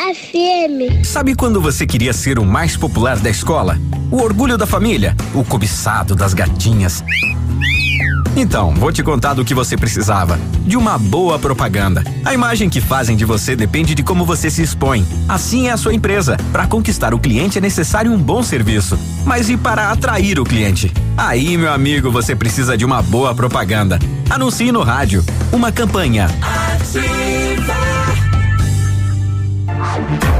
FM. Sabe quando você queria ser o mais popular da escola? O orgulho da família? O cobiçado das gatinhas? Então, vou te contar do que você precisava. De uma boa propaganda. A imagem que fazem de você depende de como você se expõe. Assim é a sua empresa. Para conquistar o cliente é necessário um bom serviço. Mas e para atrair o cliente? Aí, meu amigo, você precisa de uma boa propaganda. Anuncie no rádio. Uma campanha. Ativa. Thank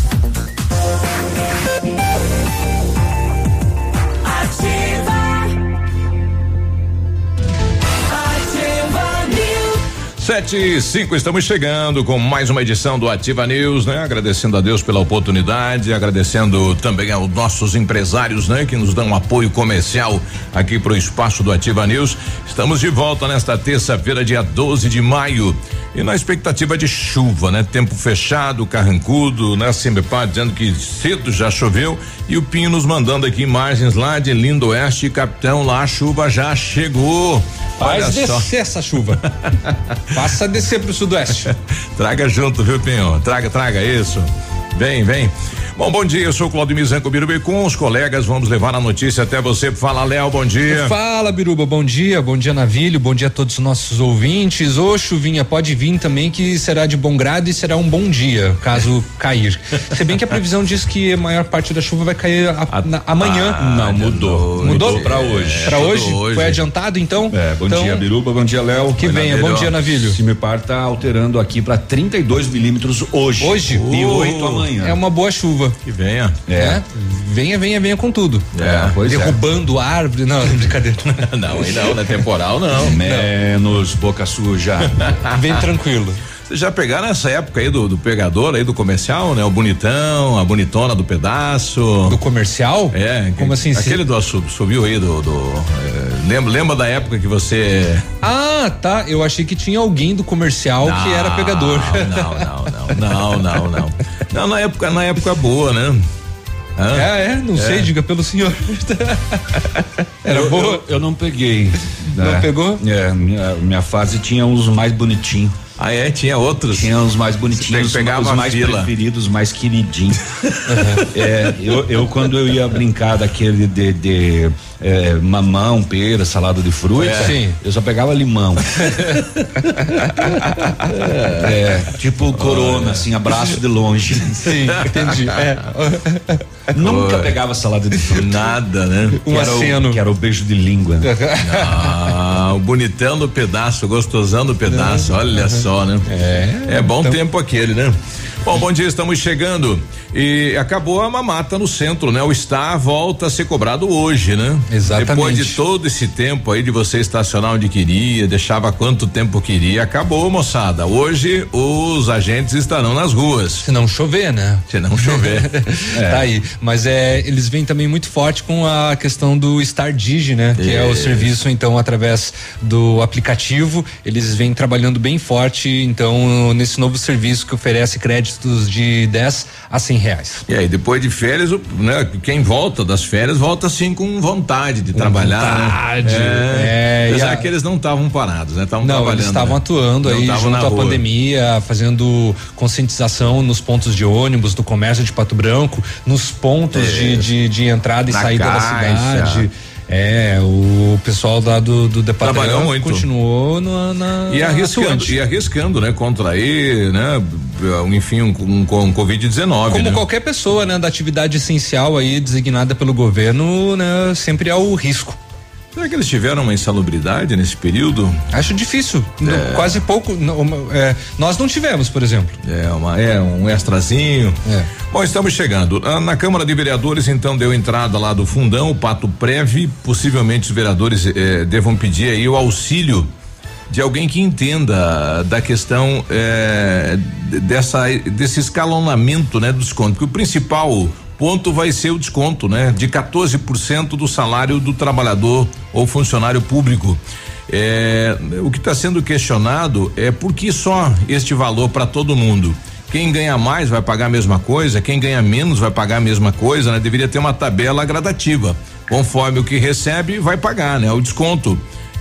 Thank you. Sete e cinco, estamos chegando com mais uma edição do Ativa News, né? Agradecendo a Deus pela oportunidade, agradecendo também aos nossos empresários, né? Que nos dão apoio comercial aqui para o espaço do Ativa News. Estamos de volta nesta terça-feira, dia 12 de maio. E na expectativa de chuva, né? Tempo fechado, carrancudo, né? Sembepar dizendo que cedo já choveu e o Pinho nos mandando aqui imagens lá de Lindo Oeste, capitão, lá a chuva já chegou. Faz Olha descer essa chuva. Passa a descer pro sudoeste. traga junto, viu, Pinho? Traga, traga isso. Vem, vem. Bom, bom dia, eu sou o Claudio Mizanco Biruba e com os colegas vamos levar a notícia até você. Fala, Léo, bom dia. Fala, Biruba, bom dia, bom dia, Navilho, bom dia a todos os nossos ouvintes. Ô, chuvinha, pode vir também que será de bom grado e será um bom dia, caso cair. Se bem que a previsão diz que a maior parte da chuva vai cair a, a, na, amanhã. Ah, não, mudou. Mudou? Mudou pra hoje. É, pra hoje? hoje? Foi adiantado, então? É, bom então, dia, Biruba, bom dia, Léo. Que venha, bom dia, Navilho. Cimepar tá alterando aqui para 32 milímetros hoje. Hoje? E 8 amanhã. É uma boa chuva. Que venha. É. é. Venha, venha, venha com tudo. É, pois é. Derrubando é. árvore. Não, brincadeira. não, aí não, não é temporal, não. Menos não. boca suja. Vem tranquilo. Vocês já pegaram essa época aí do, do, pegador aí do comercial, né? O bonitão, a bonitona do pedaço. Do comercial? É. Como assim? Aquele do subiu aí do. do é, lembra, lembra da época que você. Ah, tá. Eu achei que tinha alguém do comercial não, que era pegador. Não, não, não, não, não, não. Não, na época, na época boa, né? Ah, é, é, não é. sei, diga pelo senhor. Era eu, boa? Eu, eu, não peguei. Não né? pegou? É, minha, minha fase tinha uns mais bonitinhos. Ah, é? Tinha outros? Tinha os mais bonitinhos, os mais fila. preferidos, mais queridinhos. é, eu, eu, quando eu ia brincar daquele de, de é, mamão, pera, salada de fruta, é. eu só pegava limão. é, tipo corona, assim, abraço de longe. Sim, entendi. É. Nunca pegava salada de fruta. Nada, né? Um que aceno. O, que era o beijo de língua. Ah, o bonitão do pedaço, gostosão do pedaço, olha só, né? É. É bom então, tempo aquele, né? Bom, bom dia, estamos chegando. E acabou a mamata no centro, né? O estar volta a ser cobrado hoje, né? Exatamente. Depois de todo esse tempo aí de você estacionar onde queria, deixava quanto tempo queria, acabou, moçada. Hoje os agentes estarão nas ruas. Se não chover, né? Se não chover. é. Tá aí. Mas é, eles vêm também muito forte com a questão do Star Digi, né? Que é o serviço, então, através do aplicativo. Eles vêm trabalhando bem forte, então, nesse novo serviço que oferece créditos de 10 a 100 reais. E aí, depois de férias, né? Quem volta das férias volta assim com vontade de com trabalhar. Né? Vontade. Né? É, é Apesar a... que eles não estavam parados, né? Estavam trabalhando. Eles estavam né? atuando não aí junto à rua. pandemia, fazendo conscientização nos pontos de ônibus, do comércio de Pato Branco, nos pontos é. de, de, de, entrada e na saída caixa. da cidade. É, o pessoal lá do, do departamento Trabalhou muito. continuou no, na. E arriscando, atuante. e arriscando, né? Contrair, né? Enfim, um, um, um Covid-19. Como né? qualquer pessoa, né, da atividade essencial aí designada pelo governo, né, sempre há o risco. Será que eles tiveram uma insalubridade nesse período? Acho difícil. No- quase pouco. é, nós não tivemos, por exemplo. É, uma, é um extrazinho. É. Bom, estamos chegando. Ah, Na Câmara de Vereadores, então, deu entrada lá do fundão, o Pato Preve. Possivelmente os vereadores eh, devam pedir aí o auxílio de alguém que entenda da questão eh, de- dessa, desse escalonamento, né, do desconto. Porque o principal ponto vai ser o desconto, né, de 14% do salário do trabalhador ou funcionário público. É, o que está sendo questionado é por que só este valor para todo mundo? Quem ganha mais vai pagar a mesma coisa, quem ganha menos vai pagar a mesma coisa, né? Deveria ter uma tabela gradativa. Conforme o que recebe, vai pagar, né? O desconto.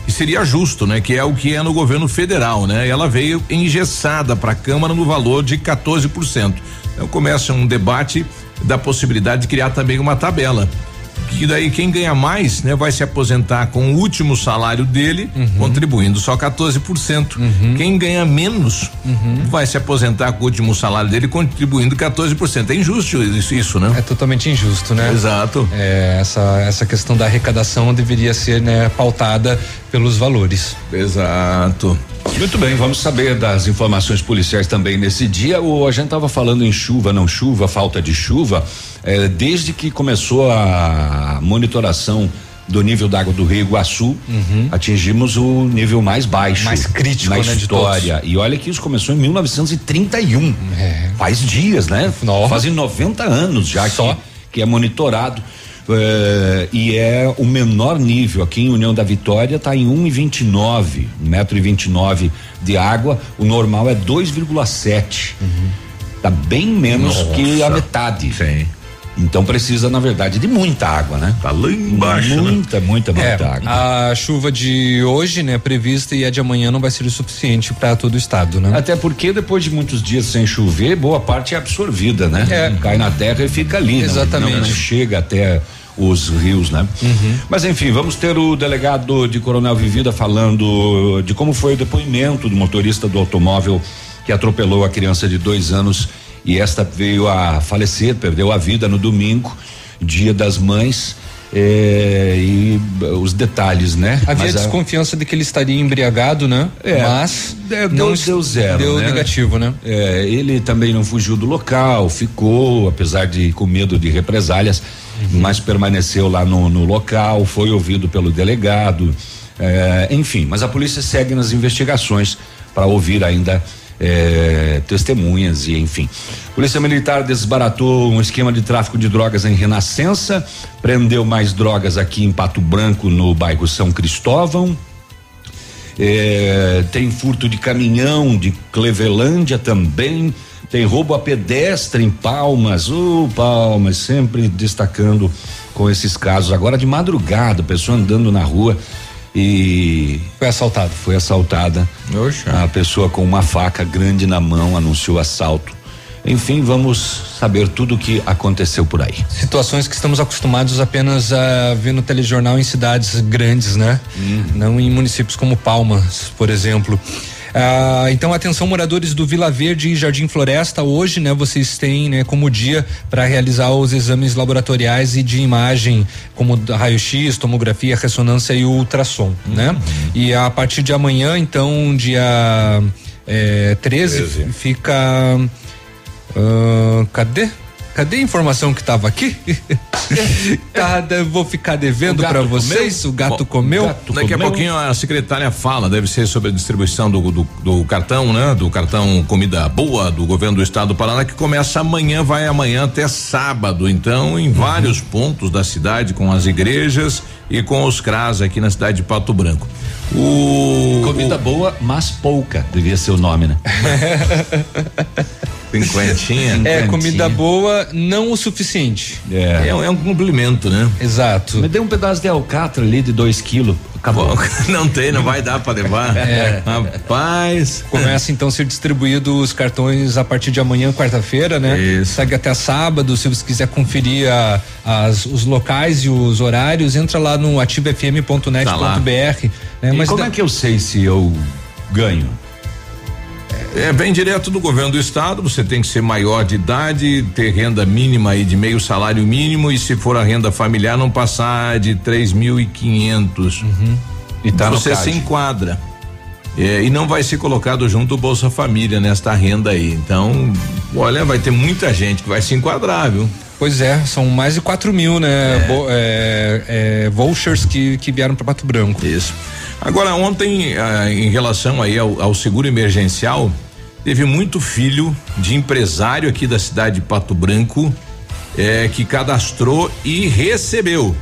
Que seria justo, né? Que é o que é no governo federal, né? Ela veio engessada para a Câmara no valor de 14%. Então começa um debate da possibilidade de criar também uma tabela que daí quem ganha mais, né, vai se aposentar com o último salário dele, contribuindo só 14%. Quem ganha menos vai se aposentar com o último salário dele, contribuindo 14%. É injusto isso, isso, né? É totalmente injusto, né? Exato. É, essa, essa questão da arrecadação deveria ser né, pautada pelos valores. Exato. Muito bem, vamos saber das informações policiais também nesse dia. O, a gente estava falando em chuva, não chuva, falta de chuva. eh, desde que começou a monitoração do nível d'água do Rio Iguaçu, atingimos o nível mais baixo. Mais crítico, na né, história. E olha que isso começou em 1931. É. Faz dias, né? Nova. Fazem 90 anos já Só. que, que é monitorado. Eh, e é o menor nível aqui em União da Vitória está em 1,29 metro e 29 de água. O normal é 2,7. Tá bem menos que a Nossa. metade. Sim. Então precisa, na verdade, de muita água, né? Tá lá embaixo, né? Muita, muita, muita É, água. a chuva de hoje, né, prevista e a de amanhã não vai ser o suficiente para todo o estado, né? Até porque depois de muitos dias sem chover, boa parte é absorvida, né? É. Cai na terra e fica ali. não- Exatamente. Não, não chega até os rios, né? Mas enfim, vamos ter o delegado de Coronel Vivida falando de como foi o depoimento do motorista do automóvel que atropelou a criança de dois anos e esta veio a falecer, perdeu a vida no domingo, dia das mães. eh, e eh, os detalhes, né? Havia Mas a- desconfiança de que ele estaria embriagado, né? É, Mas deu- não deu zero, Deu né? negativo, né? É, ele também não fugiu do local, ficou, apesar de com medo de represálias, mas permaneceu lá no, no local, foi ouvido pelo delegado, é, enfim. Mas a polícia segue nas investigações para ouvir ainda é, testemunhas e enfim. Polícia Militar desbaratou um esquema de tráfico de drogas em Renascença, prendeu mais drogas aqui em Pato Branco, no bairro São Cristóvão. É, tem furto de caminhão de Clevelândia também. Tem roubo a pedestre em Palmas. Ô, Palmas, sempre destacando com esses casos. Agora de madrugada, pessoa andando na rua e Foi assaltado. foi assaltada. A pessoa com uma faca grande na mão anunciou assalto. Enfim, vamos saber tudo o que aconteceu por aí. Situações que estamos acostumados apenas a ver no telejornal em cidades grandes, né? Não em municípios como Palmas, por exemplo. Ah, então, atenção, moradores do Vila Verde e Jardim Floresta, hoje, né, vocês têm, né, como dia para realizar os exames laboratoriais e de imagem, como raio-x, tomografia, ressonância e ultrassom, né? E a partir de amanhã, então, dia eh, 13, fica ah, cadê? Cadê a informação que estava aqui? tá, vou ficar devendo O para vocês. O gato comeu. gato Daqui a comeu. pouquinho a secretária fala, deve ser sobre a distribuição do, do, do cartão, né? Do cartão Comida Boa do governo do estado do Paraná, que começa amanhã, vai amanhã até sábado. Então, em vários pontos da cidade, com as igrejas e com os CRAS aqui na cidade de Pato Branco. O. Comida boa, mas pouca, devia ser o nome, né? Cinquentinha. É, comida boa, não o suficiente. É. É, é um complemento, né? Exato. Me dê um pedaço de alcatra ali de dois quilos. Acabou. Não tem, não vai dar para levar. É. Rapaz. Começa então a ser distribuído os cartões a partir de amanhã, quarta-feira, né? Isso. Segue até sábado. Se você quiser conferir a, as, os locais e os horários, entra lá no ativofm.net.br. Tá né? Mas como da... é que eu sei se eu ganho? É, vem direto do governo do estado, você tem que ser maior de idade, ter renda mínima aí de meio salário mínimo e se for a renda familiar não passar de três mil e quinhentos. Uhum. E tá você se enquadra. É, e não vai ser colocado junto o Bolsa Família nesta renda aí. Então, olha, vai ter muita gente que vai se enquadrar, viu? Pois é, são mais de 4 mil, né? É. é, é, vouchers que, que vieram para Pato Branco. Isso. Agora, ontem, ah, em relação aí ao, ao, seguro emergencial, teve muito filho de empresário aqui da cidade de Pato Branco é, que cadastrou e recebeu.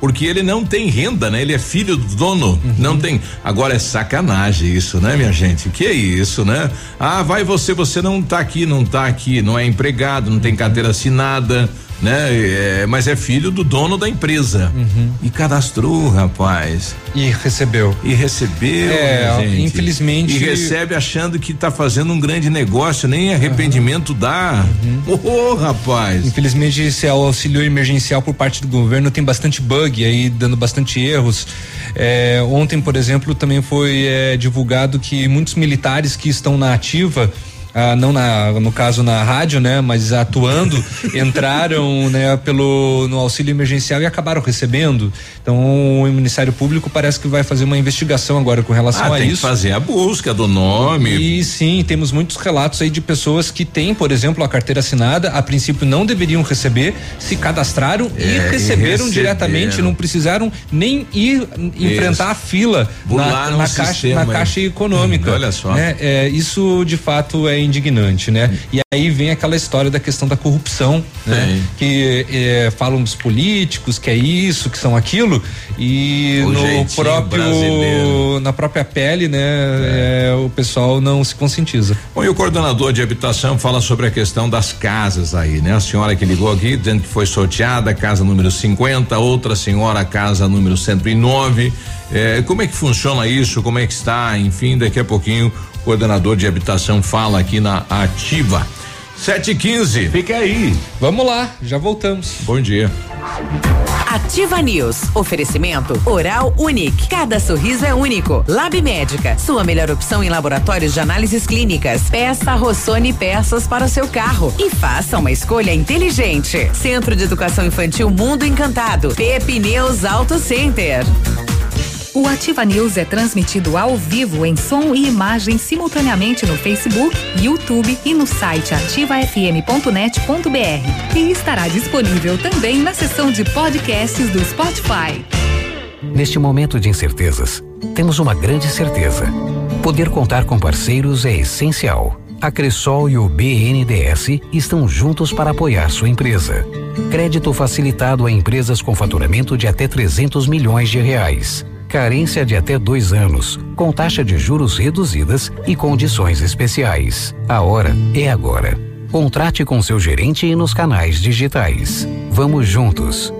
Porque ele não tem renda, né? Ele é filho do dono, uhum. não tem. Agora é sacanagem isso, né, minha gente? Que é isso, né? Ah, vai você, você não tá aqui, não tá aqui, não é empregado, não tem carteira assinada né? É, mas é filho do dono da empresa. Uhum. E cadastrou, rapaz. E recebeu. E recebeu, é, gente. infelizmente. E recebe achando que está fazendo um grande negócio, nem arrependimento uhum. dá. Uhum. Oh, rapaz. Infelizmente, esse auxílio emergencial por parte do governo tem bastante bug aí, dando bastante erros. É, ontem, por exemplo, também foi é, divulgado que muitos militares que estão na ativa ah, não na, no caso na rádio, né, mas atuando, entraram, né, pelo no auxílio emergencial e acabaram recebendo. Então o Ministério Público parece que vai fazer uma investigação agora com relação ah, a tem isso. Que fazer a busca do nome. E sim, temos muitos relatos aí de pessoas que têm, por exemplo, a carteira assinada, a princípio não deveriam receber, se cadastraram é, e, receberam e, receberam diretamente, não precisaram nem ir enfrentar isso. a fila na, na, caixa, na caixa econômica. Hum, olha só. Né? É, isso de fato é indignante, né? E aí vem aquela história da questão da corrupção, né? Que é, falam dos políticos, que é isso, que são aquilo, e o no próprio, brasileiro. na própria pele, né? É. É, o pessoal não se conscientiza. Bom, e o coordenador de habitação fala sobre a questão das casas aí, né? A senhora que ligou aqui, dizendo que foi sorteada, casa número 50, outra senhora, casa número 109. É, como é que funciona isso? Como é que está? Enfim, daqui a pouquinho coordenador de habitação fala aqui na Ativa. 7 e 15 Fica aí. Vamos lá, já voltamos. Bom dia. Ativa News. Oferecimento Oral Unique. Cada sorriso é único. Lab Médica. Sua melhor opção em laboratórios de análises clínicas. Peça Rossoni peças para o seu carro e faça uma escolha inteligente. Centro de Educação Infantil Mundo Encantado. Pepineus Auto Center. O Ativa News é transmitido ao vivo em som e imagem simultaneamente no Facebook, YouTube e no site ativafm.net.br. E estará disponível também na seção de podcasts do Spotify. Neste momento de incertezas, temos uma grande certeza. Poder contar com parceiros é essencial. A Cressol e o BNDES estão juntos para apoiar sua empresa. Crédito facilitado a empresas com faturamento de até 300 milhões de reais carência de até dois anos, com taxa de juros reduzidas e condições especiais. A hora é agora. Contrate com seu gerente e nos canais digitais. Vamos juntos.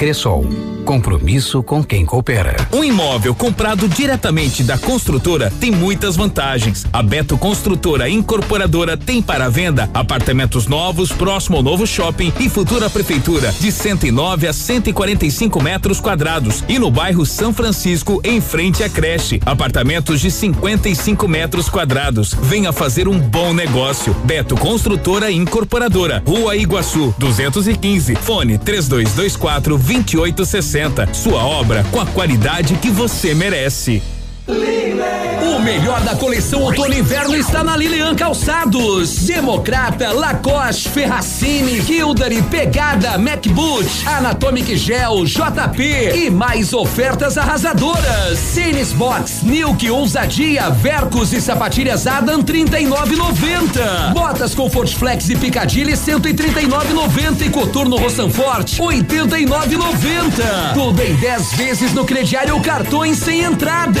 Cressol. Compromisso com quem coopera. Um imóvel comprado diretamente da construtora tem muitas vantagens. A Beto Construtora Incorporadora tem para venda apartamentos novos próximo ao novo shopping e futura prefeitura de 109 a 145 metros quadrados e no bairro São Francisco em frente à creche apartamentos de 55 metros quadrados. Venha fazer um bom negócio. Beto Construtora Incorporadora, Rua Iguaçu, 215, fone 3224 2860. Sua obra com a qualidade que você merece. O melhor da coleção outono e inverno está na Lilian Calçados. Democrata, Lacoste, Ferracini, Kildare, Pegada, MacBoot, Anatomic Gel, JP e mais ofertas arrasadoras. Cines Box, Nilk, Ousadia, Vercos e sapatilhas Adam 39,90. Botas Comfort Flex e Picadilly 139,90 e Coturno Roçanfort 89,90. Tudo em 10 vezes no crediário cartões sem entrada.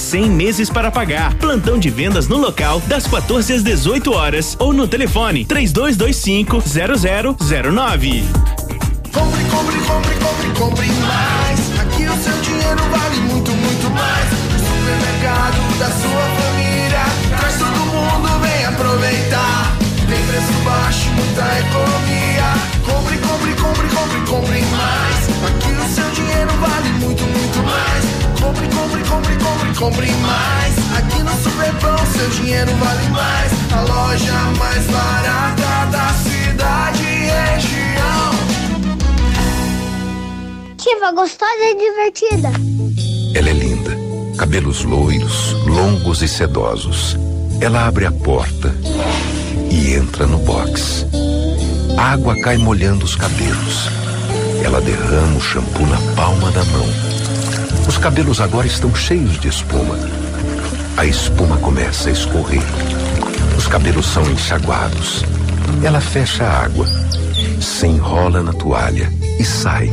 100 meses para pagar. Plantão de vendas no local das 14 às 18 horas ou no telefone 3225 0009. Compre, compre, compre, compre, compre mais. Aqui o seu dinheiro vale muito, muito mais. O supermercado da sua família. Traz todo mundo, vem aproveitar. Tem preço baixo, muita economia. Compre, compre, compre, compre, compre mais. Aqui o seu dinheiro vale muito, muito mais. Compre, compre, compre, compre, compre mais. Aqui no Superpão seu dinheiro vale mais. A loja mais barata da cidade e região. Ativa gostosa e divertida. Ela é linda. Cabelos loiros, longos e sedosos. Ela abre a porta e entra no box. A água cai molhando os cabelos. Ela derrama o shampoo na palma da mão. Os cabelos agora estão cheios de espuma. A espuma começa a escorrer. Os cabelos são enxaguados. Ela fecha a água, se enrola na toalha e sai.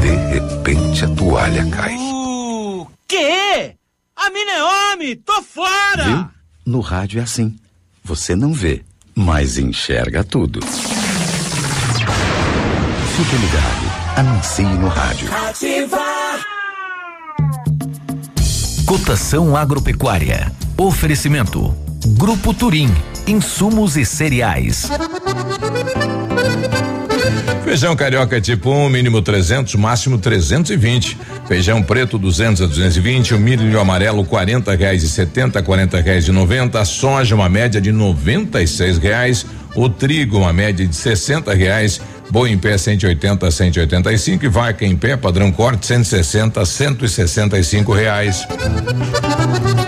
De repente a toalha cai. O quê? A mina é homem! Tô fora! Viu? No rádio é assim. Você não vê, mas enxerga tudo. Fique ligado. Anuncie no rádio. Ativa. Cotação agropecuária. Oferecimento. Grupo Turim. Insumos e cereais. Feijão carioca tipo 1, um, mínimo 300, máximo 320. Feijão preto 200 a 220, o milho amarelo 40 reais e 70, 40 reais e 90. Soja uma média de 96 reais. O trigo uma média de 60 reais. Boi em pé 180 a 185 e vaca em pé padrão corte 160 a 165 reais.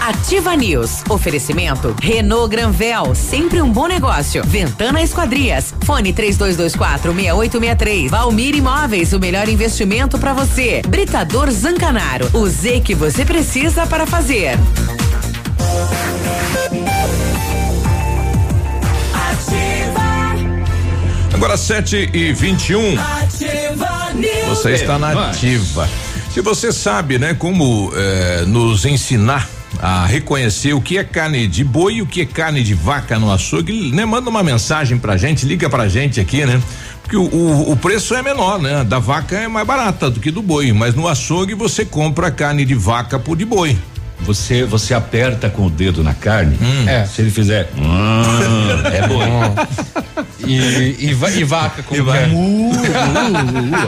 Ativa News. Oferecimento Renault Granvel, sempre um bom negócio. Ventana Esquadrias. Fone 3224 6863. Valmir Imóveis, o melhor investimento para você. Britador Zancanaro. O Z que você precisa para fazer. Agora 7 e 21. Um. Você está na ativa. Se você sabe, né, como eh, nos ensinar a reconhecer o que é carne de boi e o que é carne de vaca no açougue, né? Manda uma mensagem pra gente, liga pra gente aqui, né? Porque o, o, o, preço é menor, né? Da vaca é mais barata do que do boi, mas no açougue você compra carne de vaca por de boi. Você você aperta com o dedo na carne. Hum. É. Se ele fizer, hum, é boi. E, e, e, vaca com e vai, uh, uh, uh,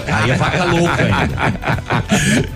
Aí é vaca louca ainda.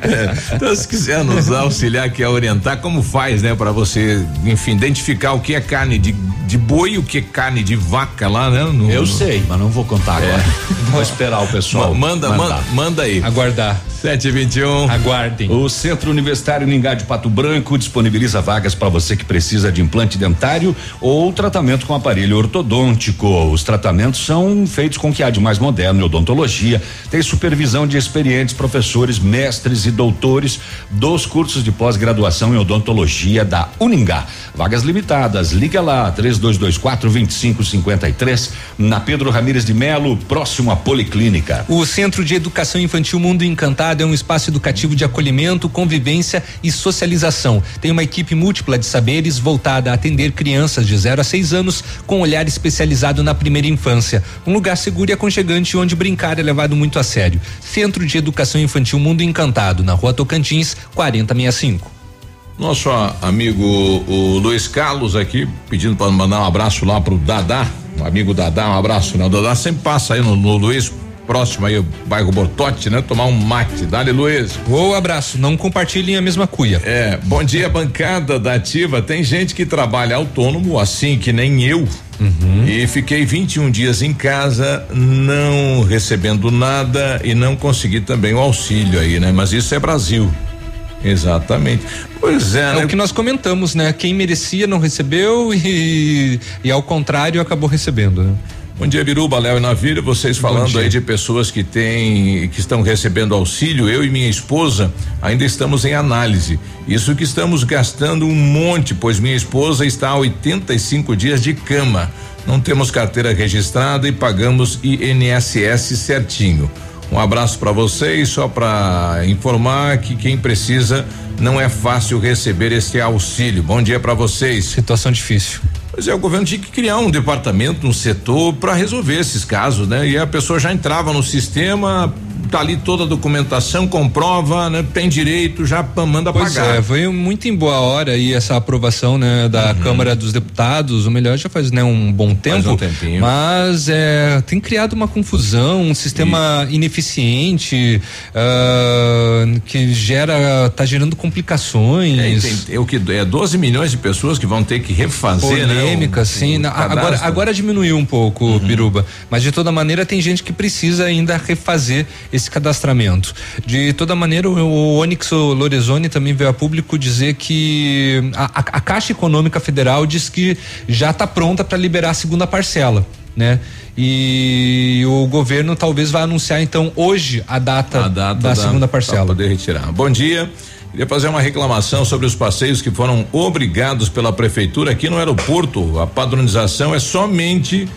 É, então, se quiser nos auxiliar, quer orientar, como faz, né? Para você, enfim, identificar o que é carne de, de boi e o que é carne de vaca lá, né? No, Eu sei, mas não vou contar agora. É. Vou esperar o pessoal. Manda, manda, manda aí. Aguardar. 721. Aguardem. O Centro Universitário Ningá de Pato Branco disponibiliza vagas para você que precisa de implante dentário ou tratamento com aparelho ortodôntico. Os tratamentos são feitos com o que há de mais moderno em odontologia. Tem supervisão de experientes professores, mestres e doutores dos cursos de pós-graduação em odontologia da Uningá. Vagas limitadas. Liga lá, 3224 2553, na Pedro Ramires de Melo, próximo à Policlínica. O Centro de Educação Infantil Mundo Encantado é um espaço educativo de acolhimento, convivência e socialização. Tem uma equipe múltipla de saberes voltada a atender crianças de 0 a 6 anos com olhar especializado na primeira infância. Um lugar seguro e aconchegante onde brincar é levado muito a sério. Centro de Educação Infantil Mundo Encantado, na Rua Tocantins, 4065. Nosso amigo o Luiz Carlos aqui pedindo para mandar um abraço lá pro Dadá, um amigo Dadá, um abraço, né? O Dadá sempre passa aí no, no Luiz próximo aí, o bairro Bortote, né? Tomar um mate. Dale, Luiz. Ô, abraço. Não compartilhem a mesma cuia. É, bom dia, bancada da Ativa. Tem gente que trabalha autônomo, assim que nem eu. Uhum. E fiquei 21 dias em casa, não recebendo nada e não consegui também o auxílio aí, né? Mas isso é Brasil. Exatamente. Pois é, é né? o que nós comentamos, né? Quem merecia não recebeu e, e ao contrário acabou recebendo, né? Bom dia, Biruba, Léo e Navírio. Vocês falando aí de pessoas que têm, que estão recebendo auxílio. Eu e minha esposa ainda estamos em análise. Isso que estamos gastando um monte, pois minha esposa está há 85 dias de cama. Não temos carteira registrada e pagamos INSS certinho. Um abraço para vocês, só para informar que quem precisa não é fácil receber esse auxílio. Bom dia para vocês. Situação difícil. Pois é, o governo tinha que criar um departamento, um setor para resolver esses casos, né? E a pessoa já entrava no sistema, tá ali toda a documentação, comprova, né? Tem direito, já manda pois pagar. É, foi muito em boa hora aí essa aprovação, né, da uhum. Câmara dos Deputados, o melhor já faz, né, um bom tempo. Faz um. Mas é, tem criado uma confusão, um sistema Isso. ineficiente, uh, que gera, tá gerando complicações. É, tem, é o que é 12 milhões de pessoas que vão ter que refazer, né, Polêmica, né? sim. O agora, agora diminuiu um pouco, uhum. Biruba, mas de toda maneira tem gente que precisa ainda refazer esse cadastramento. De toda maneira, o, o Onyx Lorenzoni também veio a público dizer que a, a, a Caixa Econômica Federal diz que já está pronta para liberar a segunda parcela, né? E o governo talvez vá anunciar então hoje a data, a data da, da segunda parcela. Para poder retirar. Bom dia. Queria fazer uma reclamação sobre os passeios que foram obrigados pela prefeitura aqui no aeroporto. A padronização é somente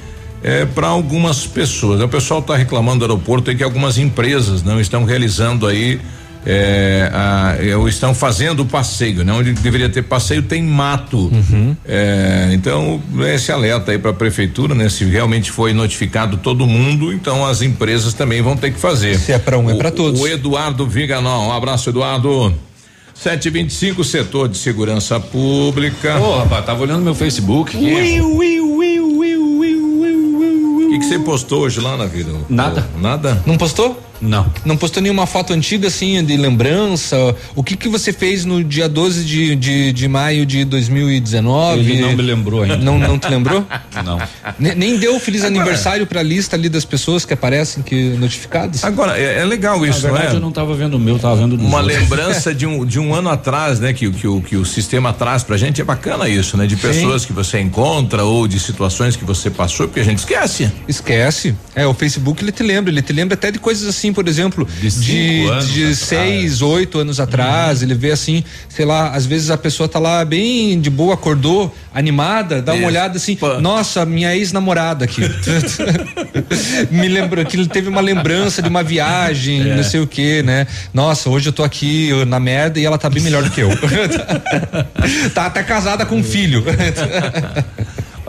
é, para algumas pessoas. O pessoal está reclamando do aeroporto e que algumas empresas não estão realizando aí é, a, é, ou estão fazendo o passeio, né? Onde deveria ter passeio tem mato. Uhum. É, então esse alerta aí para a prefeitura, né? Se realmente foi notificado todo mundo, então as empresas também vão ter que fazer. Se é para um é para todos. O Eduardo Viganó, um abraço Eduardo. 725 setor de segurança pública. Ô, oh, rapaz, tava olhando meu Facebook. Ui, ui, ui, que, que você postou hoje lá na vida? Nada. nada? Não postou? Não. Não postou nenhuma foto antiga, assim, de lembrança? O que que você fez no dia 12 de, de, de maio de 2019? Ele não me lembrou ainda. Não, não te lembrou? não. Nem, nem deu feliz Agora, aniversário pra lista ali das pessoas que aparecem que notificadas? Agora, é, é legal isso, Na verdade, não é? eu não estava vendo o meu, tava vendo Uma outros. lembrança de um, de um ano atrás, né? Que, que, o, que o sistema traz pra gente, é bacana isso, né? De pessoas Sim. que você encontra ou de situações que você passou, porque a gente esquece. Esquece. É, o Facebook ele te lembra, ele te lembra até de coisas assim, por exemplo, de de, de seis, oito anos atrás, uhum. ele vê assim, sei lá, às vezes a pessoa tá lá bem de boa, acordou, animada, dá uma olhada assim, Pô. nossa, minha ex-namorada aqui. Me lembrou que ele teve uma lembrança de uma viagem, é. não sei o que, né? Nossa, hoje eu tô aqui na merda e ela tá bem melhor do que eu. tá até casada com um filho.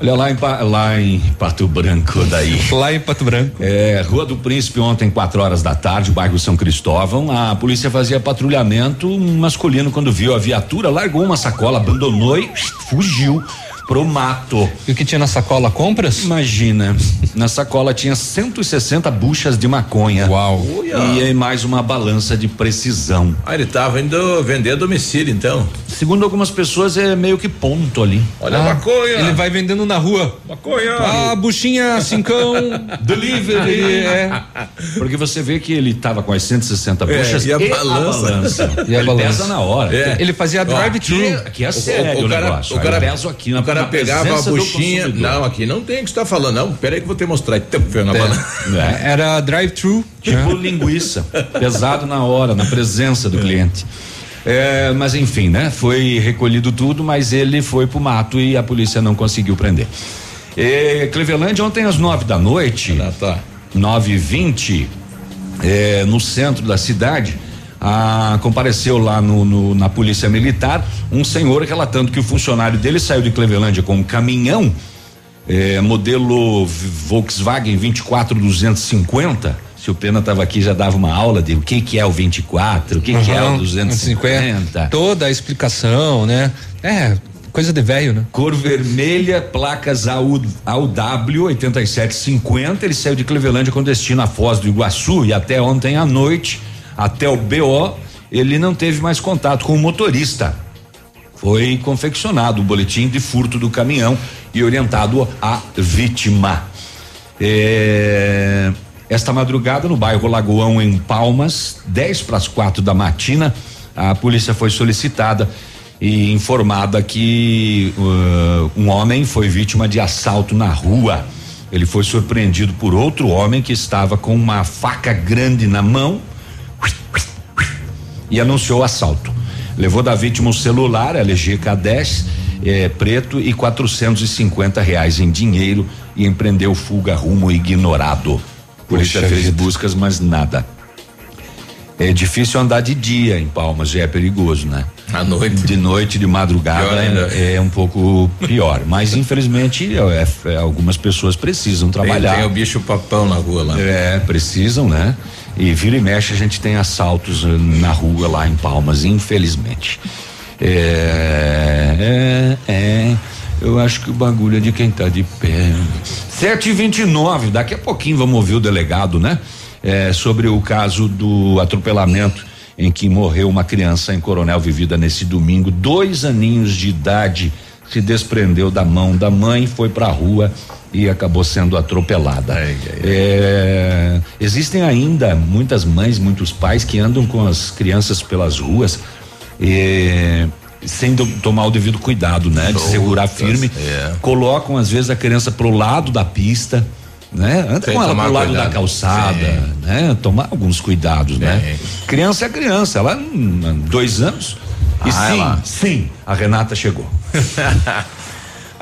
Olha lá em, lá em Pato Branco daí. Lá em Pato Branco. É, Rua do Príncipe ontem, quatro horas da tarde, bairro São Cristóvão, a polícia fazia patrulhamento masculino quando viu a viatura, largou uma sacola, abandonou e fugiu pro mato. E o que tinha na sacola? Compras? Imagina. na sacola tinha 160 buchas de maconha. Uau. E mais uma balança de precisão. Ah, ele tava indo vender a domicílio, então. Segundo algumas pessoas, é meio que ponto ali. Olha ah, a maconha. Ele vai vendendo na rua. Maconha. Ah, buchinha cincão, delivery. é. Porque você vê que ele tava com as 160 é, buchas e a balança. A balança. E a ele balança. pesa na hora. É. Ele fazia drive-thru. Aqui, aqui, é sério o, o, o cara, negócio. O cara, peso aqui na cara pegava a buchinha. Não, aqui não tem o que você tá falando, não. Peraí que eu vou te mostrar. É. é. Era drive-thru. Tipo linguiça. Pesado na hora, na presença do cliente. É, mas enfim, né? Foi recolhido tudo, mas ele foi pro mato e a polícia não conseguiu prender. É, Cleveland ontem às nove da noite, ah, tá. nove e vinte, é, no centro da cidade, ah, compareceu lá no, no, na polícia militar um senhor relatando que o funcionário dele saiu de Clevelândia com um caminhão eh, modelo Volkswagen 24250 Se o Pena estava aqui, já dava uma aula de o que que é o 24, o que uhum, que é o 250. Toda a explicação, né? É, coisa de velho, né? Cor vermelha, placas AU, AUW 8750. Ele saiu de Clevelândia com destino à Foz do Iguaçu e até ontem à noite, até o BO, ele não teve mais contato com o motorista. Foi confeccionado o boletim de furto do caminhão e orientado à vítima. É, esta madrugada, no bairro Lagoão, em Palmas, 10 para as quatro da matina, a polícia foi solicitada e informada que uh, um homem foi vítima de assalto na rua. Ele foi surpreendido por outro homem que estava com uma faca grande na mão e anunciou o assalto. Levou da vítima um celular LG K10 eh, preto e 450 reais em dinheiro e empreendeu fuga rumo ignorado. Polícia Poxa fez vida. buscas, mas nada. É difícil andar de dia em Palmas, já é perigoso, né? À noite. De noite, de madrugada é, é, um pouco pior. Mas infelizmente é, é, algumas pessoas precisam trabalhar. Tem, tem, o bicho papão na rua lá. É, precisam, né? E vira e mexe a gente tem assaltos eh, na rua lá em Palmas, infelizmente. É, é, é. Eu acho que o bagulho é de quem tá de pé. 7 e 29 daqui a pouquinho vamos ouvir o delegado, né? É, sobre o caso do atropelamento em que morreu uma criança em Coronel Vivida nesse domingo, dois aninhos de idade, se desprendeu da mão da mãe, foi para a rua e acabou sendo atropelada. Ai, ai, é, existem ainda muitas mães, muitos pais que andam com as crianças pelas ruas. É, sem do, tomar o devido cuidado, né? De segurar firme. É. Colocam às vezes a criança pro lado da pista, né? Anda com ela pro lado cuidado. da calçada, Sim. né? Tomar alguns cuidados, né? Sim. né? Criança é criança, ela hum, dois anos. E ah, sim, ela... sim, a Renata chegou.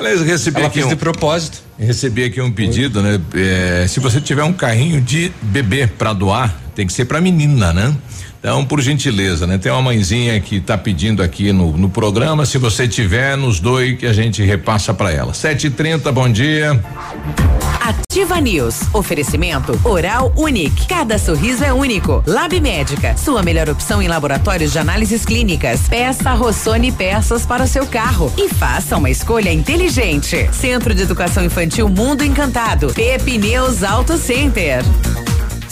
Aliás, eu recebi ela aqui um, de propósito. Recebi aqui um pedido, né? É, se você tiver um carrinho de bebê para doar, tem que ser para menina, né? Então, por gentileza, né? Tem uma mãezinha que está pedindo aqui no, no programa. Se você tiver, nos doe que a gente repassa para ela. Sete e trinta, bom dia. Ativa News. Oferecimento Oral Unique. Cada sorriso é único. Lab Médica. Sua melhor opção em laboratórios de análises clínicas. Peça Rossoni peças para o seu carro e faça uma escolha inteligente. Centro de Educação Infantil Mundo Encantado. Pepineus Auto Center.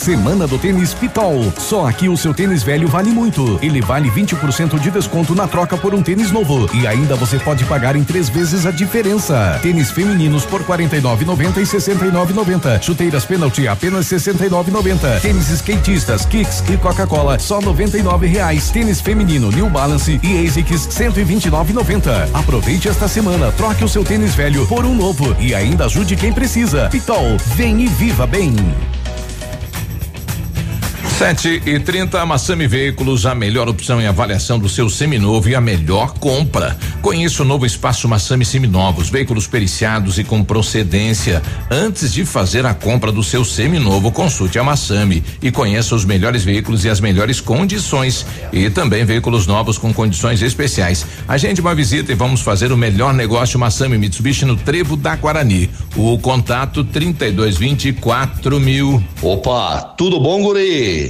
Semana do Tênis Pitol. Só aqui o seu tênis velho vale muito. Ele vale 20% de desconto na troca por um tênis novo. E ainda você pode pagar em três vezes a diferença. Tênis femininos por 49,90 e 69,90. Chuteiras penalty apenas 69,90. Tênis skatistas, kicks e Coca-Cola só 99 reais. Tênis feminino New Balance e ASICS 129,90. Aproveite esta semana, troque o seu tênis velho por um novo e ainda ajude quem precisa. Pitol, vem e viva bem. Sete e trinta, Massami Veículos, a melhor opção em avaliação do seu seminovo e a melhor compra. Conheça o novo espaço Massami Seminovos, veículos periciados e com procedência. Antes de fazer a compra do seu seminovo, consulte a Massami e conheça os melhores veículos e as melhores condições. E também veículos novos com condições especiais. Agende uma visita e vamos fazer o melhor negócio Massami Mitsubishi no Trevo da Guarani. O contato trinta e dois vinte e quatro mil. Opa, tudo bom, guri?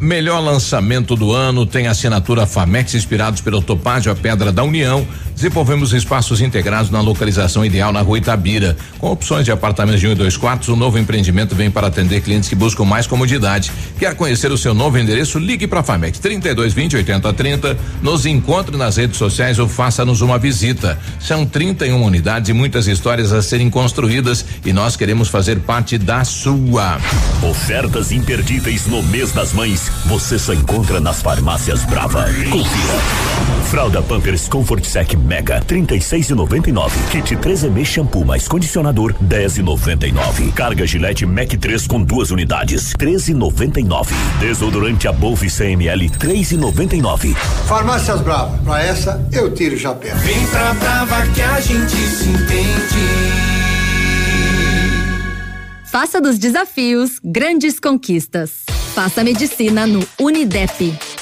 Melhor lançamento do ano tem assinatura Famex inspirados pelo Topázio a Pedra da União. Desenvolvemos espaços integrados na localização ideal na Rua Itabira. Com opções de apartamentos de um e dois quartos, o novo empreendimento vem para atender clientes que buscam mais comodidade. Quer conhecer o seu novo endereço? Ligue para a Famex 32 20 80 30. Nos encontre nas redes sociais ou faça-nos uma visita. São 31 unidades e muitas histórias a serem construídas e nós queremos fazer parte da sua. Ofertas imperdíveis no mês das mães você só encontra nas farmácias Brava. Confira. Fralda Pampers Comfort Sec Mega 36,99. Kit 3M shampoo mais condicionador 10,99. Carga Gillette Mac 3 com duas unidades 13,99. Desodorante Above 100 ml 3,99. Farmácias Brava, pra essa eu tiro o chapéu. Vem pra Brava que a gente se entende. Faça dos desafios grandes conquistas. Faça medicina no Unidep.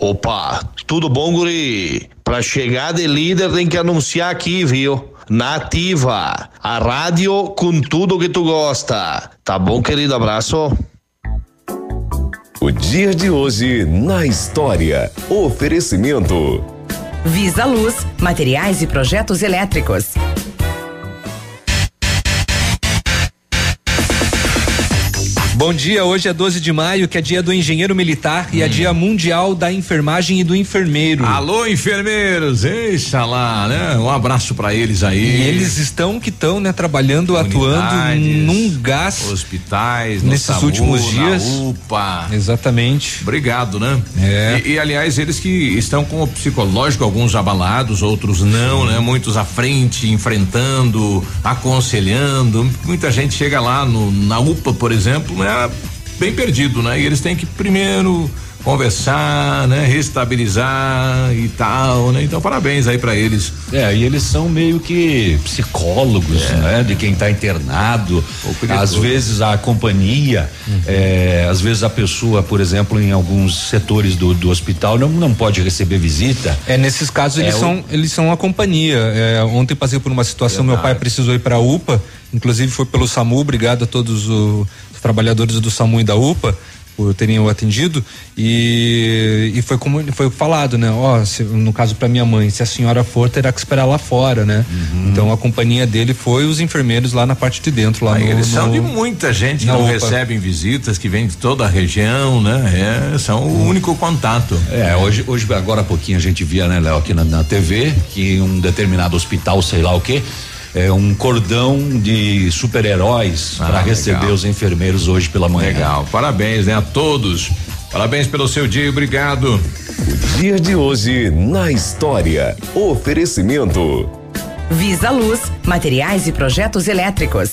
Opa, tudo bom, guri? Pra chegar de líder tem que anunciar aqui, viu? Nativa, a rádio com tudo que tu gosta. Tá bom, querido? Abraço. O dia de hoje na história. Oferecimento. Visa Luz, materiais e projetos elétricos. Bom dia, hoje é 12 de maio, que é dia do engenheiro militar e é dia mundial da enfermagem e do enfermeiro. Alô, enfermeiros, deixa lá, né? Um abraço para eles aí. E eles estão que estão, né, trabalhando, atuando num gás. Hospitais, nesses SAMU, últimos dias. UPA. Exatamente. Obrigado, né? É. E, e, aliás, eles que estão com o psicológico, alguns abalados, outros não, né? Muitos à frente, enfrentando, aconselhando. Muita gente chega lá no, na UPA, por exemplo, né? Bem perdido, né? E eles têm que primeiro conversar, né? Restabilizar e tal, né? Então parabéns aí para eles. É, e eles são meio que psicólogos, É. né? De quem está internado. Às vezes a companhia, Uhum. é, às vezes a pessoa, por exemplo, em alguns setores do, do hospital não, não pode receber visita. É, nesses casos eles É, o- são eles são a companhia. É, ontem passei por uma situação, meu pai precisou ir para a UPA, inclusive foi pelo SAMU, obrigado a todos o- os trabalhadores do SAMU e da UPA por terem o atendido e, e foi como foi falado, né? Ó, se- no caso para minha mãe, se a senhora for, terá que esperar lá fora, né? Uhum. Então a companhia dele foi os enfermeiros lá na parte de dentro, lá Aí no, eles são no- de muita gente que não UPA. recebem visitas, que vêm de toda a região, né? É, são o único contato. É, hoje, hoje agora há pouquinho a gente via, né, Léo, aqui na, na TV, que em um determinado hospital, sei lá o quê, é um cordão de super-heróis Ah, para legal. receber os enfermeiros hoje pela manhã. Legal, parabéns, né, a todos. Parabéns pelo seu dia, e obrigado. O dia de hoje na história. Oferecimento. Visa Luz, materiais e projetos elétricos.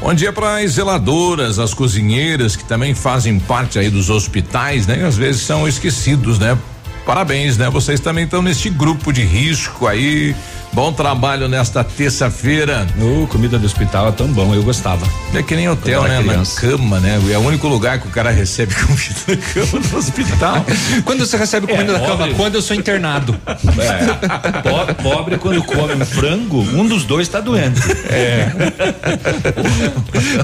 Bom dia para as zeladoras, as cozinheiras que também fazem parte aí dos hospitais, né? Às vezes são esquecidos, né? Parabéns, né? Vocês também estão neste grupo de risco aí. Bom trabalho nesta terça-feira. Ô, comida do hospital é tão bom, eu gostava. É que nem hotel, né? Na cama, né? É o único lugar que o cara recebe comida na cama no hospital. Quando você recebe comida É, da cama? pobre. Quando eu sou internado. É. Po- Pobre, quando come um frango, um dos dois está doente. É.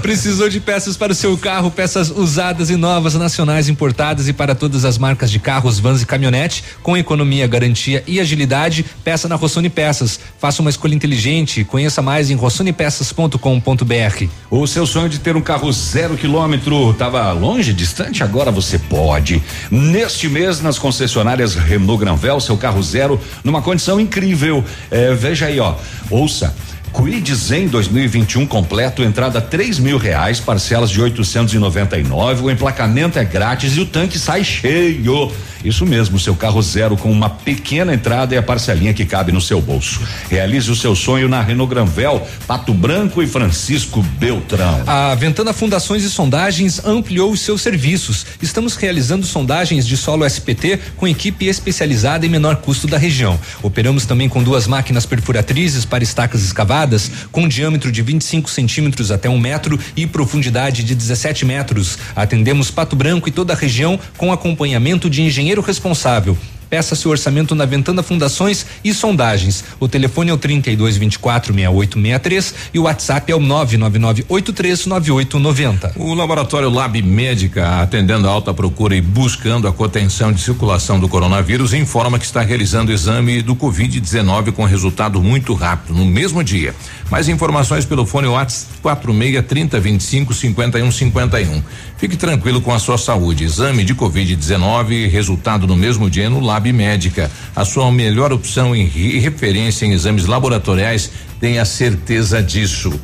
Precisou de peças para o seu carro, peças usadas e novas, nacionais importadas e para todas as marcas de carros, vans e caminhonete, com economia, garantia e agilidade, peça na Rossoni Peças. Faça uma escolha inteligente, conheça mais em rossonipeças.com.br. O seu sonho de ter um carro zero quilômetro estava longe, distante? Agora você pode. Neste mês, nas concessionárias Renault Granvel, seu carro zero numa condição incrível. É, veja aí, ó. Ouça. Quid Zen 2021 completo, entrada três mil reais, parcelas de 899. O emplacamento é grátis e o tanque sai cheio. Isso mesmo, seu carro zero com uma pequena entrada e a parcelinha que cabe no seu bolso. Realize o seu sonho na Renault Granvel, Pato Branco e Francisco Beltrão. A Ventana Fundações e Sondagens ampliou os seus serviços. Estamos realizando sondagens de solo SPT com equipe especializada em menor custo da região. Operamos também com duas máquinas perfuratrizes para estacas escavadas, com diâmetro de 25 centímetros até um metro e profundidade de 17 metros. Atendemos Pato Branco e toda a região com acompanhamento de engenheiro responsável. Peça seu orçamento na Ventana Fundações e Sondagens. O telefone é o 32 24 6863 e o WhatsApp é o 999839890. O laboratório Lab Médica, atendendo a alta procura e buscando a contenção de circulação do coronavírus, informa que está realizando exame do Covid-19 com resultado muito rápido, no mesmo dia. Mais informações pelo fone WhatsApp 46 30 25 51 51. Fique tranquilo com a sua saúde. Exame de Covid-19, resultado no mesmo dia no Lab Médica. A sua melhor opção em referência em exames laboratoriais, tenha certeza disso.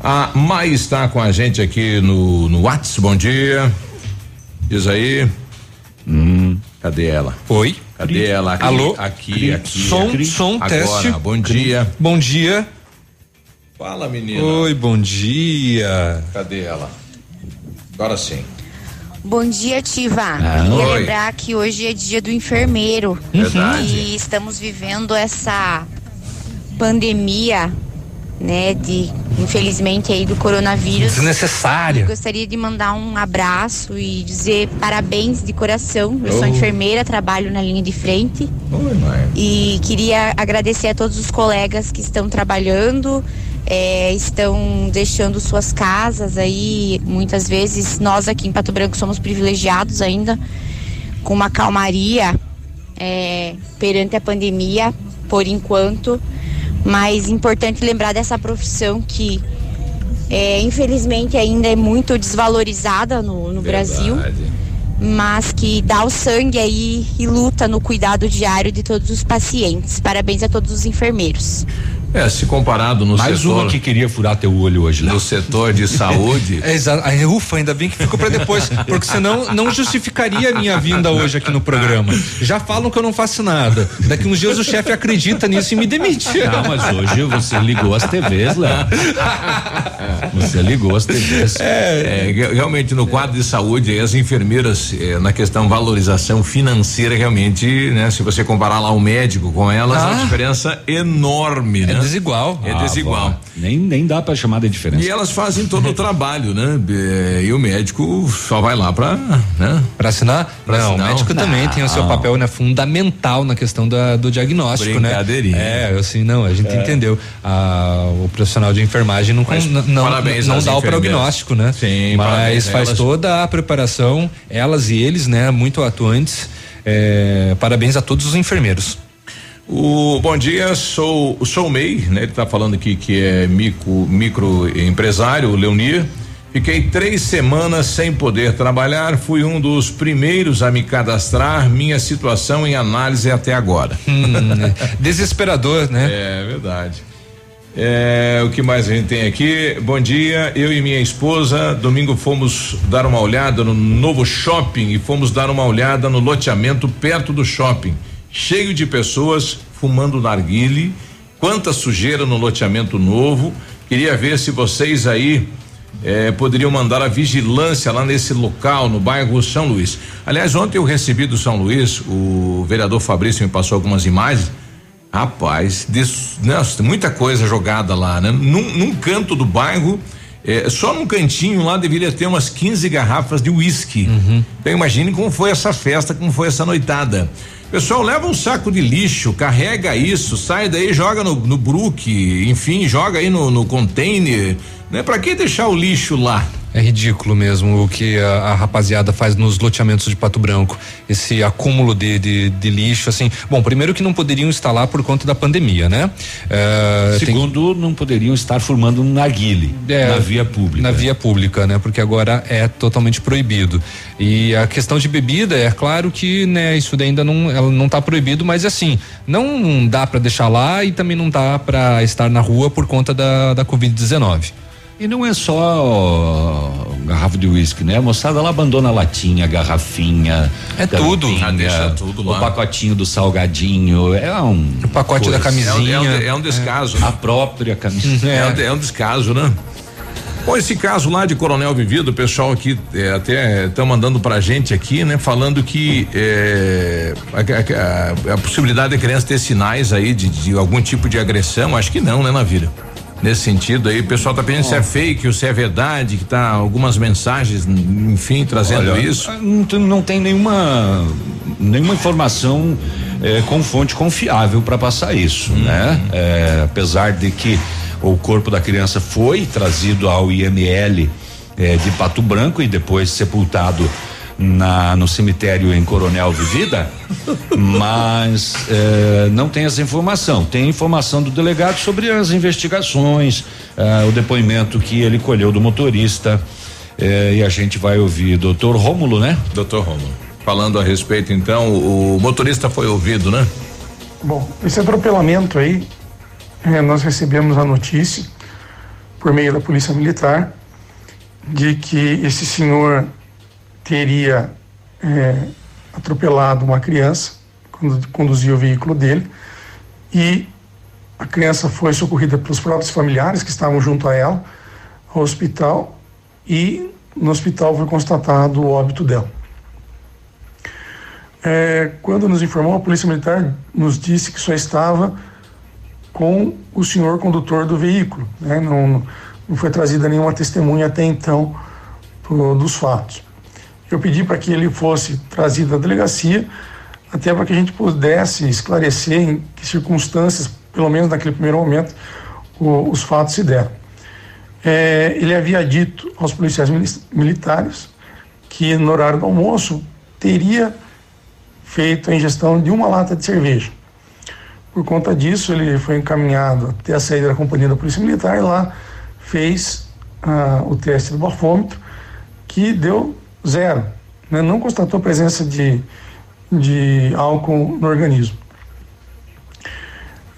A Mai está com a gente aqui no, no WhatsApp. Bom dia. Diz aí. Hum, cadê ela? Oi. Cadê ela? Aqui, Alô? Aqui, aqui. Som, aqui. som, Agora, teste. Bom dia. Bom dia. Fala, menina. Oi, bom dia. Cadê ela? Agora sim. Bom dia, Tiva. Ah, Queria oi. lembrar que hoje é dia do enfermeiro. Verdade. E estamos vivendo essa pandemia, né, de infelizmente aí do coronavírus. Desnecessária. Eu gostaria de mandar um abraço e dizer parabéns de coração. Eu sou Oh. enfermeira, trabalho na linha de frente. Oi, mãe. E queria agradecer a todos os colegas que estão trabalhando, eh, estão deixando suas casas aí. Muitas vezes nós aqui em Pato Branco somos privilegiados ainda com uma calmaria eh, perante a pandemia, por enquanto. Mas importante lembrar dessa profissão que eh, infelizmente ainda é muito desvalorizada no, no Brasil mas que dá o sangue aí e luta no cuidado diário de todos os pacientes. Parabéns a todos os enfermeiros. É, se comparado no Mais setor. uma que queria furar teu olho hoje, né? No setor de saúde. É, exato. Ufa, ainda bem que ficou pra depois, porque senão não justificaria a minha vinda hoje aqui no programa. Já falam que eu não faço nada. Daqui uns dias o chefe acredita nisso e me demite. Não, mas hoje você ligou as TVs, Léo. Você ligou as TVs. É, re- realmente no quadro de saúde, as enfermeiras, eh, na questão valorização financeira, realmente, né? Se você comparar lá o médico com elas, é Ah. uma diferença enorme, É né? desigual. É Ah, desigual. nem, nem dá pra chamar de diferença. E elas fazem todo o trabalho, né? Eh, E o médico só vai lá pra, né? Pra assinar? Pra não, assinar? o médico também tem o seu Não. papel né, fundamental na questão da- do diagnóstico, né? É, assim, não, a gente É. entendeu. Ah, o profissional de enfermagem não, Mas não, não, não dá o prognóstico, né? Sim, Mas a faz elas. toda a preparação, elas e eles, né? Muito atuantes. É, parabéns a todos os enfermeiros. O bom dia, sou sou o MEI, né? Ele tá falando aqui que é micro, microempresário, o Leonir. Fiquei três semanas sem poder trabalhar, fui um dos primeiros a me cadastrar, minha situação em análise até agora. Hum, desesperador, né? É verdade. É, o que mais a gente tem aqui? Bom dia, eu e minha esposa, domingo fomos dar uma olhada no novo shopping e fomos dar uma olhada no loteamento perto do shopping, cheio de pessoas fumando narguile, quanta sujeira no loteamento novo. Queria ver se vocês aí eh, poderiam mandar a vigilância lá nesse local, no bairro São Luís. Aliás, ontem eu recebi do São Luís, o vereador Fabrício me passou algumas imagens. Rapaz, tem muita coisa jogada lá, né? Num, num canto do bairro, eh, só num cantinho lá deveria ter umas 15 garrafas de uísque. Então imagine como foi essa festa, como foi essa noitada. Pessoal, leva um saco de lixo, carrega isso, sai daí, joga no, no brook, enfim, joga aí no, no container. Né? Pra que deixar o lixo lá? É ridículo mesmo o que a, a rapaziada faz nos loteamentos de Pato Branco. Esse acúmulo de, de, de, lixo, assim. Bom, primeiro que não poderiam instalar por conta da pandemia, né? É, Segundo, tem... não poderiam estar formando um narguile é, na via pública. Na via pública, né? Porque agora é totalmente proibido. E a questão de bebida, é claro que, né, isso ainda não, ela não está proibido, mas assim, não dá para deixar lá e também não dá para estar na rua por conta da, da Covid-19. E não é só garrafa de uísque, né? A moçada lá abandona latinha, garrafinha. É tudo. Deixa tudo lá. O pacotinho do salgadinho. É um. O pacote coisa. da camisinha. É, um, é um descaso. É. A própria camisinha. É, um, é um descaso, né? Bom, esse caso lá de Coronel Vivido, o pessoal aqui é, até estão mandando pra gente aqui, né? Falando que é, a, a, a, possibilidade da criança ter sinais aí de, de, algum tipo de agressão, acho que não, né, na vida nesse sentido aí. O pessoal tá pensando oh. se é fake ou se é verdade, que tá algumas mensagens, enfim, trazendo Olha, isso. Não, não, tem nenhuma nenhuma informação é, com fonte confiável para passar isso, hum. né? É, apesar de que o corpo da criança foi trazido ao IML é, de Pato Branco e depois sepultado na, no cemitério em Coronel Vivida, mas eh, não tem essa informação. Tem informação do delegado sobre as investigações, eh, o depoimento que ele colheu do motorista. Eh, e a gente vai ouvir doutor Rômulo, né? Doutor Rômulo. Falando a respeito, então, o, o motorista foi ouvido, né? Bom, esse atropelamento aí, nós recebemos a notícia por meio da Polícia Militar de que esse senhor teria é, atropelado uma criança quando conduzia o veículo dele e a criança foi socorrida pelos próprios familiares que estavam junto a ela ao hospital e no hospital foi constatado o óbito dela. É, quando nos informou, a Polícia Militar nos disse que só estava com o senhor condutor do veículo, né? não, não foi trazida nenhuma testemunha até então do, dos fatos eu pedi para que ele fosse trazido à delegacia, até para que a gente pudesse esclarecer em que circunstâncias, pelo menos naquele primeiro momento, o, os fatos se deram. É, ele havia dito aos policiais militares que no horário do almoço teria feito a ingestão de uma lata de cerveja. Por conta disso, ele foi encaminhado até a saída da companhia da Polícia Militar e lá fez ah, o teste do bafômetro, que deu zero. Né? Não constatou presença de, de álcool no organismo.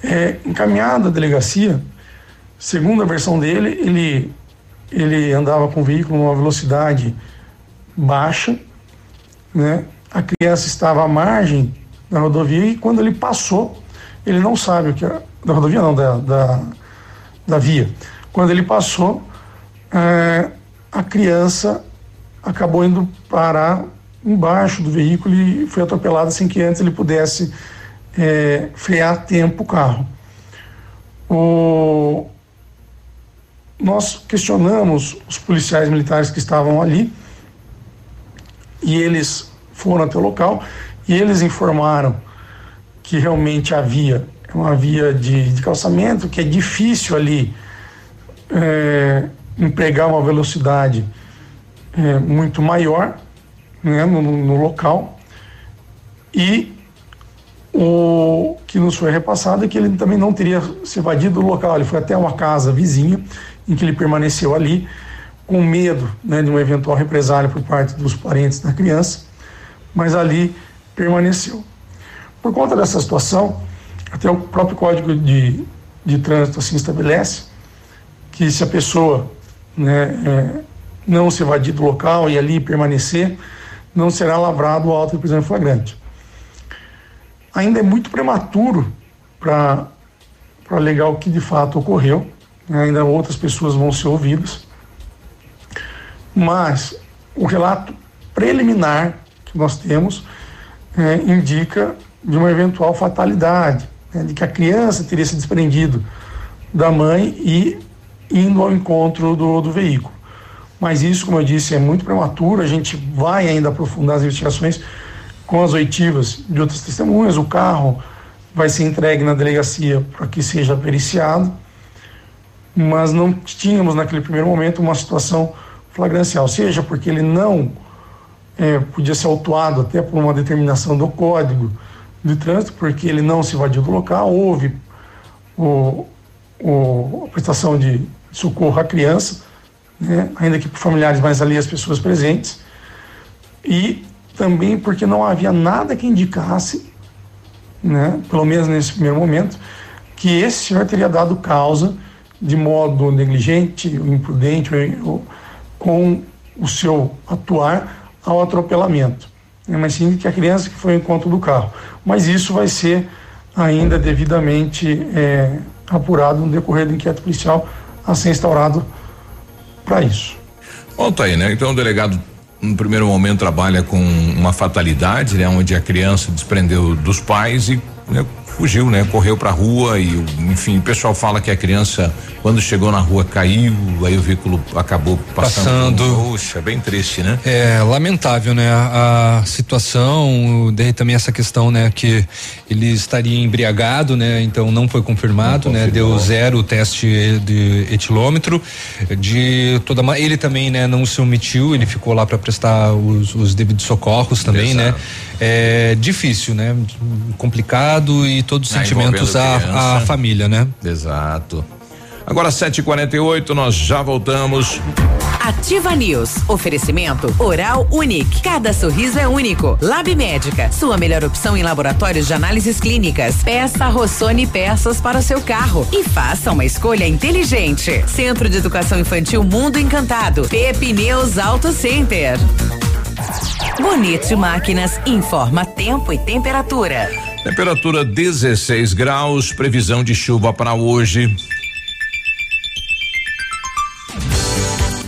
É, encaminhado à delegacia, segundo a versão dele, ele, ele andava com o veículo numa velocidade baixa, né? a criança estava à margem da rodovia e quando ele passou, ele não sabe o que é, da rodovia não, da, da, da via. Quando ele passou, é, a criança acabou indo parar embaixo do veículo e foi atropelado sem que antes ele pudesse é, frear a tempo o carro. O... Nós questionamos os policiais militares que estavam ali e eles foram até o local e eles informaram que realmente havia uma via de, de calçamento que é difícil ali é, empregar uma velocidade é, muito maior né, no, no, local e o que nos foi repassado é que ele também não teria se evadido do local, ele foi até uma casa vizinha em que ele permaneceu ali com medo né, de uma eventual represália por parte dos parentes da criança, mas ali permaneceu. Por conta dessa situação, até o próprio Código de, de Trânsito assim estabelece que se a pessoa né, é, não se evadir do local e ali permanecer, não será lavrado o auto de prisão em flagrante. Ainda é muito prematuro para alegar o que de fato ocorreu, né? ainda outras pessoas vão ser ouvidas, mas o relato preliminar que nós temos é, indica de uma eventual fatalidade, né? de que a criança teria se desprendido da mãe e indo ao encontro do, do veículo. Mas isso, como eu disse, é muito prematuro. A gente vai ainda aprofundar as investigações com as oitivas de outras testemunhas. O carro vai ser entregue na delegacia para que seja periciado. Mas não tínhamos naquele primeiro momento uma situação flagrancial, seja porque ele não é, podia ser autuado até por uma determinação do código de trânsito, porque ele não se evadiu do local, houve o, o, a prestação de socorro à criança, né, ainda que por familiares, mas ali as pessoas presentes, e também porque não havia nada que indicasse, né, pelo menos nesse primeiro momento, que esse senhor teria dado causa de modo negligente, imprudente, ou, com o seu atuar ao atropelamento. Né, mas sim que a criança que foi ao encontro do carro. Mas isso vai ser ainda devidamente é, apurado no decorrer do inquérito policial a ser instaurado para isso. Bom, tá aí, né? Então o delegado no primeiro momento trabalha com uma fatalidade, né? Onde a criança desprendeu dos pais e né, fugiu, né? Correu para a rua e, enfim, o pessoal fala que a criança, quando chegou na rua, caiu, aí o veículo acabou passando. Passando. Poxa, bem triste, né? É lamentável, né? A, a situação, daí também essa questão, né? Que ele estaria embriagado, né? Então não foi confirmado, né? Deu zero o teste de etilômetro, de toda ele também, né? Não se omitiu, ele ficou lá para prestar os, os devidos socorros também, né? É difícil, né? Complicado e todos os Ah, sentimentos à, família, né? Exato. Agora 7h48, nós já voltamos. Ativa News. Oferecimento Oral Unique. Cada sorriso é único. Lab Médica. Sua melhor opção em laboratórios de análises clínicas. Peça Rossoni peças para o seu carro. E faça uma escolha inteligente. Centro de Educação Infantil Mundo Encantado. Pepineus Auto Center. Bonito Máquinas informa tempo e temperatura. Temperatura 16 graus, previsão de chuva para hoje.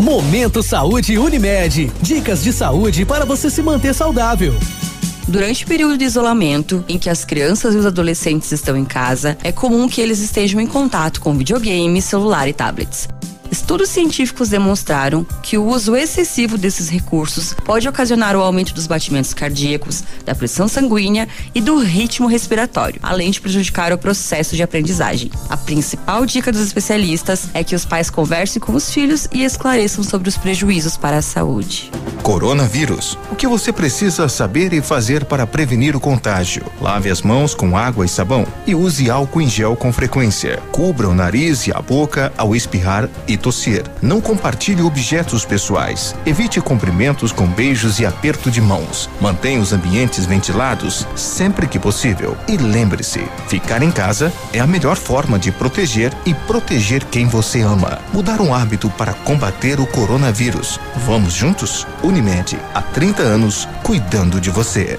Momento Saúde Unimed. Dicas de saúde para você se manter saudável. Durante o período de isolamento, em que as crianças e os adolescentes estão em casa, é comum que eles estejam em contato com videogames, celular e tablets. Estudos científicos demonstraram que o uso excessivo desses recursos pode ocasionar o aumento dos batimentos cardíacos, da pressão sanguínea e do ritmo respiratório, além de prejudicar o processo de aprendizagem. A principal dica dos especialistas é que os pais conversem com os filhos e esclareçam sobre os prejuízos para a saúde. Coronavírus. O que você precisa saber e fazer para prevenir o contágio? Lave as mãos com água e sabão e use álcool em gel com frequência. Cubra o nariz e a boca ao espirrar e tossir. Não compartilhe objetos pessoais. Evite cumprimentos com beijos e aperto de mãos. Mantenha os ambientes ventilados sempre que possível. E lembre-se, ficar em casa é a melhor forma de proteger e proteger quem você ama. Mudar um hábito para combater o coronavírus. Vamos juntos? Unimed, há 30 anos, cuidando de você.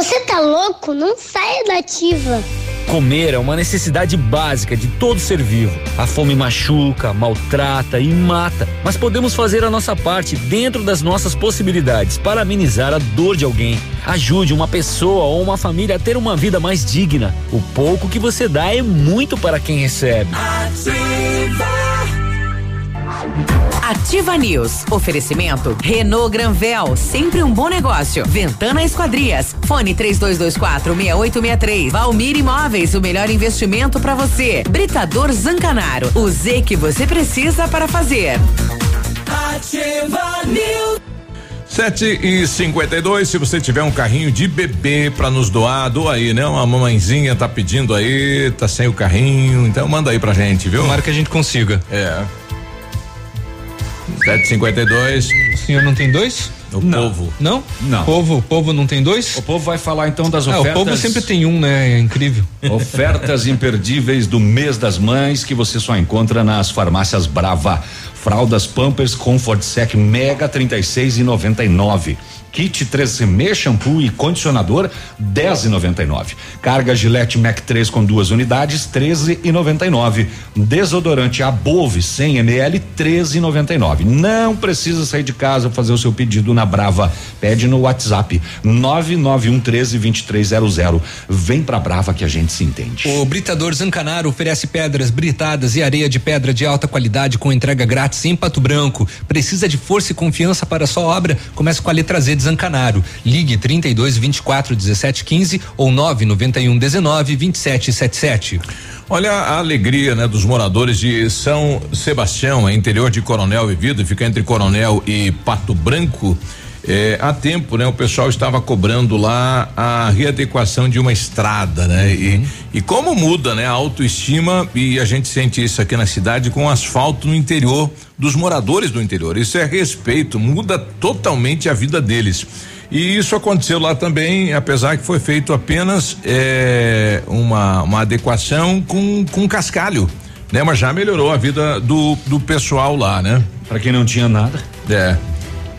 Você tá louco? Não saia da ativa. Comer é uma necessidade básica de todo ser vivo. A fome machuca, maltrata e mata, mas podemos fazer a nossa parte dentro das nossas possibilidades para amenizar a dor de alguém. Ajude uma pessoa ou uma família a ter uma vida mais digna. O pouco que você dá é muito para quem recebe. Ativa News. Oferecimento Renault Granvel, sempre um bom negócio. Ventana Esquadrias. Fone 3224 6863. Valmir Imóveis, o melhor investimento para você. Britador Zancanaro. O Z que você precisa para fazer. Ativa News. 7 e 52 se você tiver um carrinho de bebê para nos doar, doa aí, né? Uma mamãezinha tá pedindo aí, tá sem o carrinho, então manda aí pra gente, viu? Tomara que a gente consiga. É. 752. O senhor não tem dois? O não. povo. Não? Não. Povo, povo não tem dois? O povo vai falar então das ah, ofertas. o povo sempre tem um, né? É incrível. Ofertas imperdíveis do mês das mães que você só encontra nas farmácias Brava. Fraldas Pampers Comfort Sec Mega 36 e 99. Kit 3M shampoo e condicionador 10,99. Carga Gillette Mac 3 com duas unidades 13,99. Desodorante Above 100 ml 13,99. Não precisa sair de casa fazer o seu pedido na Brava. Pede no WhatsApp 991 13 2300. Vem pra Brava que a gente se entende. O Britador Zancanaro oferece pedras britadas e areia de pedra de alta qualidade com entrega grátis em Pato Branco. Precisa de força e confiança para sua obra? Comece com a letra Z Zancanaro. Ligue 32 24 17 15 ou 991 19 27 77. Olha a alegria, né, dos moradores de São Sebastião, é interior de Coronel Vivido, fica entre Coronel e Pato Branco. É, há tempo, né? O pessoal estava cobrando lá a readequação de uma estrada, né? Uhum. E, e como muda, né? A autoestima e a gente sente isso aqui na cidade com asfalto no interior dos moradores do interior. Isso é respeito, muda totalmente a vida deles. E isso aconteceu lá também, apesar que foi feito apenas é, uma, uma adequação com, com cascalho, né? Mas já melhorou a vida do, do pessoal lá, né? Para quem não tinha nada. É.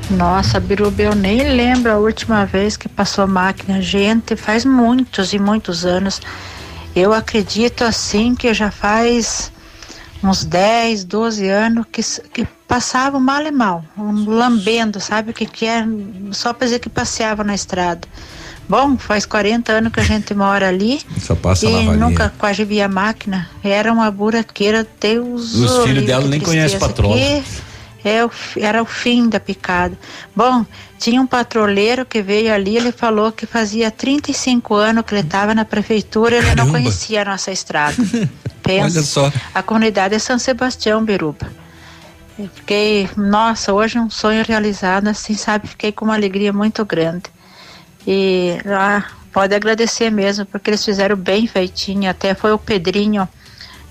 Nossa, Biruba, eu nem lembro a última vez que passou máquina. Gente, faz muitos e muitos anos. Eu acredito assim que já faz uns 10, 12 anos que, que passava mal e mal, um lambendo, sabe o que que é? Só para dizer que passeava na estrada. Bom, faz 40 anos que a gente mora ali. Só passa e nunca quase via máquina. Era uma buraqueira, Deus. Os filhos dela nem conhecem patroa. Era o fim da picada. Bom, tinha um patrulheiro que veio ali, ele falou que fazia 35 anos que ele estava na prefeitura e ele não conhecia a nossa estrada. Pensa, Olha só. A comunidade é São Sebastião, Biruba. Eu fiquei, nossa, hoje um sonho realizado, assim, sabe? Fiquei com uma alegria muito grande. E ah, pode agradecer mesmo, porque eles fizeram bem feitinho. Até foi o Pedrinho,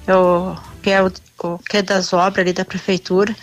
o, que, é o, o, que é das obras ali da prefeitura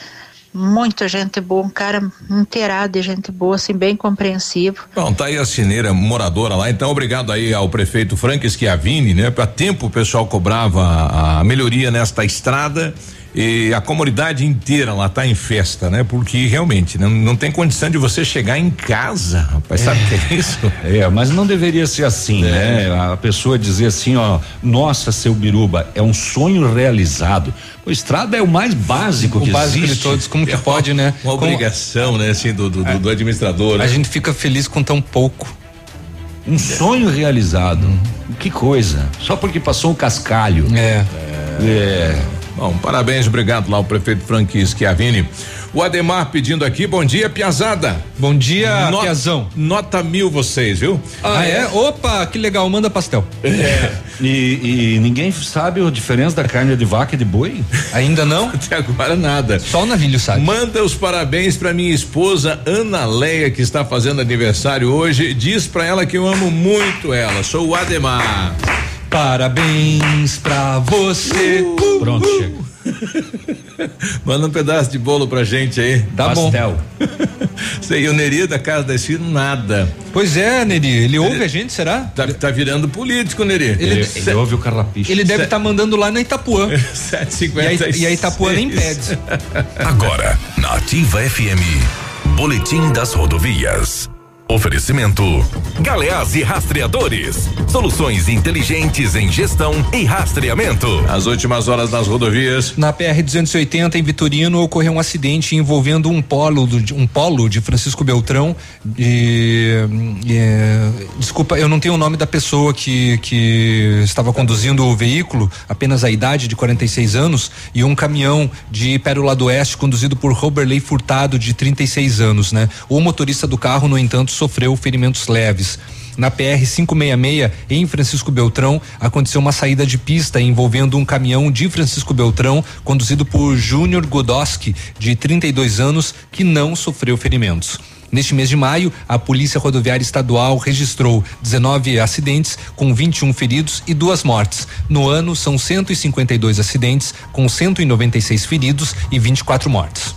muita gente boa, um cara inteirado de gente boa, assim, bem compreensivo. Bom, tá aí a cineira moradora lá, então obrigado aí ao prefeito Frank Schiavini, né? Para tempo o pessoal cobrava a melhoria nesta estrada e a comunidade inteira lá tá em festa, né? Porque realmente não, não tem condição de você chegar em casa, rapaz, é. sabe o que é isso? É, mas não deveria ser assim, é. né? A pessoa dizer assim, ó, nossa, seu Biruba, é um sonho realizado. O estrada é o mais básico o que básico existe. de todos, como que é pode, uma, né? Uma como, obrigação, né? Assim, do, do, é. do administrador. A né? gente fica feliz com tão pouco. Um sonho realizado. Hum. Que coisa. Só porque passou um cascalho. É. É. Bom, parabéns, obrigado lá o prefeito Frank Schiavini. O Ademar pedindo aqui, bom dia, Piazada. Bom dia, Not, Piazão. Nota mil vocês, viu? Ah, é? é? Opa, que legal, manda pastel. É. E, e, ninguém sabe a diferença da carne de vaca e de boi? Ainda não? Até agora nada. Só o navilho sabe. Manda os parabéns para minha esposa Ana Leia, que está fazendo aniversário hoje. Diz para ela que eu amo muito ela. Sou o Ademar. Parabéns pra você. Uh, Pronto, uh, chega. Manda um pedaço de bolo pra gente aí. Tá Pastel. bom. Sei, o Neri da Casa da Esquina, nada. Pois é, Neri, ele ouve ele, a gente, será? Tá, tá, virando político, Neri. Ele, ele, ele ouve o carrapicho. Ele deve estar tá mandando lá na Itapuã. 756. E a, e a Itapuã nem pede. Agora, na Ativa FM, Boletim das Rodovias. Oferecimento Galeás e Rastreadores. Soluções inteligentes em gestão e rastreamento. As últimas horas nas rodovias. Na PR 280 em Vitorino ocorreu um acidente envolvendo um polo do, um polo de Francisco Beltrão. E, e, é, desculpa, eu não tenho o nome da pessoa que que estava conduzindo o veículo, apenas a idade de 46 anos, e um caminhão de Pérola do Oeste conduzido por Roberley Furtado de 36 anos, né? O motorista do carro, no entanto, sofreu ferimentos leves. Na PR 566, em Francisco Beltrão, aconteceu uma saída de pista envolvendo um caminhão de Francisco Beltrão, conduzido por Júnior Godoski, de 32 anos, que não sofreu ferimentos. Neste mês de maio, a Polícia Rodoviária Estadual registrou 19 acidentes com 21 feridos e duas mortes. No ano, são 152 acidentes com 196 feridos e 24 mortes.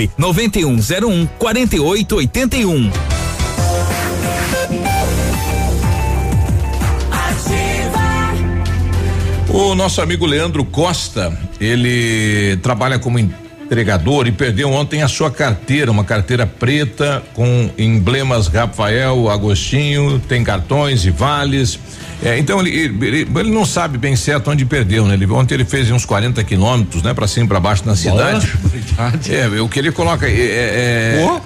9101 4881. O nosso amigo Leandro Costa, ele trabalha como entregador e perdeu ontem a sua carteira, uma carteira preta com emblemas Rafael, Agostinho, tem cartões e vales. É, então ele, ele, ele, não sabe bem certo onde perdeu, né? Ele, ontem ele fez uns 40 quilômetros, né? Para cima e para baixo na cidade. Verdade. É, o que ele coloca é, é,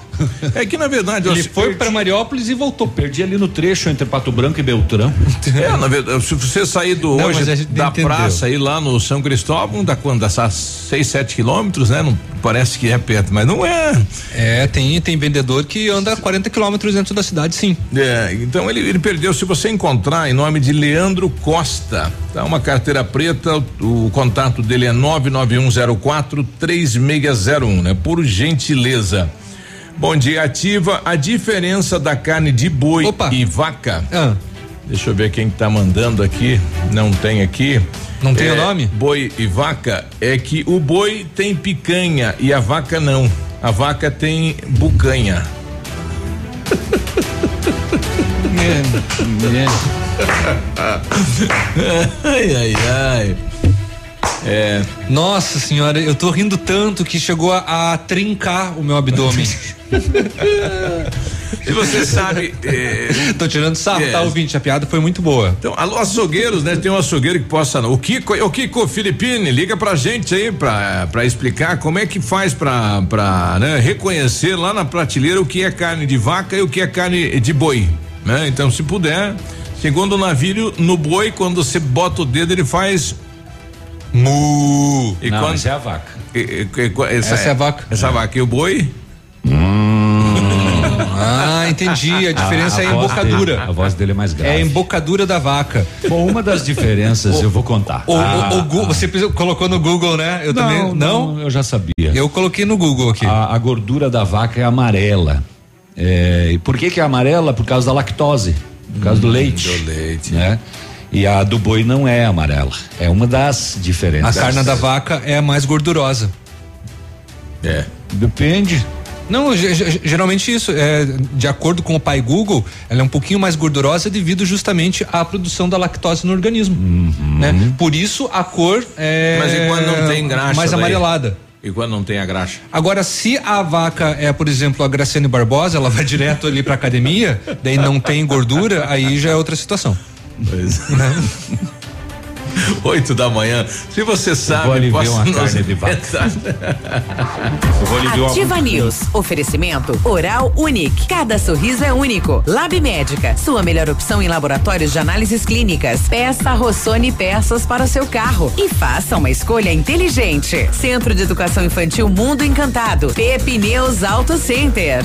é que na verdade ele foi para Mariópolis e voltou. Perdi ali no trecho entre Pato Branco e Beltrão. É, na verdade, se você sair do não, hoje da entendeu. praça aí lá no São Cristóvão, dá quando dá 6, 7 quilômetros, né? Não parece que é perto, mas não é. É, tem tem vendedor que anda 40 quilômetros dentro da cidade, sim. É, então ele, ele perdeu. Se você encontrar em nome de Leandro Costa, tá uma carteira preta, o, o contato dele é 99104 3601, né? Por gentileza. Bom dia, ativa. A diferença da carne de boi Opa. e vaca. Ah. Deixa eu ver quem tá mandando aqui. Não tem aqui. Não tem é, o nome? Boi e vaca é que o boi tem picanha e a vaca não. A vaca tem bucanha. ai, ai, ai. É. Nossa senhora, eu tô rindo tanto que chegou a, a trincar o meu abdômen. Se você sabe. É, Tô tirando sarro, é, tá, ouvinte? A piada foi muito boa. Então, alô, açougueiros, né? Tem um açougueiro que possa. O Kiko, o Kiko Filipine, liga pra gente aí pra, pra explicar como é que faz pra, pra né, reconhecer lá na prateleira o que é carne de vaca e o que é carne de boi. Né? Então, se puder, segundo o navio, no boi, quando você bota o dedo, ele faz Mu. E Não, quando, essa é a vaca. E, e, essa, essa, é a vaca. Essa é. vaca e o boi? Hum. ah, entendi. A diferença a, a é a embocadura. Dele, a voz dele é mais grave. É a embocadura da vaca. Bom, uma das diferenças o, eu vou contar. O, ah, o, o, você colocou no Google, né? Eu não, também. Não? não? eu já sabia. Eu coloquei no Google aqui. A, a gordura da vaca é amarela. É, e por que que é amarela? Por causa da lactose, por causa hum, do leite. Do leite. Né? E a do boi não é amarela. É uma das diferenças. A carne da vaca é a mais gordurosa. É. Depende. Não, geralmente isso, é, de acordo com o pai Google, ela é um pouquinho mais gordurosa devido justamente à produção da lactose no organismo. Uhum. Né? Por isso a cor é. Mas e quando não tem graxa? Mais daí? amarelada. E quando não tem a graxa? Agora, se a vaca é, por exemplo, a Graciane Barbosa, ela vai direto ali pra academia, daí não tem gordura, aí já é outra situação. Pois. Né? Oito da manhã. Se você sabe, posso uma carne de vaca. Ativa News. Oferecimento Oral Unique. Cada sorriso é único. Lab Médica. Sua melhor opção em laboratórios de análises clínicas. Peça Rossoni peças para o seu carro e faça uma escolha inteligente. Centro de Educação Infantil Mundo Encantado. Pepineus Auto Center.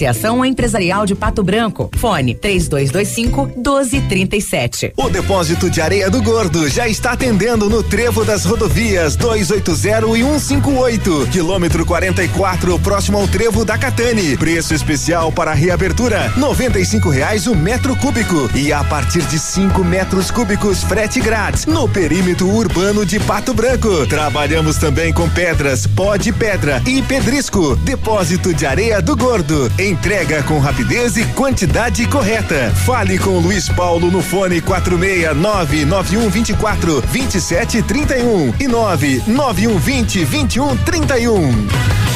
Associação Empresarial de Pato Branco. Fone 3225 1237. O depósito de areia do Gordo já está atendendo no trevo das rodovias 280 e 158, quilômetro 44, próximo ao trevo da Catane. Preço especial para reabertura: R$ reais o metro cúbico e a partir de 5 metros cúbicos frete grátis no perímetro urbano de Pato Branco. Trabalhamos também com pedras, pó de pedra e pedrisco. Depósito de areia do Gordo. Entrega com rapidez e quantidade correta. Fale com Luiz Paulo no fone 469 9124 2731 e 99120 2131.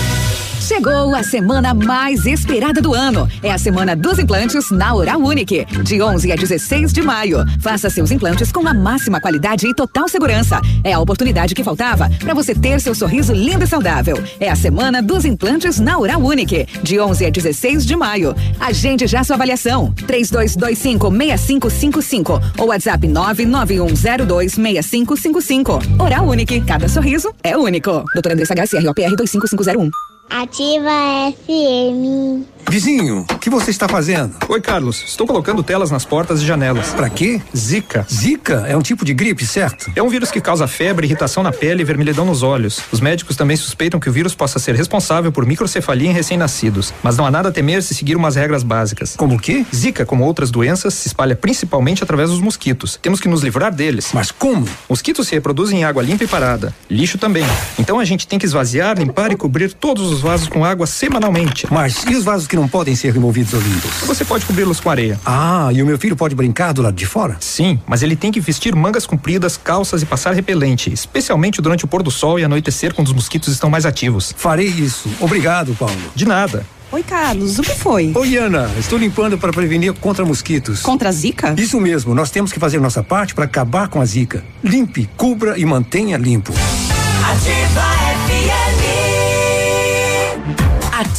Chegou a semana mais esperada do ano. É a semana dos implantes na Oral Unique, de 11 a 16 de maio. Faça seus implantes com a máxima qualidade e total segurança. É a oportunidade que faltava para você ter seu sorriso lindo e saudável. É a semana dos implantes na Oral Unique, de 11 a 16 de maio. Agende já sua avaliação. 3225 6555 ou WhatsApp 99102 6555. Oral Unique, cada sorriso é único. Doutora Andressa HCROPR 25501. Ativa FM. Vizinho, o que você está fazendo? Oi, Carlos. Estou colocando telas nas portas e janelas. Para quê? Zika. Zika é um tipo de gripe, certo? É um vírus que causa febre, irritação na pele e vermelhidão nos olhos. Os médicos também suspeitam que o vírus possa ser responsável por microcefalia em recém-nascidos. Mas não há nada a temer se seguir umas regras básicas. Como o quê? Zika, como outras doenças, se espalha principalmente através dos mosquitos. Temos que nos livrar deles. Mas como? Mosquitos se reproduzem em água limpa e parada. Lixo também. Então a gente tem que esvaziar, limpar e cobrir todos os vasos com água semanalmente. Mas e os vasos que não podem ser removidos ou limpos? Você pode cobri-los com areia. Ah, e o meu filho pode brincar do lado de fora? Sim, mas ele tem que vestir mangas compridas, calças e passar repelente, especialmente durante o pôr do sol e anoitecer quando os mosquitos estão mais ativos. Farei isso. Obrigado, Paulo. De nada. Oi, Carlos, o que foi? Oi, Ana. Estou limpando para prevenir contra mosquitos. Contra a zika? Isso mesmo. Nós temos que fazer nossa parte para acabar com a zika. Limpe, cubra e mantenha limpo. Ativa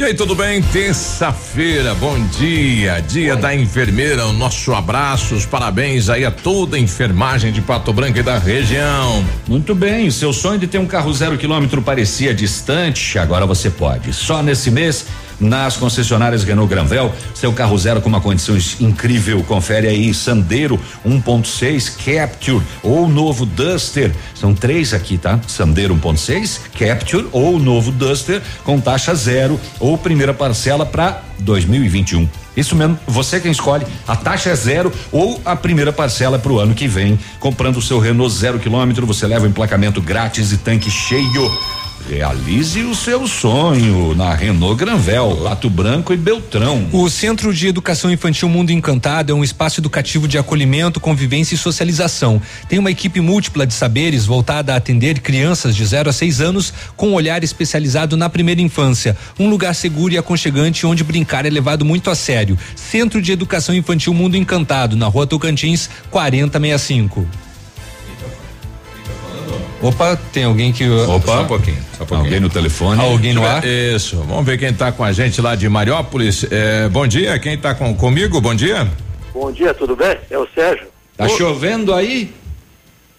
E aí, tudo bem? Terça-feira, bom dia, dia da enfermeira, o nosso abraço, os parabéns aí a toda a enfermagem de Pato Branco e da região. Muito bem, seu sonho de ter um carro zero quilômetro parecia distante, agora você pode. Só nesse mês, nas concessionárias Renault Granvel, seu carro zero com uma condição incrível. Confere aí Sandero 1.6 Capture ou novo Duster. São três aqui, tá? Sandero 1.6, Capture ou novo Duster com taxa zero ou primeira parcela para 2021. Isso mesmo, você quem escolhe. A taxa é zero ou a primeira parcela para o ano que vem. Comprando o seu Renault zero quilômetro, você leva o emplacamento grátis e tanque cheio. Realize o seu sonho na Renault Granvel, Lato Branco e Beltrão. O Centro de Educação Infantil Mundo Encantado é um espaço educativo de acolhimento, convivência e socialização. Tem uma equipe múltipla de saberes voltada a atender crianças de 0 a 6 anos com um olhar especializado na primeira infância. Um lugar seguro e aconchegante onde brincar é levado muito a sério. Centro de Educação Infantil Mundo Encantado, na rua Tocantins, 4065. Opa, tem alguém que. Opa, só um pouquinho. Só um pouquinho. Alguém no telefone. Alguém no ar? Isso. Vamos ver quem tá com a gente lá de Mariópolis. É, bom dia, quem tá com, comigo? Bom dia. Bom dia, tudo bem? É o Sérgio. Tá chovendo aí?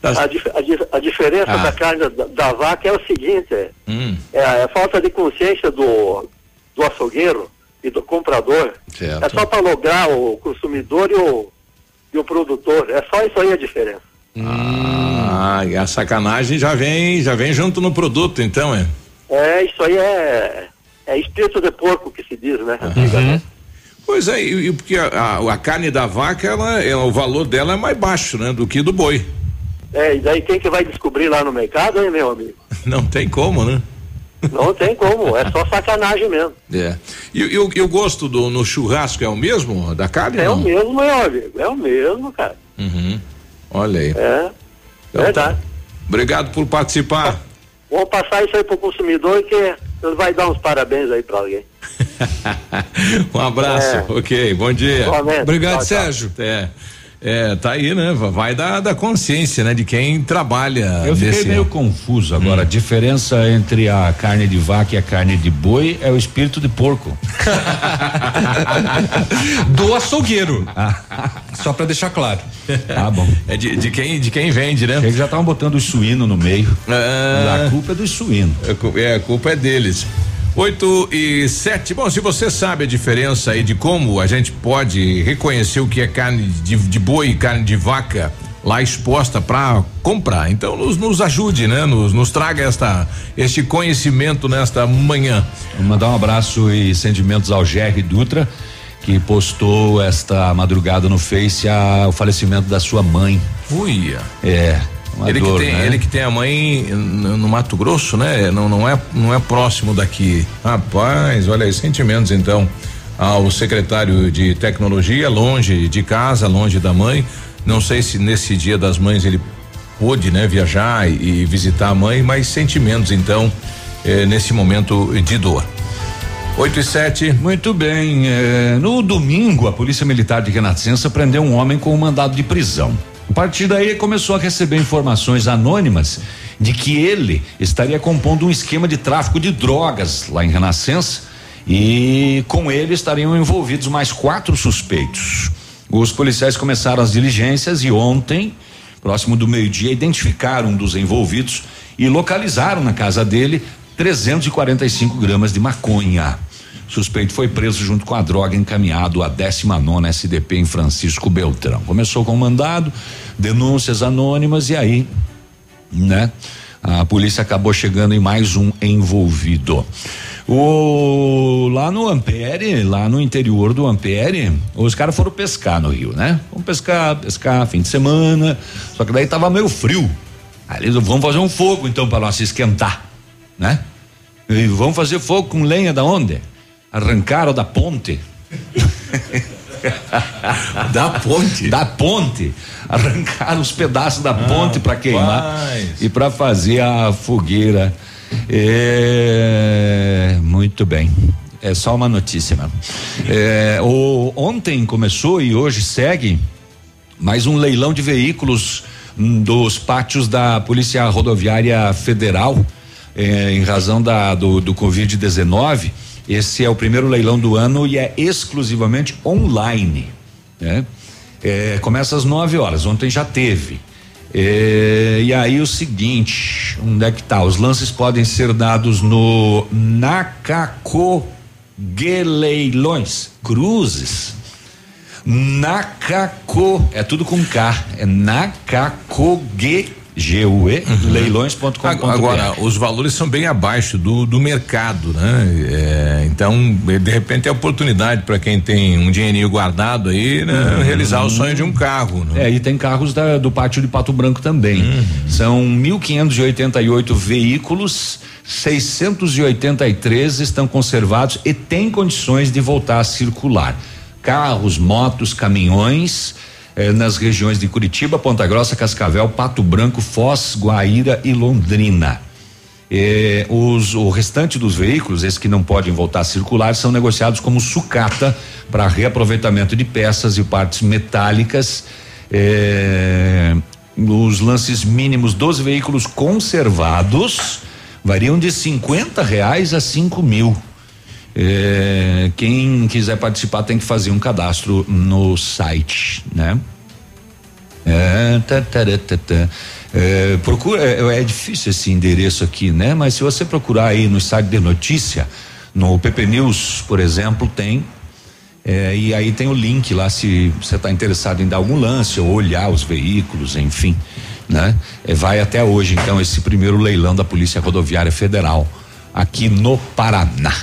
A, dif- a dif- a diferença Ah. da carne da, da vaca é o seguinte, é, Hum. é a falta de consciência do, do açougueiro e do comprador. Certo. É só para lograr o consumidor e o, e o produtor. É só isso aí a diferença. Ah, e a sacanagem já vem, já vem junto no produto, então, é? É, isso aí é, é espírito de porco que se diz, né? Antigamente. Pois é, e, e porque a, a- a carne da vaca, ela, ela- o valor dela é mais baixo, né, do que do boi. É, e daí quem que vai descobrir lá no mercado, hein, meu amigo? Não tem como, né? Não tem como, é só sacanagem mesmo. É. O- e o gosto do no churrasco é o mesmo da carne? É não? o mesmo, meu amigo, é o mesmo, cara. Uhum. Olha aí. É, Então, verdade. Obrigado por participar. Vamos passar isso aí pro consumidor que ele vai dar uns parabéns aí pra alguém. Um abraço, É. ok, bom dia. Obrigado, Tchau, tchau. Sérgio. É, é, tá aí, né? Vai da, da consciência, né? De quem trabalha. Eu fiquei meio confuso agora. A diferença entre a carne de vaca e a carne de boi é o espírito de porco. Do açougueiro. Só pra deixar claro. Tá bom. É de, de quem, de quem vende, né? Eles já estavam botando os suíno no meio. Ah. A culpa é dos suínos. É, É, a culpa é deles. 8 e 7. Bom, se você sabe a diferença aí de como a gente pode reconhecer o que é carne de, de boi e carne de vaca lá exposta para comprar, então nos, nos ajude, né? Nos, nos traga esta, este conhecimento nesta manhã. Vou mandar um abraço e sentimentos ao Jerry Dutra, que postou esta madrugada no Face a- o falecimento da sua mãe. Uia. É. Uma Ele dor, que, tem, né? ele que tem a mãe no, Mato Grosso, né? Não, não é não é próximo daqui. Rapaz, olha aí, sentimentos então ao secretário de tecnologia, longe de casa, longe da mãe. Não sei se nesse dia das mães ele pôde, né, viajar e, e visitar a mãe, mas sentimentos então eh, nesse momento de dor. 8 e 7. Muito bem. eh, no domingo, a Polícia Militar de Renascença prendeu um homem com um mandado de prisão. A partir daí, começou a receber informações anônimas de que ele estaria compondo um esquema de tráfico de drogas lá em Renascença e com ele estariam envolvidos mais quatro suspeitos. Os policiais começaram as diligências e ontem, próximo do meio-dia, identificaram um dos envolvidos e localizaram na casa dele 345 gramas de maconha. Suspeito foi preso junto com a droga encaminhado à 19 SDP em Francisco Beltrão. Começou com mandado, denúncias anônimas e aí, né? A polícia acabou chegando em mais um envolvido. O lá no Ampere, lá no interior do Ampere, os caras foram pescar no rio, né? Vamos pescar, pescar, fim de semana. Só que daí tava meio frio. Aí eles vamos fazer um fogo então para nós se esquentar, né? E vamos fazer fogo com lenha da onde? Arrancaram da ponte. da ponte? Da ponte. Arrancaram os pedaços da ponte para queimar e para fazer a fogueira. É, muito bem. É só uma notícia, mesmo. É, o, ontem começou e hoje segue mais um leilão de veículos hum, dos pátios da Polícia Rodoviária Federal eh, em razão da do, do Covid-19. Esse é o primeiro leilão do ano e é exclusivamente online. Né? Eh, começa às 9 horas. Ontem já teve. Eh, e aí o seguinte, onde é que tá? Os lances podem ser dados no Nakako Leilões Cruzes. Nakako, é tudo com K, é Nakakoge G-U-E, leilões.com.br. Agora, os valores são bem abaixo do, do mercado, né? É, então, de repente é oportunidade para quem tem um dinheirinho guardado aí, né? Realizar o sonho de um carro. Né? É, e tem carros da- do pátio de Pato Branco também. São 1.588 veículos, 683 estão conservados e têm condições de voltar a circular. Carros, motos, caminhões. Eh, nas regiões de Curitiba, Ponta Grossa, Cascavel, Pato Branco, Foz, Guaíra e Londrina. Eh, os, o restante dos veículos, esses que não podem voltar a circular, são negociados como sucata para reaproveitamento de peças e partes metálicas. Eh, os lances mínimos dos veículos conservados variam de 50 reais a 5 mil. Eh, quem quiser participar tem que fazer um cadastro no site, né? É, tá, tá, tá, tá. É, procura, é, é difícil esse endereço aqui, né? Mas se você procurar aí no site de notícia No PP News, por exemplo, tem é, e aí tem o link lá se você está interessado em dar algum lance ou olhar os veículos, enfim, né? É, vai até hoje, então, esse primeiro leilão da Polícia Rodoviária Federal aqui no Paraná.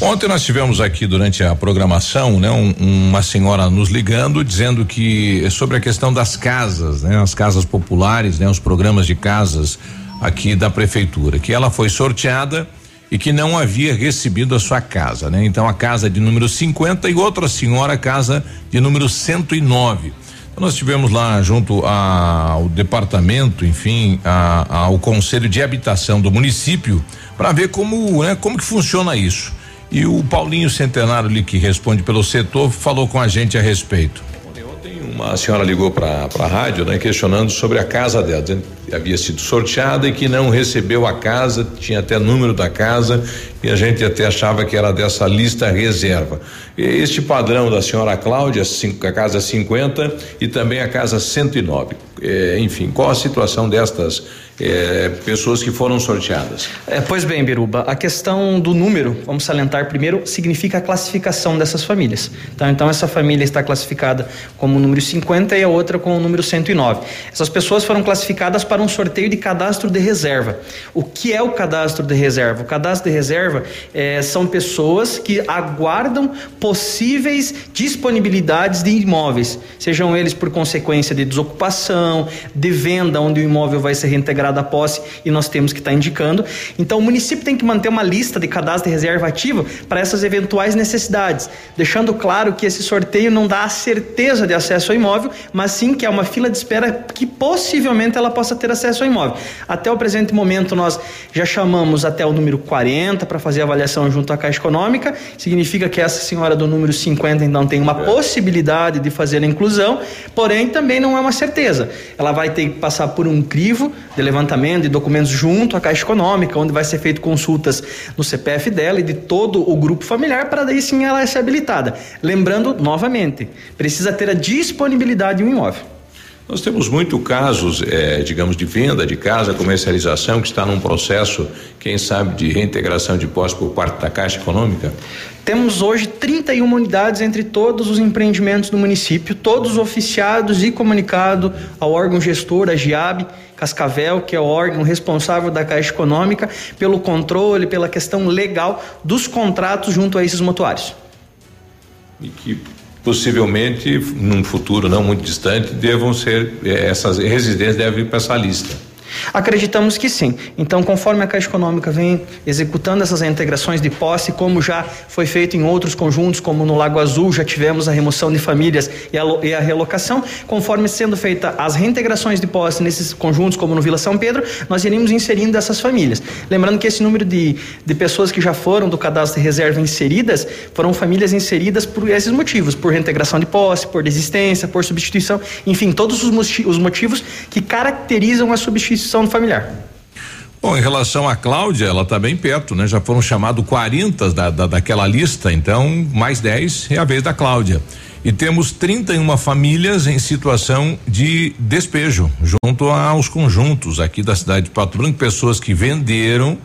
Ontem nós tivemos aqui durante a programação, né, um, uma senhora nos ligando dizendo que sobre a questão das casas, né, as casas populares, né, os programas de casas aqui da prefeitura, que ela foi sorteada e que não havia recebido a sua casa, né? Então a casa de número 50 e outra senhora casa de número 109. Então, nós tivemos lá junto ao departamento, enfim, a, ao conselho de habitação do município para ver como, né, como que funciona isso. E o Paulinho Centenário ali que responde pelo setor falou com a gente a respeito. Ontem uma senhora ligou para a rádio, né, questionando sobre a casa dela, dizendo que havia sido sorteada e que não recebeu a casa, tinha até número da casa e a gente até achava que era dessa lista reserva. Este padrão da senhora Cláudia, a casa 50 e também a casa 109. É, enfim, qual a situação destas é, pessoas que foram sorteadas. É, pois bem, Biruba, a questão do número, vamos salientar primeiro, significa a classificação dessas famílias. Tá? Então, essa família está classificada como o número 50 e a outra com o número 109. Essas pessoas foram classificadas para um sorteio de cadastro de reserva. O que é o cadastro de reserva? O cadastro de reserva é, são pessoas que aguardam possíveis disponibilidades de imóveis, sejam eles por consequência de desocupação, de venda, onde o imóvel vai ser reintegrado da posse e nós temos que estar tá indicando. Então o município tem que manter uma lista de cadastro de reserva ativa para essas eventuais necessidades, deixando claro que esse sorteio não dá a certeza de acesso ao imóvel, mas sim que é uma fila de espera que possivelmente ela possa ter acesso ao imóvel. Até o presente momento nós já chamamos até o número 40 para fazer a avaliação junto à Caixa Econômica, significa que essa senhora do número 50 então tem uma é. possibilidade de fazer a inclusão, porém também não é uma certeza. Ela vai ter que passar por um crivo de levantamento de documentos junto à Caixa Econômica, onde vai ser feito consultas no CPF dela e de todo o grupo familiar para daí sim ela ser habilitada. Lembrando novamente, precisa ter a disponibilidade de um imóvel. Nós temos muito casos, eh, digamos, de venda de casa, comercialização, que está num processo, quem sabe, de reintegração de posse por parte da Caixa Econômica? Temos hoje 31 unidades entre todos os empreendimentos do município, todos oficiados e comunicado ao órgão gestor, a GIAB, Cascavel, que é o órgão responsável da Caixa Econômica pelo controle, pela questão legal dos contratos junto a esses mutuários. E que possivelmente, num futuro não muito distante, devam ser eh, essas residências devem ir para essa lista. Acreditamos que sim. Então, conforme a Caixa Econômica vem executando essas integrações de posse, como já foi feito em outros conjuntos, como no Lago Azul, já tivemos a remoção de famílias e a, e a relocação, conforme sendo feita as reintegrações de posse nesses conjuntos, como no Vila São Pedro, nós iríamos inserindo essas famílias. Lembrando que esse número de, de pessoas que já foram do cadastro de reserva inseridas foram famílias inseridas por esses motivos, por reintegração de posse, por desistência, por substituição, enfim, todos os motivos que caracterizam a substituição instituição familiar. Bom, em relação à Cláudia, ela está bem perto, né? Já foram chamados 40 da, da, daquela lista, então mais 10 é a vez da Cláudia. E temos 31 famílias em situação de despejo, junto aos conjuntos aqui da cidade de Pato Branco, pessoas que venderam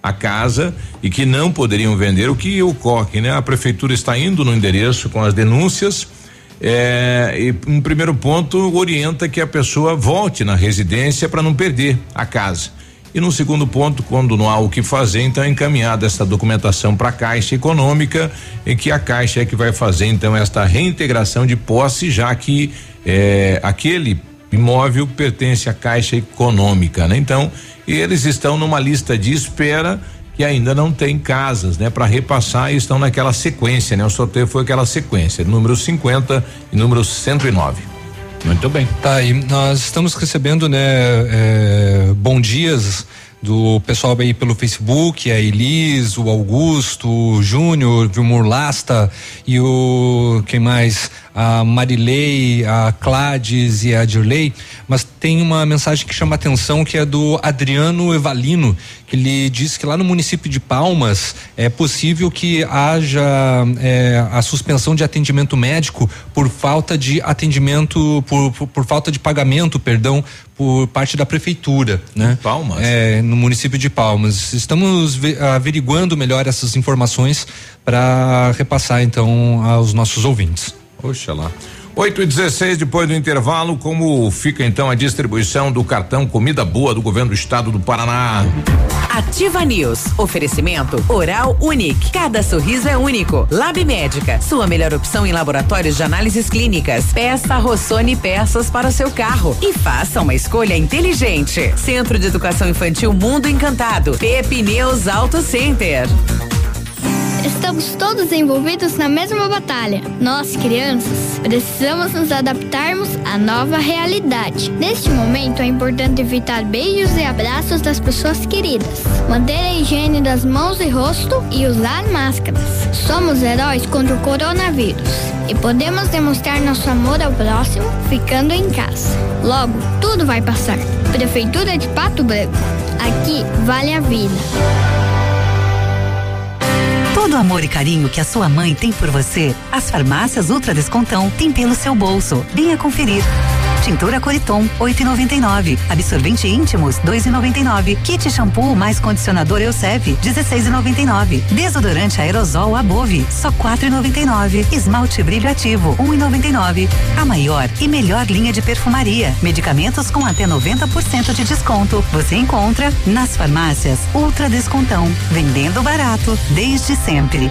a casa e que não poderiam vender. O que ocorre, né? A prefeitura está indo no endereço com as denúncias é, e um primeiro ponto orienta que a pessoa volte na residência para não perder a casa. E no segundo ponto, quando não há o que fazer, então é encaminhada essa documentação para a Caixa Econômica, em que a Caixa é que vai fazer então esta reintegração de posse, já que é, aquele imóvel pertence à Caixa Econômica, né? Então, eles estão numa lista de espera que ainda não tem casas, né, para repassar e estão naquela sequência, né? O sorteio foi aquela sequência, número 50 e número 109. Muito bem. Tá, e nós estamos recebendo, né, é, bom dias do pessoal aí pelo Facebook, a Elis, o Augusto, o Júnior, o Vilmur Lasta e o quem mais? a Marilei, a Clades e a Dirley, mas tem uma mensagem que chama atenção que é do Adriano Evalino, que ele diz que lá no município de Palmas é possível que haja é, a suspensão de atendimento médico por falta de atendimento, por, por, por falta de pagamento, perdão, por parte da prefeitura, né? Palmas? É, no município de Palmas. Estamos averiguando melhor essas informações para repassar então aos nossos ouvintes. Poxa lá. 8 e 16 depois do intervalo, como fica então a distribuição do cartão Comida Boa do governo do estado do Paraná? Ativa News. Oferecimento Oral Unique. Cada sorriso é único. Lab Médica. Sua melhor opção em laboratórios de análises clínicas. Peça Rossoni peças para o seu carro e faça uma escolha inteligente. Centro de Educação Infantil Mundo Encantado. Pepineus Auto Center. Estamos todos envolvidos na mesma batalha. Nós, crianças, precisamos nos adaptarmos à nova realidade. Neste momento, é importante evitar beijos e abraços das pessoas queridas, manter a higiene das mãos e rosto e usar máscaras. Somos heróis contra o coronavírus e podemos demonstrar nosso amor ao próximo ficando em casa. Logo, tudo vai passar. Prefeitura de Pato Branco. Aqui vale a vida. Todo o amor e carinho que a sua mãe tem por você, as farmácias Ultra Descontão têm pelo seu bolso. Venha conferir. Tintura Coriton, 8,99. Absorvente íntimos, 2,99. Kit shampoo mais condicionador Elseve, 16,99. Desodorante aerosol Above, só 4,99. Esmalte brilho ativo, 1,99. A maior e melhor linha de perfumaria. Medicamentos com até 90% de desconto. Você encontra nas farmácias Ultra Descontão. Vendendo barato desde sempre.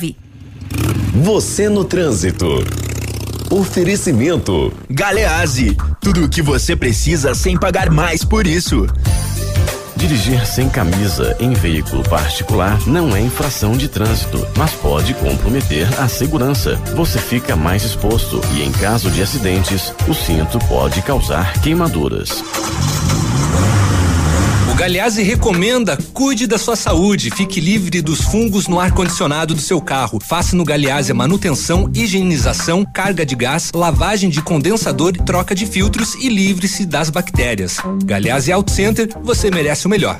você no trânsito. Oferecimento. Galease. Tudo o que você precisa sem pagar mais por isso. Dirigir sem camisa em veículo particular não é infração de trânsito, mas pode comprometer a segurança. Você fica mais exposto e, em caso de acidentes, o cinto pode causar queimaduras. Galeazzi recomenda: cuide da sua saúde, fique livre dos fungos no ar-condicionado do seu carro. Faça no Galeazzi a manutenção, higienização, carga de gás, lavagem de condensador, troca de filtros e livre-se das bactérias. Galeazzi Auto Center, você merece o melhor.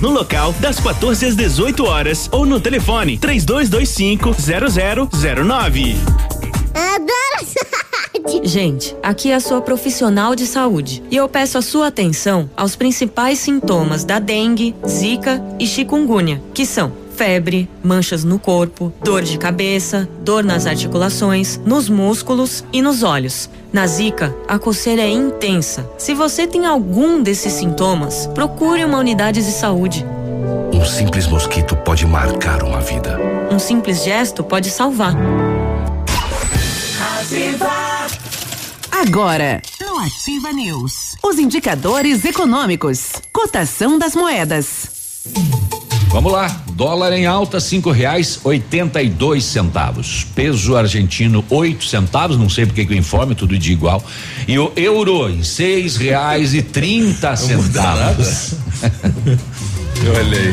no local das 14 às 18 horas ou no telefone 3225 0009. Gente, aqui é a sua profissional de saúde e eu peço a sua atenção aos principais sintomas da dengue, zika e chikungunya, que são febre, manchas no corpo, dor de cabeça, dor nas articulações, nos músculos e nos olhos. Na zika, a coceira é intensa. Se você tem algum desses sintomas, procure uma unidade de saúde. Um simples mosquito pode marcar uma vida. Um simples gesto pode salvar. Ativa. Agora, no Ativa News, os indicadores econômicos, cotação das moedas. Vamos lá, dólar em alta cinco reais oitenta e dois centavos, peso argentino oito centavos, não sei porque que o informe tudo de igual e o euro em seis reais e trinta centavos. Olhei.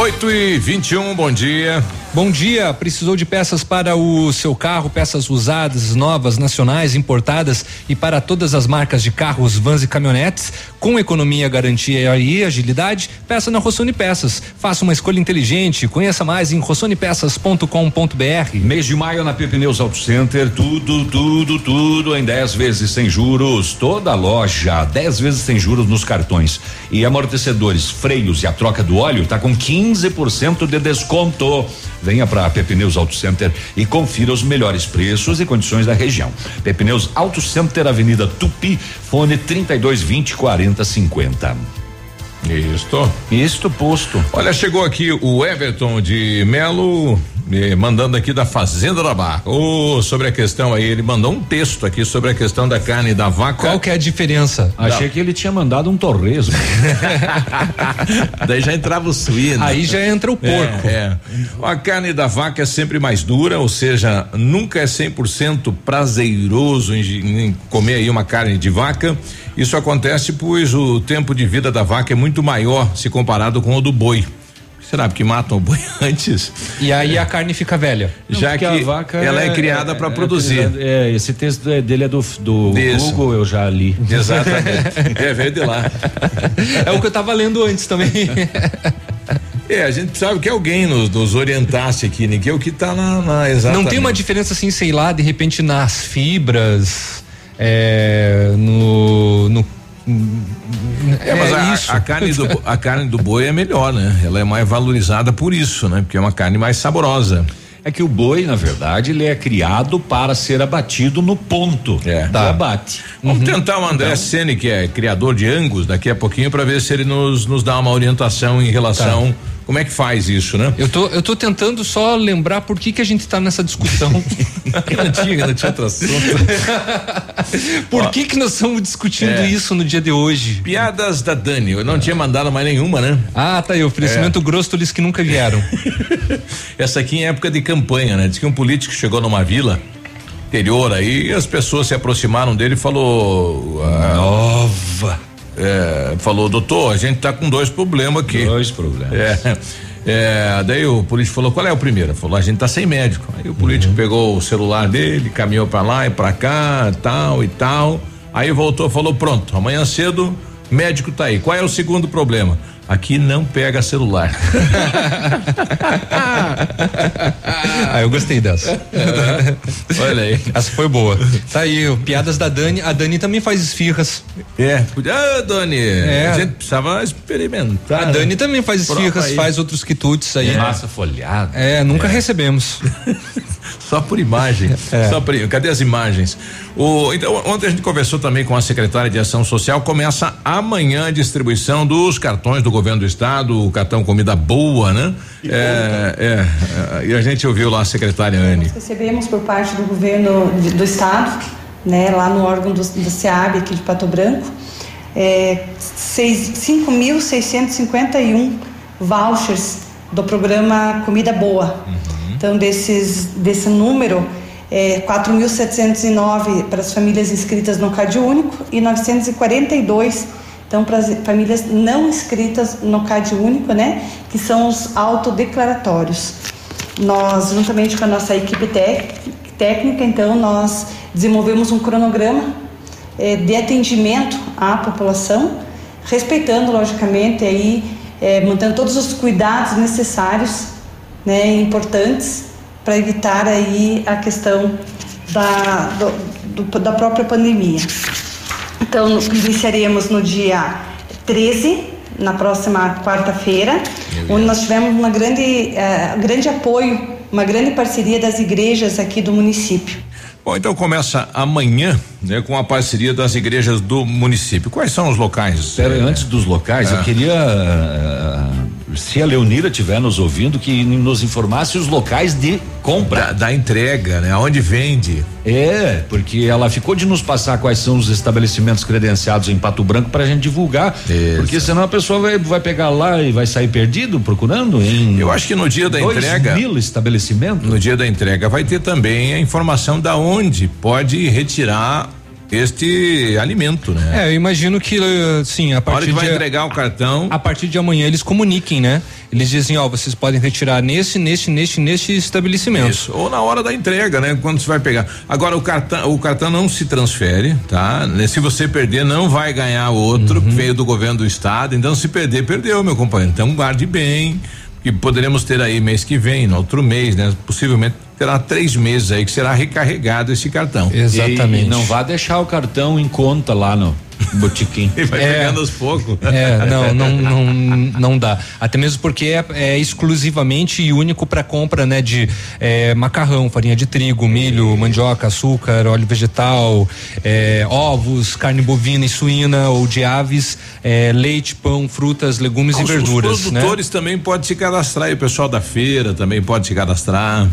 8 e 21 bom dia. Bom dia. Precisou de peças para o seu carro, peças usadas, novas, nacionais, importadas e para todas as marcas de carros, vans e caminhonetes, com economia, garantia e agilidade? Peça na Rossoni Peças. Faça uma escolha inteligente. Conheça mais em rossonepeças.com.br. Mês de maio na Pepineus Auto Center, tudo, tudo, tudo em 10 vezes sem juros. Toda loja, 10 vezes sem juros nos cartões. E amortecedores, freios e a troca do óleo tá com 15% de desconto. Venha para Pepineus Auto Center e confira os melhores preços e condições da região. Pepineus Auto Center, Avenida Tupi, fone 32 20 40 50. Isto. Isto posto. Olha, chegou aqui o Everton de Melo me mandando aqui da Fazenda da Barra. Oh, sobre a questão aí, ele mandou um texto aqui sobre a questão da carne da vaca. Qual que é a diferença? Achei que ele tinha mandado um torresmo. Daí já entrava o suíno. Aí já entra o porco. É, é. A carne da vaca é sempre mais dura, ou seja, nunca é 100% prazeroso em, em comer aí uma carne de vaca. Isso acontece pois o tempo de vida da vaca é muito maior se comparado com o do boi. Será porque matam o boi antes? E aí a carne fica velha. Não, Já que a vaca ela é, é criada para é, produzir. É, esse texto é, dele é do, do Google, eu já li. Exatamente. é, veio de lá. É o que eu estava lendo antes também. É, a gente precisava que alguém nos, nos orientasse aqui, né? Que é o que está na, na exatamente. Não tem uma diferença assim, sei lá, de repente nas fibras, é, no, no é, mas é a, isso. A, carne do, a carne do boi é melhor, né? Ela é mais valorizada por isso, né? Porque é uma carne mais saborosa. É que o boi, na verdade, ele é criado para ser abatido no ponto é. do tá. abate. Vamos uhum. tentar o André então, Sene, que é criador de angus, daqui a pouquinho, para ver se ele nos, nos dá uma orientação em relação. Tá como é que faz isso, né? Eu tô, eu tô tentando só lembrar por que que a gente tá nessa discussão. não tinha, não tinha outro assunto. por Ó, que que nós estamos discutindo é, isso no dia de hoje? Piadas da Dani, eu não tinha mandado mais nenhuma, né? Ah, tá aí, oferecimento é. grosso eles que nunca vieram. Essa aqui em época de campanha, né? Diz que um político chegou numa vila interior aí e as pessoas se aproximaram dele e falou ah, nova é, falou, doutor, a gente tá com dois problemas aqui. Dois problemas. É, é, daí o político falou, qual é o primeiro? Falou, a gente tá sem médico. Aí o político uhum. pegou o celular dele, caminhou para lá e para cá, tal e tal. Aí voltou, falou, pronto, amanhã cedo, médico tá aí. Qual é o segundo problema? Aqui não pega celular. ah, eu gostei dessa. Olha aí. Essa foi boa. Tá aí, piadas da Dani. A Dani também faz esfirras. É. Ah, Dani. É. A gente precisava experimentar. A né? Dani também faz esfirras, faz outros quitutes aí. É. Massa folhada. É, nunca é. recebemos. Só por imagem. É. Só por, cadê as imagens? O, então, ontem a gente conversou também com a secretária de Ação Social. Começa amanhã a distribuição dos cartões do governo do estado, o cartão Comida Boa, né? É, é, é, e a gente ouviu lá a secretária Anne. Nós recebemos por parte do governo de, do estado, né, lá no órgão do, do SEAB aqui de Pato Branco, é, 5.651 vouchers do programa Comida Boa. Uhum. Então, desses, desse número, é, 4.709 para as famílias inscritas no CAD único e 942 então para as famílias não inscritas no CAD único, né, que são os autodeclaratórios. Nós, juntamente com a nossa equipe técnica, então nós desenvolvemos um cronograma é, de atendimento à população, respeitando logicamente aí, é, mantendo todos os cuidados necessários né, importantes para evitar aí a questão da, do, do, da própria pandemia. Então, iniciaremos no dia 13, na próxima quarta-feira, onde nós tivemos uma grande, uh, grande apoio, uma grande parceria das igrejas aqui do município. Bom, então começa amanhã, né, com a parceria das igrejas do município. Quais são os locais? Pera, antes dos locais, é. eu queria uh, se a Leonira estiver nos ouvindo, que nos informasse os locais de compra. Da, da, entrega, né? Aonde vende. É, porque ela ficou de nos passar quais são os estabelecimentos credenciados em Pato Branco para a gente divulgar. Isso. Porque senão a pessoa vai, vai pegar lá e vai sair perdido procurando em. Eu acho que no dia da dois entrega. mil estabelecimentos. No dia da entrega vai ter também a informação da onde pode retirar este alimento, né? É, eu imagino que, sim, a partir a hora que vai de, entregar o cartão. A, partir de amanhã eles comuniquem, né? eles dizem, ó, vocês podem retirar nesse, nesse, nesse, nesse estabelecimento. Isso. Ou na hora da entrega, né? Quando você vai pegar. Agora o cartão, o cartão não se transfere, tá? Se você perder, não vai ganhar outro, uhum. veio do governo do estado. Então, se perder, perdeu, meu companheiro. Então, guarde bem. Que poderemos ter aí mês que vem, no outro mês, né? Possivelmente terá três meses aí que será recarregado esse cartão. Exatamente. E, e não vá deixar o cartão em conta lá no botiquim. E vai é, pegando aos poucos. É, não, não, não, não dá. Até mesmo porque é, é exclusivamente e único para compra, né, de é, macarrão, farinha de trigo, milho, mandioca, açúcar, óleo vegetal, é, ovos, carne bovina e suína ou de aves, é, leite, pão, frutas, legumes ah, e verduras. Os produtores né? também podem se cadastrar e o pessoal da feira também pode se cadastrar.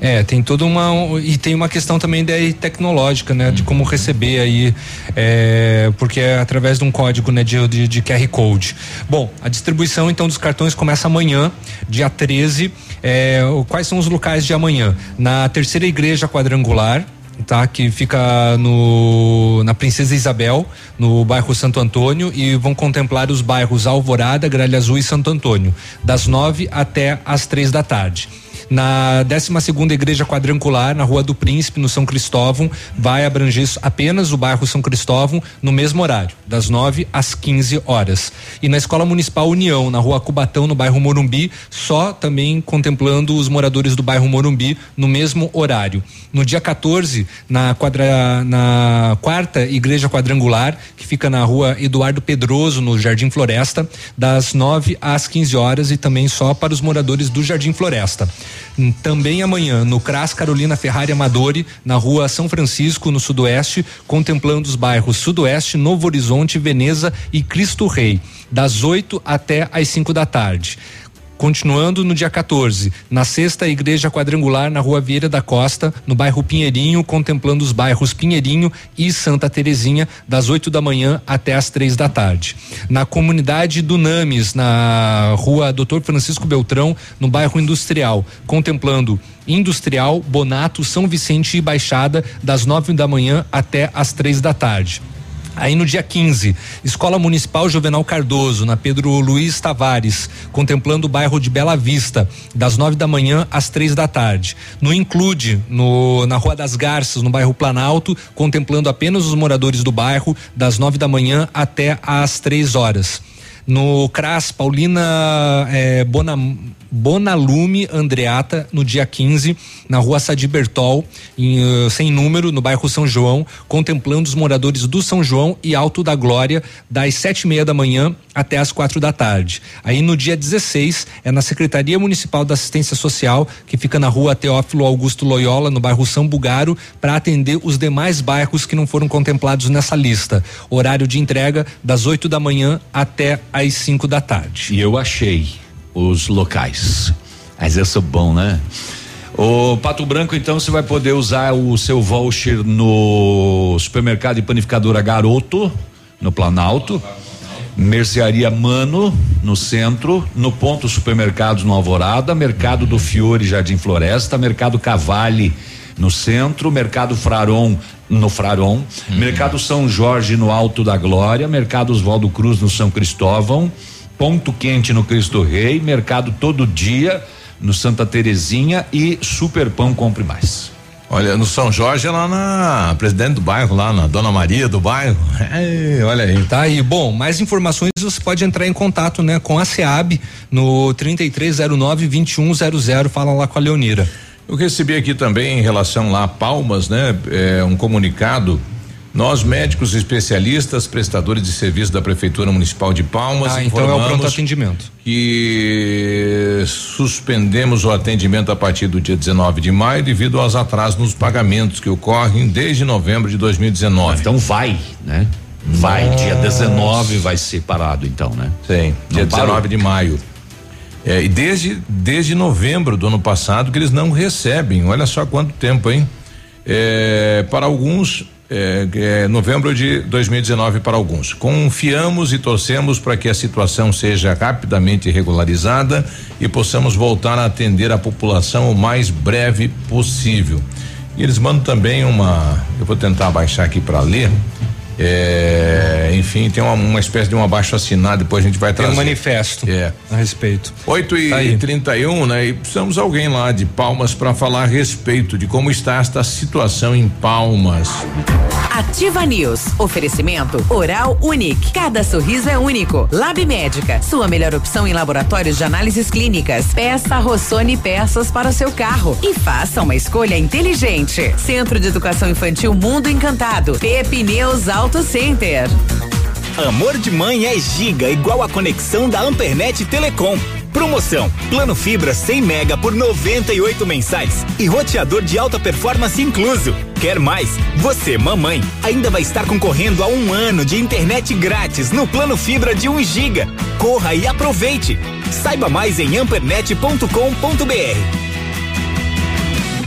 É, tem toda uma e tem uma questão também daí tecnológica, né, de como receber aí, é, porque é através de um código, né, de, de, de, QR code. Bom, a distribuição então dos cartões começa amanhã, dia 13. É, quais são os locais de amanhã? Na terceira igreja quadrangular, tá? Que fica no na Princesa Isabel, no bairro Santo Antônio e vão contemplar os bairros Alvorada, Gralha Azul e Santo Antônio, das nove até as três da tarde na 12 segunda igreja quadrangular, na Rua do Príncipe, no São Cristóvão, vai abranger apenas o bairro São Cristóvão no mesmo horário, das 9 às 15 horas. E na Escola Municipal União, na Rua Cubatão, no bairro Morumbi, só também contemplando os moradores do bairro Morumbi no mesmo horário. No dia 14, na quadra, na quarta igreja quadrangular, que fica na Rua Eduardo Pedroso, no Jardim Floresta, das 9 às 15 horas e também só para os moradores do Jardim Floresta. Também amanhã, no CRAS Carolina Ferrari Amadori, na rua São Francisco, no Sudoeste, contemplando os bairros Sudoeste, Novo Horizonte, Veneza e Cristo Rei, das 8 até às 5 da tarde. Continuando no dia 14, na sexta igreja quadrangular na Rua Vieira da Costa, no bairro Pinheirinho, contemplando os bairros Pinheirinho e Santa Terezinha, das 8 da manhã até as três da tarde. Na comunidade do Names, na Rua Doutor Francisco Beltrão, no bairro Industrial, contemplando Industrial, Bonato, São Vicente e Baixada, das 9 da manhã até as três da tarde. Aí no dia 15, Escola Municipal Juvenal Cardoso, na Pedro Luiz Tavares, contemplando o bairro de Bela Vista, das nove da manhã às três da tarde. No Include, no, na Rua das Garças, no bairro Planalto, contemplando apenas os moradores do bairro, das nove da manhã até às três horas. No CRAS, Paulina é, Bonam Bonalume Andreata, no dia 15, na rua Sadi Bertol, em, uh, sem número, no bairro São João, contemplando os moradores do São João e Alto da Glória, das sete e meia da manhã até as quatro da tarde. Aí no dia 16 é na Secretaria Municipal da Assistência Social, que fica na rua Teófilo Augusto Loyola, no bairro São Bugaro, para atender os demais bairros que não foram contemplados nessa lista. Horário de entrega das 8 da manhã até às 5 da tarde. E eu achei os locais. Mas eu sou bom, né? O Pato Branco, então, você vai poder usar o seu voucher no supermercado e panificadora Garoto, no Planalto. Mercearia Mano, no centro, no ponto supermercados no Alvorada, Mercado do Fiore, Jardim Floresta, Mercado Cavale, no centro, Mercado Fraron, no Fraron, uhum. Mercado São Jorge, no Alto da Glória, Mercado Oswaldo Cruz, no São Cristóvão, Ponto Quente no Cristo Rei, Mercado Todo Dia no Santa Terezinha e Super Pão Compre Mais. Olha, no São Jorge, lá na presidente do bairro, lá na Dona Maria do bairro. É, olha aí. Tá aí. Bom, mais informações você pode entrar em contato, né, com a SEAB no 3309 2100. Fala lá com a Leonira. Eu recebi aqui também em relação lá a Palmas, né, é, um comunicado nós, médicos especialistas, prestadores de serviço da Prefeitura Municipal de Palmas, ah, então é o pronto atendimento. Que suspendemos o atendimento a partir do dia 19 de maio devido aos atrasos nos pagamentos que ocorrem desde novembro de 2019. Então vai, né? Vai, Nossa. dia 19 vai ser parado então, né? Sim, dia não 19 parou. de maio. É, e desde, desde novembro do ano passado que eles não recebem. Olha só quanto tempo, hein? É, para alguns é, é, novembro de 2019 para alguns. Confiamos e torcemos para que a situação seja rapidamente regularizada e possamos voltar a atender a população o mais breve possível. E eles mandam também uma, eu vou tentar baixar aqui para ler. É, enfim, tem uma, uma, espécie de um abaixo assinado, depois a gente vai trazer. Tem um manifesto é. a respeito. 8 e tá 31 né? E precisamos de alguém lá de Palmas para falar a respeito de como está esta situação em Palmas. Ativa News. Oferecimento Oral Unique. Cada sorriso é único. Lab Médica. Sua melhor opção em laboratórios de análises clínicas. Peça Rossoni peças para o seu carro e faça uma escolha inteligente. Centro de Educação Infantil Mundo Encantado. Pepineus Auto Center. Amor de mãe é giga igual a conexão da Ampernet Telecom. Promoção: Plano Fibra 100 mega por 98 mensais e roteador de alta performance incluso. Quer mais? Você, mamãe, ainda vai estar concorrendo a um ano de internet grátis no Plano Fibra de 1 giga. Corra e aproveite. Saiba mais em ampernet.com.br.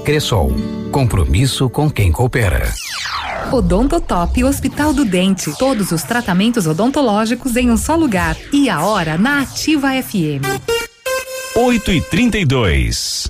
Cressol. Compromisso com quem coopera. Odontotop Hospital do Dente. Todos os tratamentos odontológicos em um só lugar. E a hora na Ativa FM. 8 e 32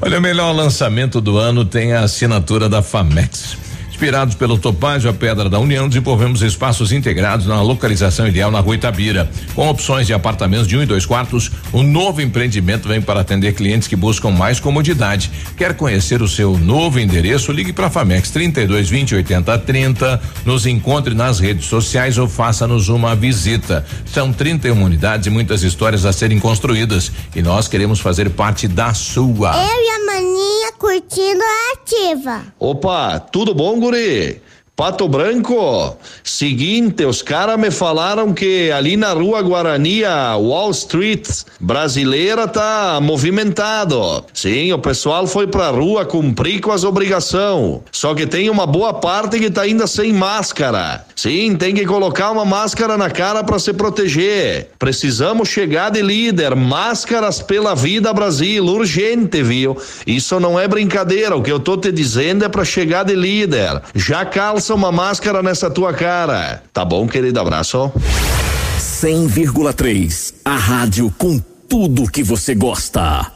Olha, o melhor lançamento do ano tem a assinatura da Famex. Inspirados pelo Topázio, a Pedra da União, desenvolvemos espaços integrados na localização ideal na rua Itabira. Com opções de apartamentos de um e dois quartos, o novo empreendimento vem para atender clientes que buscam mais comodidade. Quer conhecer o seu novo endereço? Ligue para a Famex 32 20 80 30. Nos encontre nas redes sociais ou faça-nos uma visita. São 31 unidades e muitas histórias a serem construídas. E nós queremos fazer parte da sua. Eu e a Maninha curtindo a ativa. Opa, tudo bom, guri? Pato Branco, seguinte, os caras me falaram que ali na rua Guarani, a Wall Street brasileira tá movimentado. Sim, o pessoal foi pra rua cumprir com as obrigações. Só que tem uma boa parte que tá ainda sem máscara. Sim, tem que colocar uma máscara na cara para se proteger. Precisamos chegar de líder. Máscaras pela vida Brasil, urgente, viu? Isso não é brincadeira. O que eu tô te dizendo é para chegar de líder. Já calça uma máscara nessa tua cara. Tá bom, querido? Abraço. 100,3. A rádio com tudo que você gosta.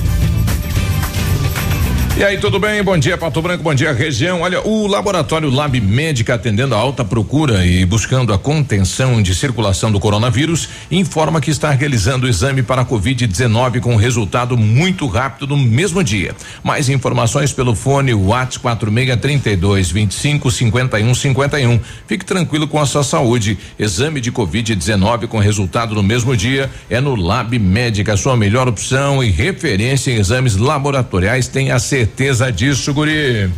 E aí, tudo bem? Bom dia, Pato Branco, bom dia, região. Olha, o laboratório Lab Médica, atendendo a alta procura e buscando a contenção de circulação do coronavírus, informa que está realizando o exame para a Covid-19 com resultado muito rápido no mesmo dia. Mais informações pelo fone WhatsApp 4632 25 51 51. Fique tranquilo com a sua saúde. Exame de Covid-19 com resultado no mesmo dia é no Lab Médica, sua melhor opção e referência em exames laboratoriais. Tenha certeza certeza disso, guri.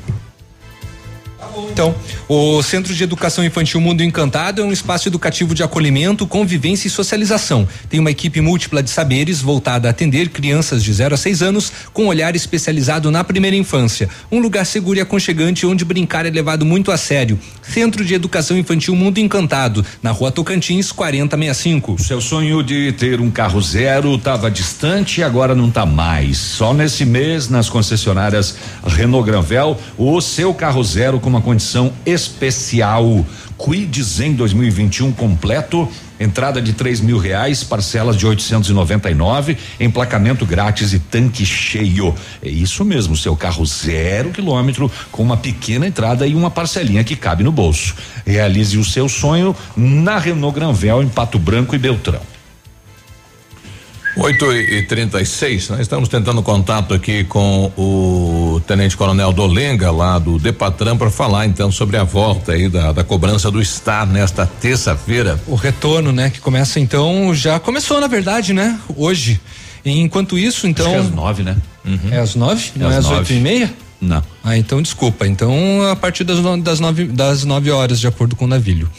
Então, o Centro de Educação Infantil Mundo Encantado é um espaço educativo de acolhimento, convivência e socialização. Tem uma equipe múltipla de saberes voltada a atender crianças de 0 a 6 anos com olhar especializado na primeira infância. Um lugar seguro e aconchegante onde brincar é levado muito a sério. Centro de Educação Infantil Mundo Encantado, na Rua Tocantins, 4065. Seu sonho de ter um carro zero estava distante e agora não está mais. Só nesse mês, nas concessionárias Renault Granvel, o seu carro zero com uma condição especial. Quids em 2021 completo entrada de três mil reais, parcelas de 899, emplacamento grátis e tanque cheio. É isso mesmo, seu carro zero quilômetro com uma pequena entrada e uma parcelinha que cabe no bolso. Realize o seu sonho na Renault Granvel em Pato Branco e Beltrão. 8 e 36 nós estamos tentando contato aqui com o Tenente Coronel Dolenga, lá do Depatran, para falar então sobre a volta aí da, da cobrança do Star nesta terça-feira. O retorno, né? Que começa então, já começou na verdade, né? Hoje. E enquanto isso, então. Acho que é às nove, né? Uhum. É às nove? Não é, é às oito e meia? Não. Ah, então desculpa. Então, a partir das, das, nove, das nove horas, de acordo com o navio.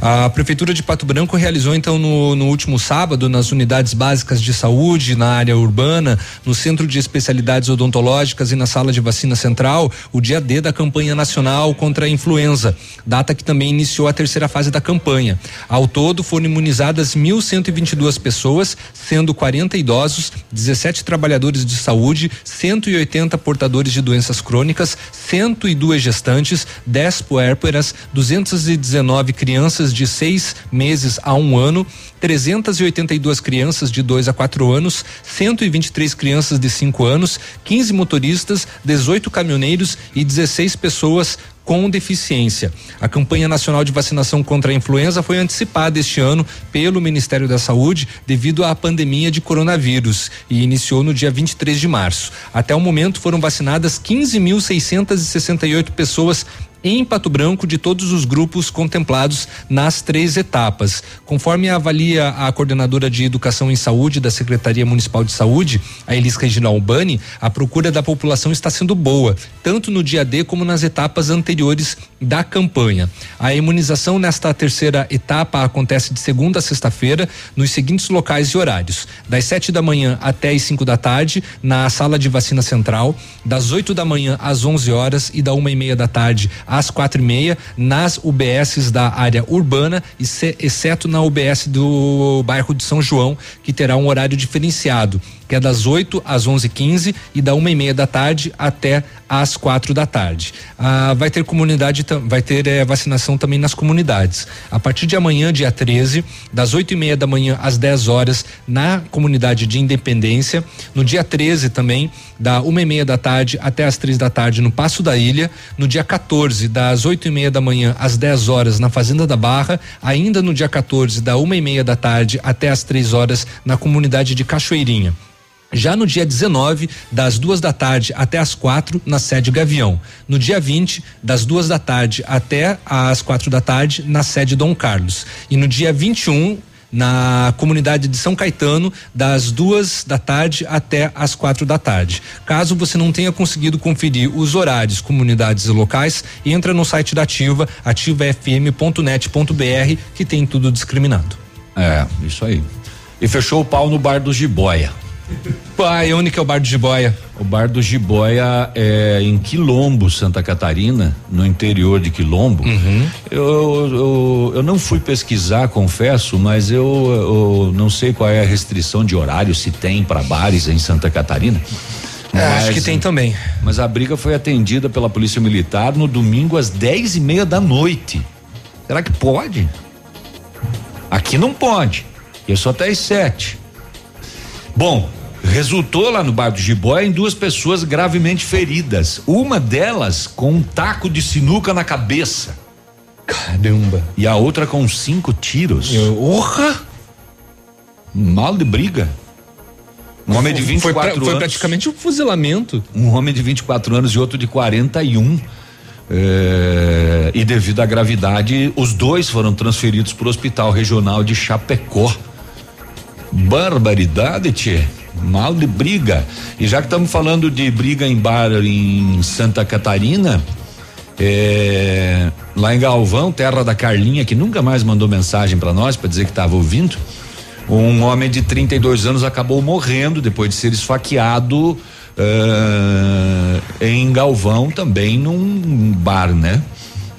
A Prefeitura de Pato Branco realizou então no, no, último sábado nas unidades básicas de saúde, na área urbana, no Centro de Especialidades Odontológicas e na sala de vacina central, o dia D da campanha nacional contra a influenza, data que também iniciou a terceira fase da campanha. Ao todo foram imunizadas 1.122 pessoas, sendo 40 idosos, 17 trabalhadores de saúde, 180 portadores de doenças crônicas, 102 gestantes, 10 puérperas, 219 crianças crianças de seis meses a um ano, 382 crianças de 2 a 4 anos, 123 crianças de 5 anos, 15 motoristas, 18 caminhoneiros e 16 pessoas com deficiência. A campanha nacional de vacinação contra a influenza foi antecipada este ano pelo Ministério da Saúde devido à pandemia de coronavírus e iniciou no dia 23 de março. Até o momento foram vacinadas 15.668 pessoas em Pato Branco de todos os grupos contemplados nas três etapas. Conforme avalia a coordenadora de Educação em Saúde da Secretaria Municipal de Saúde, a Elis Regina Albani, a procura da população está sendo boa, tanto no dia D como nas etapas anteriores da campanha. A imunização nesta terceira etapa acontece de segunda a sexta-feira nos seguintes locais e horários: das sete da manhã até as cinco da tarde na sala de vacina central, das oito da manhã às onze horas e da uma e meia da tarde às quatro e meia nas UBSs da área urbana, exceto na UBS do bairro de São João, que terá um horário diferenciado que é das 8 às 11:15 e da uma e meia da tarde até às quatro da tarde. Ah, vai ter comunidade, vai ter eh, vacinação também nas comunidades. A partir de amanhã, dia 13, das oito e meia da manhã às 10 horas, na comunidade de Independência. No dia 13 também, da uma e meia da tarde até às três da tarde no Passo da Ilha. No dia 14, das oito e meia da manhã às 10 horas na Fazenda da Barra. Ainda no dia 14, da uma e meia da tarde até às três horas na comunidade de Cachoeirinha. Já no dia 19, das duas da tarde até as quatro, na sede Gavião. No dia 20, das duas da tarde até as quatro da tarde, na sede Dom Carlos. E no dia 21, na comunidade de São Caetano, das duas da tarde até as quatro da tarde. Caso você não tenha conseguido conferir os horários, comunidades e locais, entra no site da Ativa, ativafm.net.br, que tem tudo discriminado. É, isso aí. E fechou o pau no bar do Jiboia. Pai, onde que é o bar do Jiboia? O bar do Jiboia é em Quilombo, Santa Catarina, no interior de Quilombo. Uhum. Eu, eu, eu, não fui pesquisar, confesso, mas eu, eu, não sei qual é a restrição de horário, se tem para bares em Santa Catarina. É, mas, acho que tem também. Mas a briga foi atendida pela Polícia Militar no domingo às dez e meia da noite. Será que pode? Aqui não pode. Eu só até às sete. Bom, resultou lá no bar do Jiboia em duas pessoas gravemente feridas. Uma delas com um taco de sinuca na cabeça. Caramba. E a outra com cinco tiros. Orra! Mal de briga. Um homem de 24 foi pra, anos. Foi praticamente um fuzilamento. Um homem de 24 anos e outro de 41. É, e devido à gravidade, os dois foram transferidos para o Hospital Regional de Chapecó. Barbaridade, tchê. Mal de briga. E já que estamos falando de briga em bar em Santa Catarina, é, lá em Galvão, terra da Carlinha, que nunca mais mandou mensagem para nós para dizer que estava ouvindo. Um homem de 32 anos acabou morrendo depois de ser esfaqueado uh, em Galvão, também num bar, né?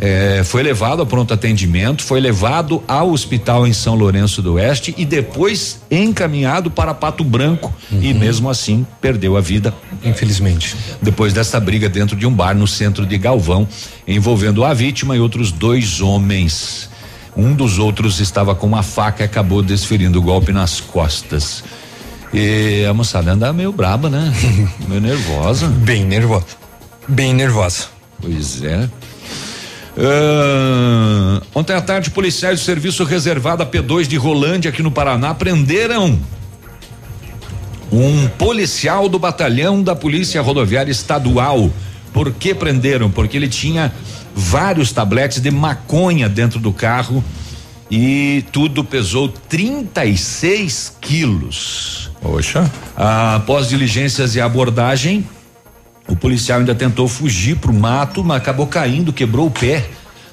É, foi levado ao pronto atendimento, foi levado ao hospital em São Lourenço do Oeste e depois encaminhado para Pato Branco uhum. e mesmo assim perdeu a vida infelizmente. Depois dessa briga dentro de um bar no centro de Galvão, envolvendo a vítima e outros dois homens. Um dos outros estava com uma faca e acabou desferindo o golpe nas costas. E a moçada anda meio braba, né? meio nervosa. Bem nervosa. Bem nervosa. Pois é. Uh, ontem à tarde, policiais do serviço reservado a P2 de Rolândia, aqui no Paraná, prenderam um policial do batalhão da Polícia Rodoviária Estadual. Por que prenderam? Porque ele tinha vários tabletes de maconha dentro do carro e tudo pesou 36 quilos. Poxa. Após diligências e abordagem, o policial ainda tentou fugir pro mato, mas acabou caindo, quebrou o pé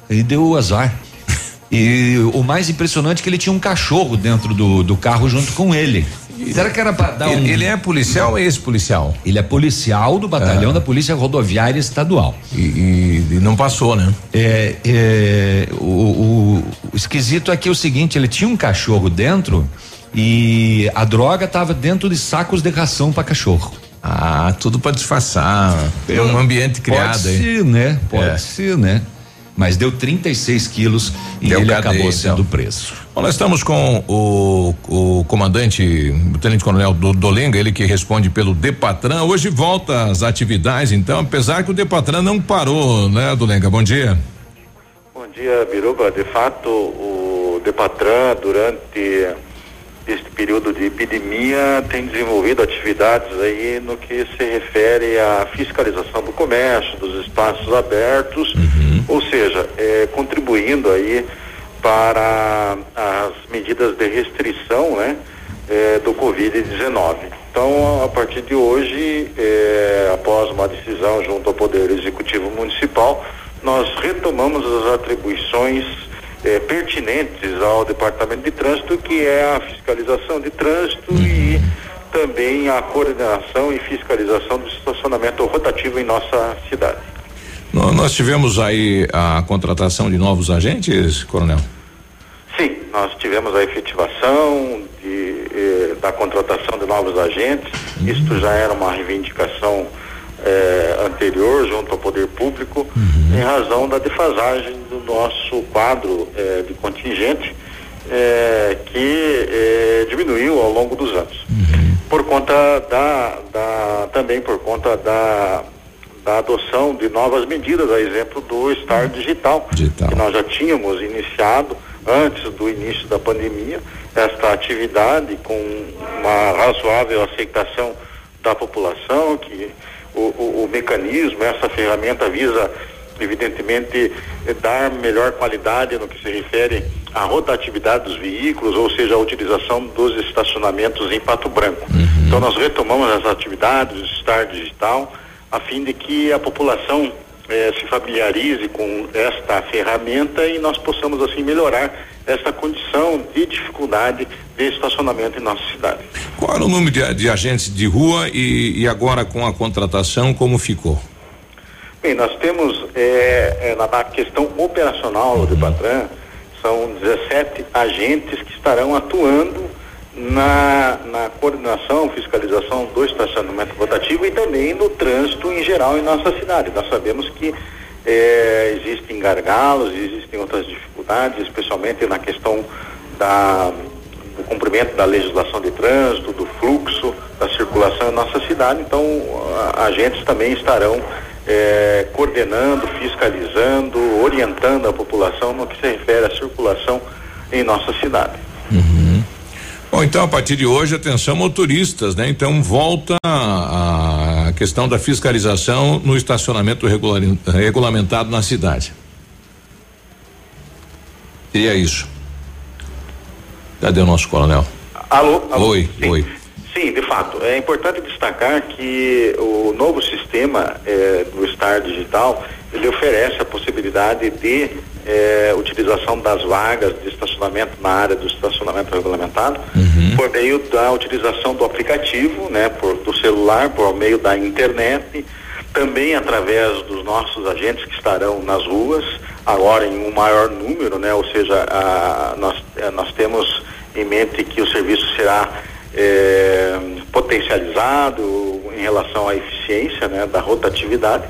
e deu azar. E o mais impressionante é que ele tinha um cachorro dentro do, do carro junto com ele. Será que era para dar ele, um. Ele é policial ou ex-policial? Ele é policial do batalhão é. da Polícia Rodoviária Estadual. E, e, e, não passou, né? É, é o, o, o, esquisito é que é o seguinte: ele tinha um cachorro dentro e a droga estava dentro de sacos de ração para cachorro. Ah, tudo para disfarçar. É um ambiente criado Pode ser, né? Pode é. ser, né? Mas deu 36 quilos e deu ele cadeia, acabou sendo então. preso. Bom, nós estamos com o, o comandante, o tenente coronel do Dolenga, ele que responde pelo Depatran. Hoje volta às atividades, então, apesar que o Depatran não parou, né, Dolenga? Bom dia. Bom dia, Biruba. De fato, o Depatran, durante este período de epidemia tem desenvolvido atividades aí no que se refere à fiscalização do comércio, dos espaços abertos, uhum. ou seja, é, contribuindo aí para as medidas de restrição, né, é, do Covid-19. Então, a partir de hoje, é, após uma decisão junto ao Poder Executivo Municipal, nós retomamos as atribuições eh, pertinentes ao Departamento de Trânsito, que é a fiscalização de trânsito e também a coordenação e fiscalização do estacionamento rotativo em nossa cidade. Nós tivemos aí a contratação de novos agentes, Coronel? Sim, nós tivemos a efetivação de, eh, da contratação de novos agentes. Uhum. Isto já era uma reivindicação eh, anterior junto ao poder público, uhum. em razão da defasagem do nosso quadro eh, de contingente, eh, que eh, diminuiu ao longo dos anos. Uhum. Por conta da, da, também por conta da, da adoção de novas medidas, a exemplo do Star Digital, Digital, que nós já tínhamos iniciado antes do início da pandemia, esta atividade com uma razoável aceitação da população, que o, o, o mecanismo, essa ferramenta visa evidentemente dar melhor qualidade no que se refere à rotatividade dos veículos, ou seja, a utilização dos estacionamentos em Pato Branco. Uhum. Então nós retomamos as atividades do Star Digital a fim de que a população eh, se familiarize com esta ferramenta e nós possamos assim melhorar essa condição de dificuldade de estacionamento em nossa cidade. Qual era o número de, de agentes de rua e, e, agora com a contratação, como ficou? Bem, nós temos é, é, na, na, questão operacional uhum. do Patran, são 17 agentes que estarão atuando na, na coordenação, fiscalização do estacionamento rotativo e também no trânsito em geral em nossa cidade. Nós sabemos que é, existem gargalos, existem outras dificuldades, especialmente na questão da, do cumprimento da legislação de trânsito, do fluxo, da circulação em nossa cidade. Então, a, agentes também estarão é, coordenando, fiscalizando, orientando a população no que se refere à circulação em nossa cidade. Uhum. Bom, então a partir de hoje, atenção motoristas, né? Então volta a, a questão da fiscalização no estacionamento regular, regulamentado na cidade. Seria isso. Cadê o nosso coronel? Alô? alô oi, sim. oi. Sim, de fato. É importante destacar que o novo sistema eh, do Star Digital ele oferece a possibilidade de eh, utilização das vagas de estacionamento na área do estacionamento regulamentado uhum. por meio da utilização do aplicativo, né, por, do celular, por meio da internet, também através dos nossos agentes que estarão nas ruas, agora em um maior número, né, ou seja, a, nós, a, nós temos em mente que o serviço será é, potencializado em relação à eficiência né, da rotatividade.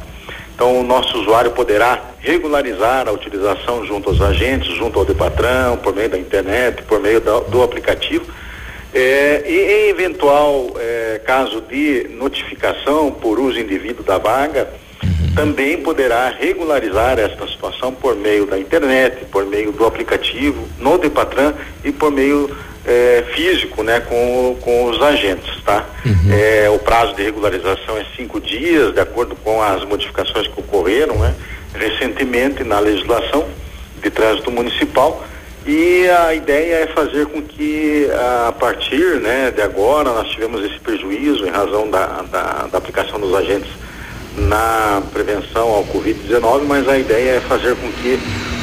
Então, o nosso usuário poderá regularizar a utilização junto aos agentes, junto ao Depatrão, por meio da internet, por meio do, do aplicativo. É, e em eventual é, caso de notificação por uso indevido da vaga, uhum. também poderá regularizar esta situação por meio da internet, por meio do aplicativo, no Depatran e por meio é, físico, né, com, com os agentes, tá? Uhum. É, o prazo de regularização é cinco dias, de acordo com as modificações que ocorreram, né, recentemente na legislação de trânsito municipal. E a ideia é fazer com que a partir, né, de agora nós tivemos esse prejuízo em razão da, da, da aplicação dos agentes na prevenção ao Covid-19, mas a ideia é fazer com que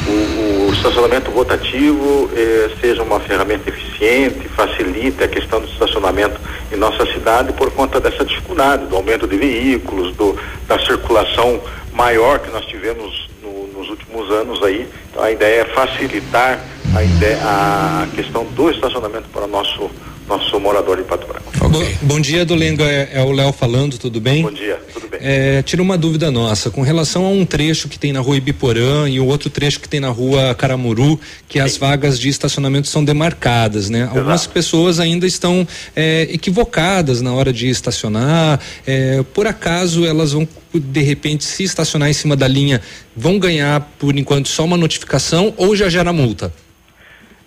o, o estacionamento rotativo eh, seja uma ferramenta eficiente, facilite a questão do estacionamento em nossa cidade por conta dessa dificuldade, do aumento de veículos, do, da circulação maior que nós tivemos no, nos últimos anos aí. Então a ideia é facilitar a, ideia, a questão do estacionamento para o nosso nosso morador de Pato Branco. Okay. Bom, bom, dia, Dolengo. É, é o Léo falando, tudo bem? Bom dia, tudo bem. É, tira uma dúvida nossa, com relação a um trecho que tem na rua Ibiporã e o outro trecho que tem na rua Caramuru, que Sim. as vagas de estacionamento são demarcadas, né? Exato. Algumas pessoas ainda estão é, equivocadas na hora de estacionar. É, por acaso elas vão de repente, se estacionar em cima da linha, vão ganhar por enquanto só uma notificação ou já gera multa?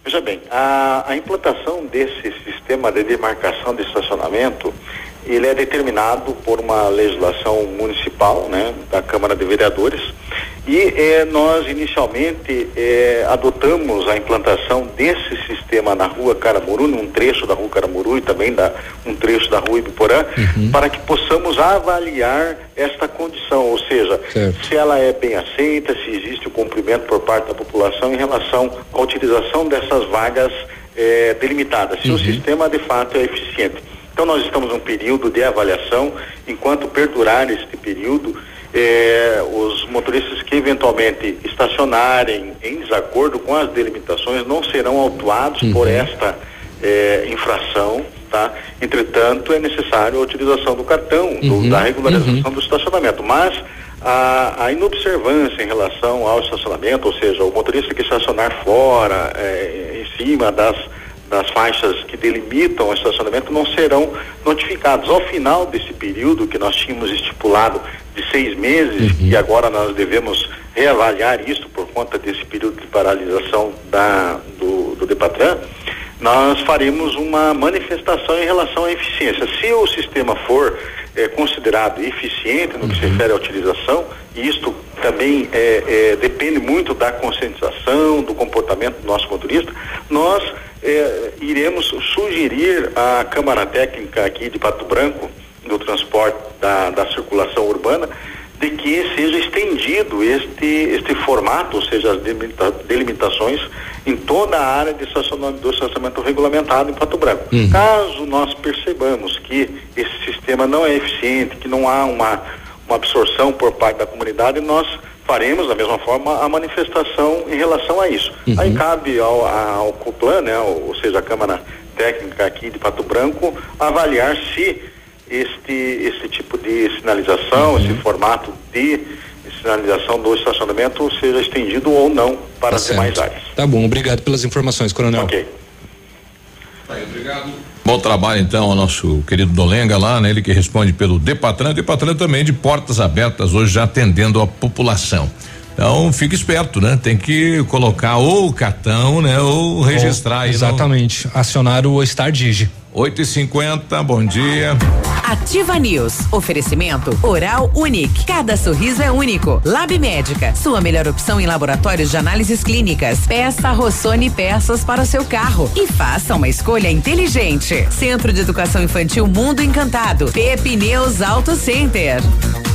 Veja bem, a, a implantação desse sistema de demarcação de estacionamento, ele é determinado por uma legislação municipal, né, da Câmara de Vereadores, e eh, nós inicialmente eh, adotamos a implantação desse sistema na rua Caramuru, num trecho da rua Caramuru e também da, um trecho da rua Ibiporã, uhum. para que possamos avaliar esta condição, ou seja, certo. se ela é bem aceita, se existe o cumprimento por parte da população em relação à utilização dessas vagas eh, delimitadas, se uhum. o sistema de fato é eficiente. Então nós estamos num período de avaliação, enquanto perdurar este período, eh, os motoristas que eventualmente estacionarem em desacordo com as delimitações não serão autuados uhum. por esta eh, infração, tá? Entretanto, é necessário a utilização do cartão, uhum. do, da regularização uhum. do estacionamento, mas a, a, inobservância em relação ao estacionamento, ou seja, o motorista que estacionar fora, eh, em cima das das faixas que delimitam o estacionamento não serão notificados. Ao final desse período que nós tínhamos estipulado de seis meses uhum. e agora nós devemos reavaliar isso por conta desse período de paralisação da, do, do Depatran, nós faremos uma manifestação em relação à eficiência. Se o sistema for é, considerado eficiente no que se uhum. refere à utilização, e isto também é, é, depende muito da conscientização, do comportamento do nosso motorista, nós é, iremos sugerir à Câmara Técnica aqui de Pato Branco, do transporte da, da circulação urbana, de que seja estendido este, este formato, ou seja, as delimitações em toda a área de estacionamento, do estacionamento regulamentado em Pato Branco. Uhum. Caso nós percebamos que esse sistema não é eficiente, que não há uma, uma absorção por parte da comunidade, nós faremos da mesma forma a manifestação em relação a isso. Uhum. Aí cabe ao, ao COPLAN, né, ou seja, a Câmara Técnica aqui de Pato Branco, avaliar se este, este tipo de sinalização, uhum. esse formato de sinalização do estacionamento seja estendido ou não para tá as demais áreas. Tá bom, obrigado pelas informações, Coronel. Ok. Aí, obrigado. Bom trabalho então ao nosso querido Dolenga lá, né? Ele que responde pelo Depatran, Depatran também de portas abertas hoje já atendendo a população. Então fique esperto, né? Tem que colocar ou o cartão, né? Ou registrar aí. Exatamente. Acionar o Star Digi. 8 e 50 bom dia. Ativa News. Oferecimento Oral Unique. Cada sorriso é único. Lab Médica. Sua melhor opção em laboratórios de análises clínicas. Peça Rossoni peças para o seu carro. E faça uma escolha inteligente. Centro de Educação Infantil Mundo Encantado. Pepineus Auto Center.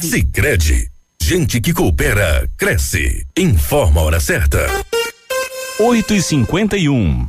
Sicredi, gente que coopera cresce. Informa a hora certa. 8 e 51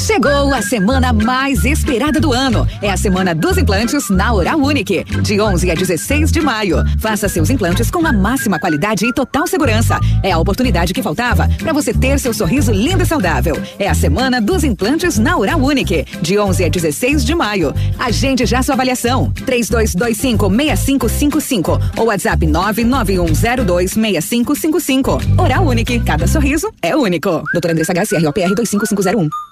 Chegou a semana mais esperada do ano. É a semana dos implantes na Oral Unique, de 11 a 16 de maio. Faça seus implantes com a máxima qualidade e total segurança. É a oportunidade que faltava para você ter seu sorriso lindo e saudável. É a semana dos implantes na Oral Unique, de 11 a 16 de maio. Agende já sua avaliação. 3225 6555 ou WhatsApp 99102 6555. Oral Unique, cada sorriso é único. Doutora Andressa HCROPR 25501.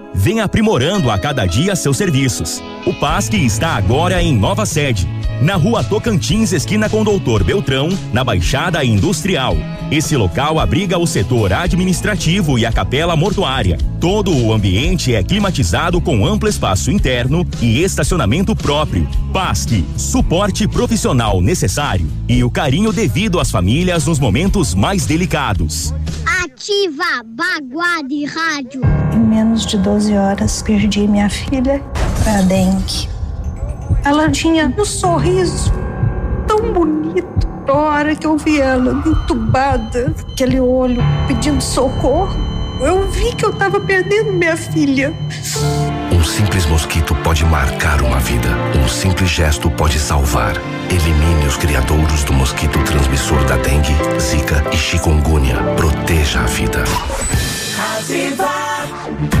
vem aprimorando a cada dia seus serviços. O PASC está agora em nova sede, na rua Tocantins, esquina com Doutor Beltrão, na Baixada Industrial. Esse local abriga o setor administrativo e a capela mortuária. Todo o ambiente é climatizado com amplo espaço interno e estacionamento próprio. PASC, suporte profissional necessário e o carinho devido às famílias nos momentos mais delicados. Ativa Baguá de Rádio. Em menos de 12 horas, perdi minha filha para dengue. Ela tinha um sorriso tão bonito. A hora que eu vi ela entubada, aquele olho pedindo socorro, eu vi que eu estava perdendo minha filha. Um simples mosquito pode marcar uma vida. Um simples gesto pode salvar. Elimine os criadouros do mosquito transmissor da dengue, zika e chikungunya. Proteja a vida. Ativa.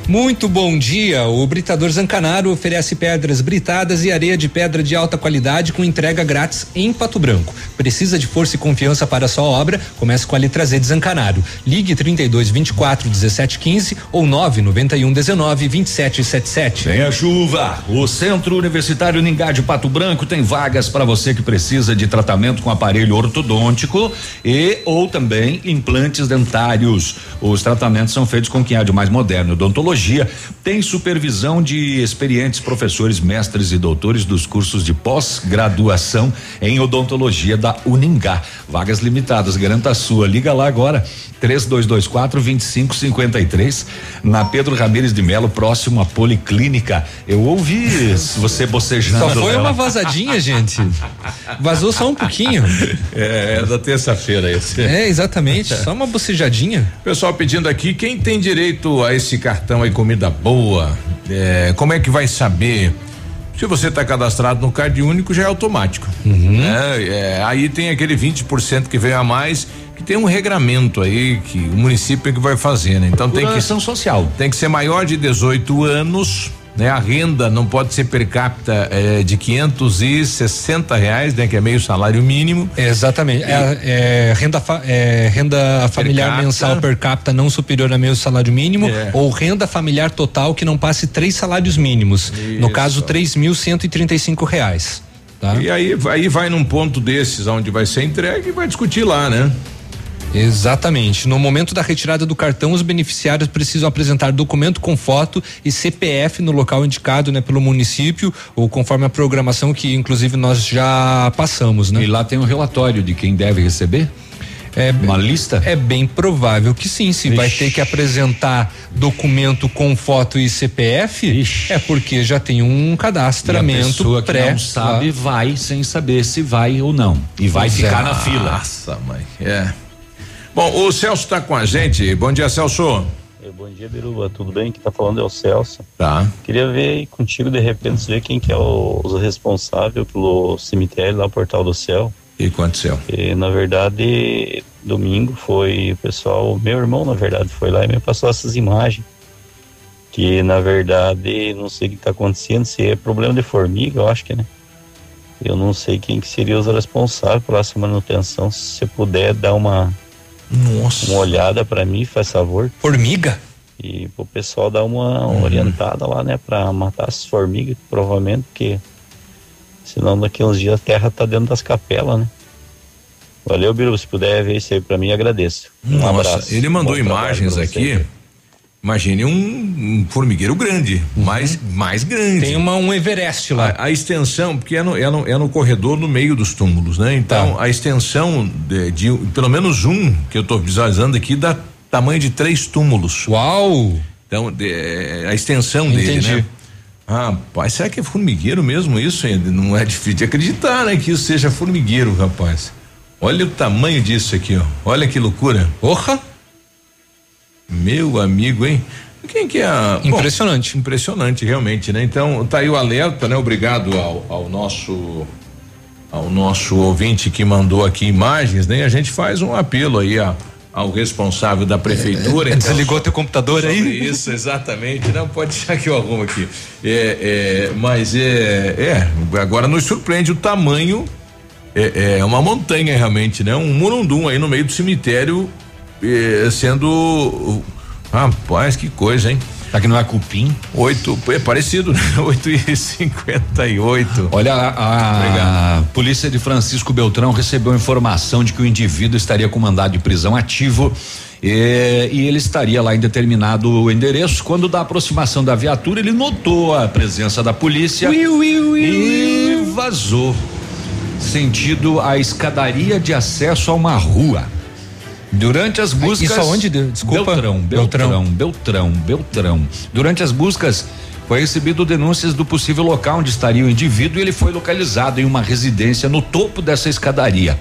Muito bom dia. O Britador Zancanaro oferece pedras britadas e areia de pedra de alta qualidade com entrega grátis em Pato Branco. Precisa de força e confiança para sua obra? Comece com a letra Z de Zancanaro. Ligue 32 24 17 15 ou 991 19 27 77. Vem a chuva. O Centro Universitário Ningá de Pato Branco tem vagas para você que precisa de tratamento com aparelho ortodôntico e ou também implantes dentários. Os tratamentos são feitos com quem há de mais moderno, odontologia. Tem supervisão de experientes professores, mestres e doutores dos cursos de pós-graduação em odontologia da Uningá. Vagas limitadas, garanta a sua. Liga lá agora. 3224 2553 na Pedro Ramires de Melo, próximo à Policlínica. Eu ouvi você bocejando. Só foi uma vazadinha, gente. Vazou só um pouquinho. É, é da terça-feira esse. É, exatamente. Só uma bocejadinha. Pessoal pedindo aqui, quem tem direito a esse cartão aí, comida boa? É, como é que vai saber? Se você está cadastrado no Card Único, já é automático. Uhum. Né? É, aí tem aquele 20% que veio a mais, que tem um regramento aí que o município é que vai fazer, né? Então tem que ação social. Tem que ser maior de 18 anos, né? A renda não pode ser per capita é, de 560 reais, né? Que é meio salário mínimo. Exatamente. É, é, renda, é, renda familiar capita. mensal per capita não superior a meio salário mínimo É. ou renda familiar total que não passe três salários mínimos. No Isso. caso, três mil cento e trinta e cinco reais. Tá? E aí, aí vai num ponto desses onde vai ser entregue e vai discutir lá, né? Exatamente. No momento da retirada do cartão, os beneficiários precisam apresentar documento com foto e CPF no local indicado, né, pelo município ou conforme a programação que inclusive nós já passamos, né? E lá tem um relatório de quem deve receber? É, Uma lista? É bem provável que sim. Se vai ter que apresentar documento com foto e CPF, é porque já tem um E a cadastramento pessoa que pré. não sabe lá. vai sem saber se vai ou não. E vai Pois ficar é. na fila. Nossa, mãe. É. Bom, o Celso está com a gente. Bom dia, Celso. Bom dia, Biruba. Tudo bem? Quem tá falando é o Celso. Tá. Queria ver contigo, de repente, ver quem que é o, o responsável pelo cemitério lá, Portal do Céu. E aconteceu? E, na verdade, domingo foi o pessoal, meu irmão, na verdade, foi lá e me passou essas imagens. Que, na verdade, não sei o que tá acontecendo, se é problema de formiga, eu acho que, né? Eu não sei quem que seria os responsáveis por essa manutenção. Se você puder dar uma, Nossa. uma olhada para mim, faz favor. Formiga? E pro pessoal dar uma orientada lá, né? Pra matar as formigas, provavelmente, porque senão daqui uns dias a terra tá dentro das capelas, né? Valeu, Biru. Se puder ver isso aí pra mim, agradeço. Um Nossa, abraço. ele mandou Bom imagens aqui. Imagine um, um formigueiro grande, mais, mais grande. Tem uma, um Everest lá. A, a extensão, porque é no, é, no, é no corredor no meio dos túmulos, né? Então, Tá. a extensão de, de pelo menos um que eu tô visualizando aqui dá tamanho de três túmulos. Uau! Então, de- a extensão dele, Entendi. né? Rapaz, será que é formigueiro mesmo isso? Não é difícil de acreditar, né? Que isso seja formigueiro, rapaz. Olha o tamanho disso aqui, ó. Olha que loucura. Porra! Meu amigo, hein? Quem que é? a- Bom, Impressionante. impressionante, realmente, né? Então, tá aí o alerta, né? Obrigado ao, ao nosso ao nosso ouvinte que mandou aqui imagens, né? A gente faz um apelo aí a, ao responsável da prefeitura. É, então, desligou teu computador aí? Isso, exatamente. Não pode deixar que eu arrumo aqui. É, é, mas é, é, agora nos surpreende o tamanho. É, é uma montanha realmente, né? Um murundum aí no meio do cemitério, é, sendo. Rapaz, que coisa, hein? Será que não é cupim? Oito, é parecido, né? Oito e cinquenta e oito. Olha, a, a polícia de Francisco Beltrão recebeu informação de que o indivíduo estaria com mandado de prisão ativo eh, e ele estaria lá em determinado endereço. Quando da aproximação da viatura, ele notou a presença da polícia e vazou, sentido a escadaria de acesso a uma rua. Durante as buscas. Isso aonde? Desculpa. Beltrão, Beltrão, Beltrão, Beltrão. Durante as buscas, foi recebido denúncias do possível local onde estaria o indivíduo e ele foi localizado em uma residência no topo dessa escadaria.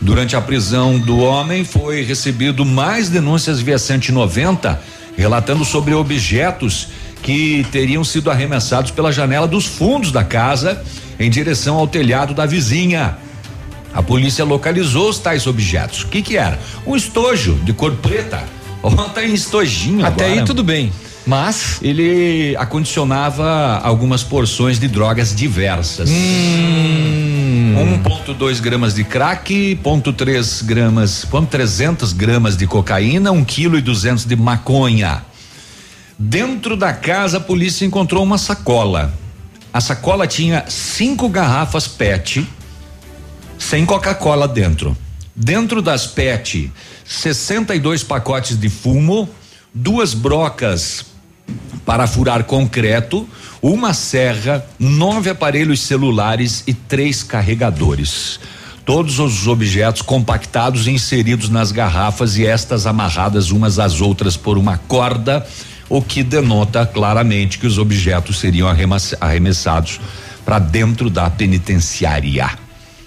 Durante a prisão do homem, foi recebido mais denúncias via 190, relatando sobre objetos que teriam sido arremessados pela janela dos fundos da casa em direção ao telhado da vizinha. A polícia localizou os tais objetos. O que que era? Um estojo de cor preta. Ó, tá em estojinho Até agora. aí tudo bem. Mas ele acondicionava algumas porções de drogas diversas. Hum. 1.2 gramas de crack, ponto três gramas, ponto 300 gramas de cocaína, 1 quilo e 200 de maconha. Dentro da casa, a polícia encontrou uma sacola. A sacola tinha cinco garrafas PET sem Coca-Cola dentro. Dentro das PET, 62 pacotes de fumo, duas brocas para furar concreto, uma serra, nove aparelhos celulares e três carregadores. Todos os objetos compactados e inseridos nas garrafas e estas amarradas umas às outras por uma corda, o que denota claramente que os objetos seriam arremessa- arremessados para dentro da penitenciária.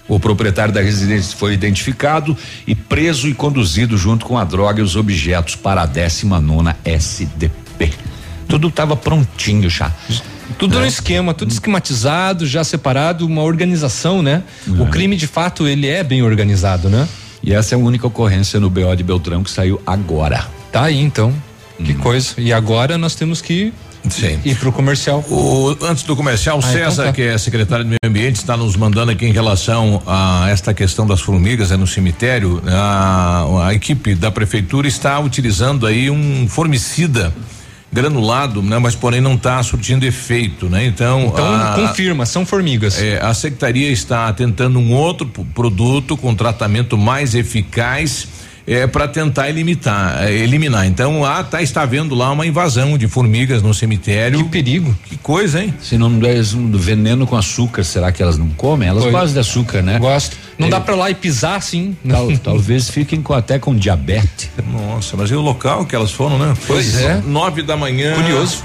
O proprietário da residência foi identificado e preso e conduzido junto com a droga e os objetos para a 19 SDP. Tudo estava prontinho já. Tudo no esquema, tudo esquematizado, já separado, uma organização, né? O crime de fato ele é bem organizado, né? E essa é a única ocorrência no BO de Beltrão que saiu agora. Tá aí então. Que coisa. E agora nós temos que Sim. pro comercial. O, antes do comercial, o Ah, então César, tá. que é secretário do Meio Ambiente, está nos mandando aqui em relação a esta questão das formigas é no cemitério. A, a equipe da prefeitura está utilizando aí um formicida granulado, né? Mas porém não está surtindo efeito, né? Então, Então a- confirma, são formigas. é, a secretaria está tentando um outro produto com tratamento mais eficaz é para tentar eliminar, é, eliminar. Então, ah, tá está havendo lá uma invasão de formigas no cemitério. Que perigo. Que coisa, hein? Se não der do veneno com açúcar, será que elas não comem? Elas gostam de açúcar, né? Gosto. Não é. dá para lá e pisar assim. Tal, talvez fiquem com, até com diabetes. Nossa, mas e o local que elas foram, né? Pois, pois é. Nove da manhã. Curioso.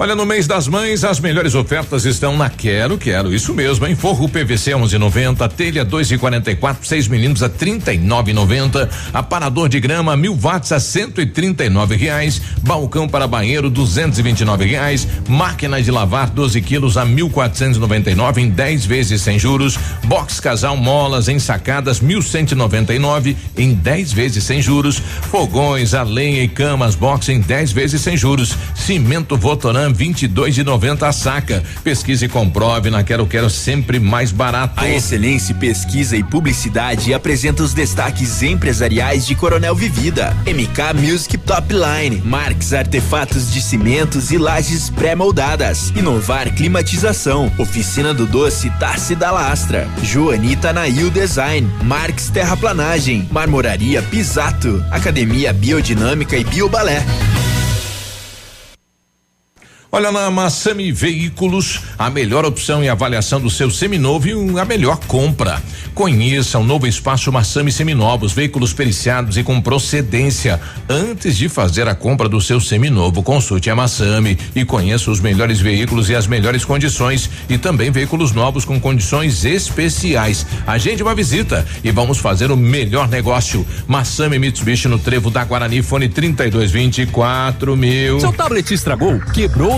Olha, no mês das mães, as melhores ofertas estão na Quero, Quero, isso mesmo, em forro PVC 11,90, telha 2,44, 6 milímetros a 39,90, aparador de grama mil watts a 139 reais, balcão para banheiro 229 reais, máquina de lavar 12 quilos a 1.499 em 10 vezes sem juros, box casal molas em sacadas 1.199 em 10 vezes sem juros, fogões a lenha e camas box em 10 vezes sem juros, cimento Votoran 22 de 90 a saca. Pesquise e comprove na Quero Quero sempre mais barato. A Excelência Pesquisa e Publicidade apresenta os destaques empresariais de Coronel Vivida. MK Music Top Line, Marques Artefatos de Cimentos e Lajes Pré-Moldadas. Inovar Climatização, Oficina do Doce Tassi da Lastra. Joanita Nail Design, Marques Terraplanagem, Marmoraria Pisato, Academia Biodinâmica e Biobalé. Olha na Massami Veículos, a melhor opção e avaliação do seu seminovo e a melhor compra. Conheça o novo espaço Massami Seminovos, veículos periciados e com procedência. Antes de fazer a compra do seu seminovo, consulte a Massami e conheça os melhores veículos e as melhores condições e também veículos novos com condições especiais. Agende uma visita e vamos fazer o melhor negócio. Massami Mitsubishi no Trevo da Guarani, fone 3224 mil. Seu tablet estragou, quebrou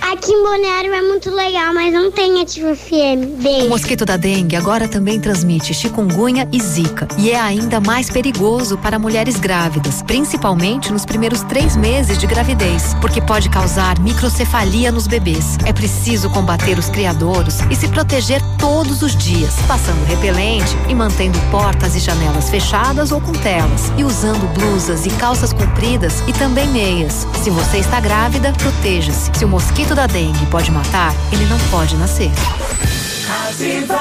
Aqui em Balneário é muito legal, mas não tem ativo FM. O mosquito da dengue agora também transmite chikungunya e zika. E é ainda mais perigoso para mulheres grávidas, principalmente nos primeiros três meses de gravidez, porque pode causar microcefalia nos bebês. É preciso combater os criadouros e se proteger todos os dias, passando repelente e mantendo portas e janelas fechadas ou com telas, e usando blusas e calças compridas e também meias. Se você está grávida, proteja-se. Se o mosquito mosquito da dengue pode matar, ele não pode nascer. Ativa.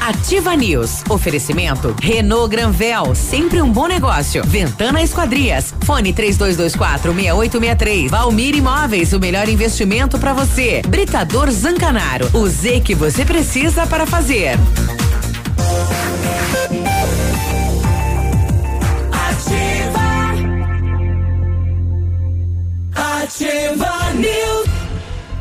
Ativa News. Oferecimento Renault Granvel, sempre um bom negócio. Ventana Esquadrias. Fone 3224 6863. Valmir Imóveis, o melhor investimento para você. Britador Zancanaro. O Z que você precisa para fazer. Ativa News.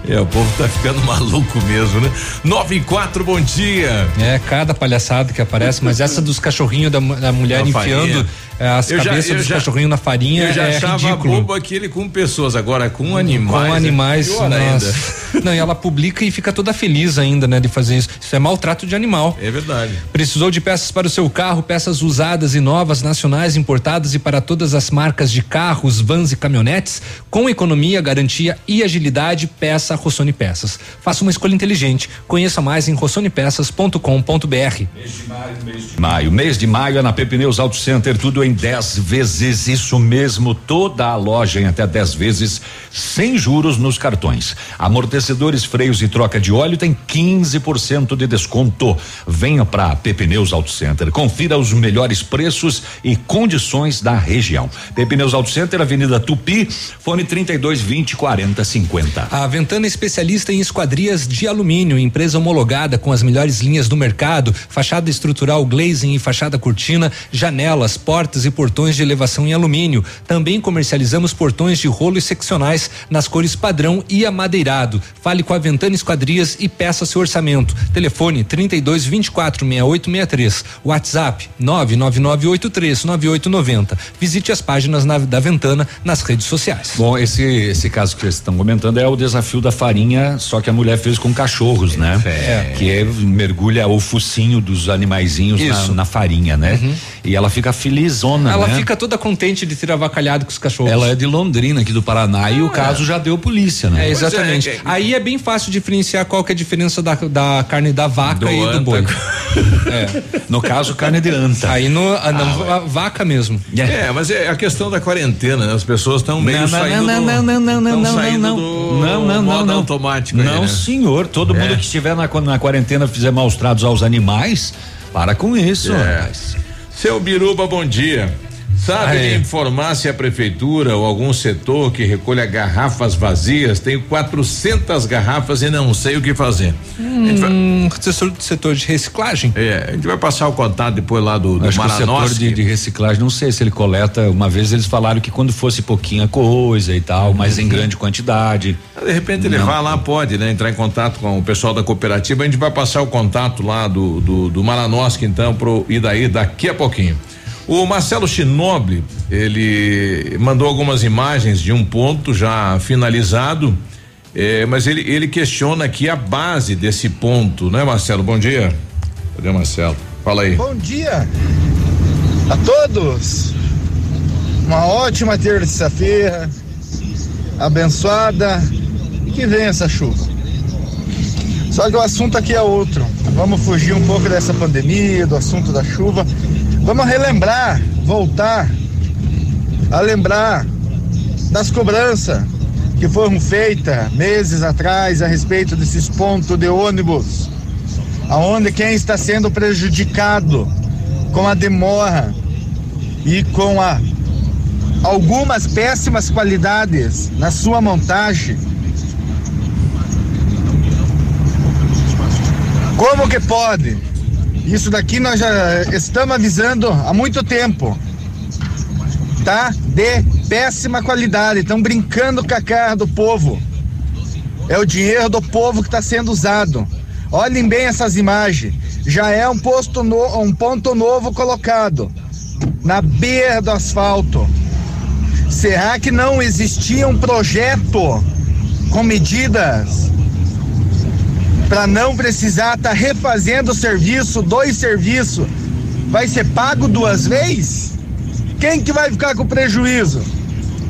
É, o povo tá ficando maluco mesmo, né? 9 e 4, bom dia. É, cada palhaçada que aparece, mas essa dos cachorrinhos da, da mulher Na enfiando. Farinha é, as eu cabeças já, dos já, cachorrinhos na farinha eu já é achava ridículo. bobo aquele com pessoas, agora com animais. Com animais, é ainda. Não, e ela publica e fica toda feliz ainda, né, de fazer isso. Isso é maltrato de animal. É verdade. Precisou de peças para o seu carro, peças usadas e novas, nacionais, importadas e para todas as marcas de carros, vans e caminhonetes, com economia, garantia e agilidade, peça Rossoni Peças. Faça uma escolha inteligente. Conheça mais em rossonepeças.com.br. Mês de maio, mês de maio. Mês de maio é na Pepineus Auto Center, tudo em 10 vezes. Isso mesmo, toda a loja em até 10 vezes, sem juros nos cartões. Amortecedores, freios e troca de óleo tem 15% de desconto. Venha para Pepineus Auto Center. Confira os melhores preços e condições da região. Pepineus Auto Center, Avenida Tupi, fone 32 20 40 50. A Ventana é especialista em esquadrias de alumínio, empresa homologada com as melhores linhas do mercado, fachada estrutural glazing e fachada cortina, janelas, portas e portões de elevação em alumínio. Também comercializamos portões de rolo e seccionais nas cores padrão e amadeirado. Fale com a Ventana Esquadrias e peça seu orçamento. Telefone 32 24 68 63. WhatsApp 99983 9890. Visite as páginas na, da Ventana nas redes sociais. Bom, esse esse caso que vocês estão comentando é o desafio da farinha, só que a mulher fez com cachorros, né? É. Que é, mergulha o focinho dos animaizinhos na, na farinha, né? Uhum. E ela fica felizona, Ela né? fica toda contente de ter avacalhado com os cachorros. Ela é de Londrina, aqui do Paraná, e o caso já deu polícia, né? É, exatamente. Aí é bem fácil diferenciar qual que é a diferença da, da carne da vaca Do e do anta. boi. No caso, carne de anta. Aí no, a, na- a vaca mesmo. É, mas é a questão da quarentena, né? As pessoas estão meio Não, não, saindo não, do, não, não, não, não, não, não, do não, não, não, não. automático aí, Não, né? senhor. Todo É. mundo que estiver na, na quarentena fizer maus tratos aos animais, para com isso. É. rapaz. Seu Biruba, bom dia. Sabe me informar se a prefeitura ou algum setor que recolha garrafas vazias tem 400 garrafas e não sei o que fazer. A gente vai- Hum, setor, setor de reciclagem? É, a gente vai passar o contato depois lá do, do Acho que o setor de, de reciclagem, não sei se ele coleta. Uma vez eles falaram que quando fosse pouquinha coisa e tal, mas em grande quantidade. De repente ele Não. vai lá, pode, né? Entrar em contato com o pessoal da cooperativa. A gente vai passar o contato lá do, do, do Maranoski, então, pro Idaí daqui a pouquinho. O Marcelo Chinoble, ele mandou algumas imagens de um ponto já finalizado, eh, mas ele, ele questiona aqui a base desse ponto, né, Marcelo? Bom dia. Cadê o Marcelo? Fala aí. Bom dia a todos. Uma ótima terça-feira, abençoada e que venha essa chuva. Só que o assunto aqui é outro. Vamos fugir um pouco dessa pandemia, do assunto da chuva. Vamos relembrar, voltar a lembrar das cobranças que foram feitas meses atrás a respeito desses pontos de ônibus, aonde quem está sendo prejudicado com a demora e com a algumas péssimas qualidades na sua montagem. Como que pode? Isso daqui nós já estamos avisando há muito tempo. Tá? De péssima qualidade. Estão brincando com a cara do povo. É o dinheiro do povo que está sendo usado. Olhem bem essas imagens. Já é um posto no- um ponto novo colocado na beira do asfalto. Será que não existia um projeto com medidas para não precisar estar refazendo o serviço, dois serviços? Vai ser pago duas vezes? Quem que vai ficar com prejuízo?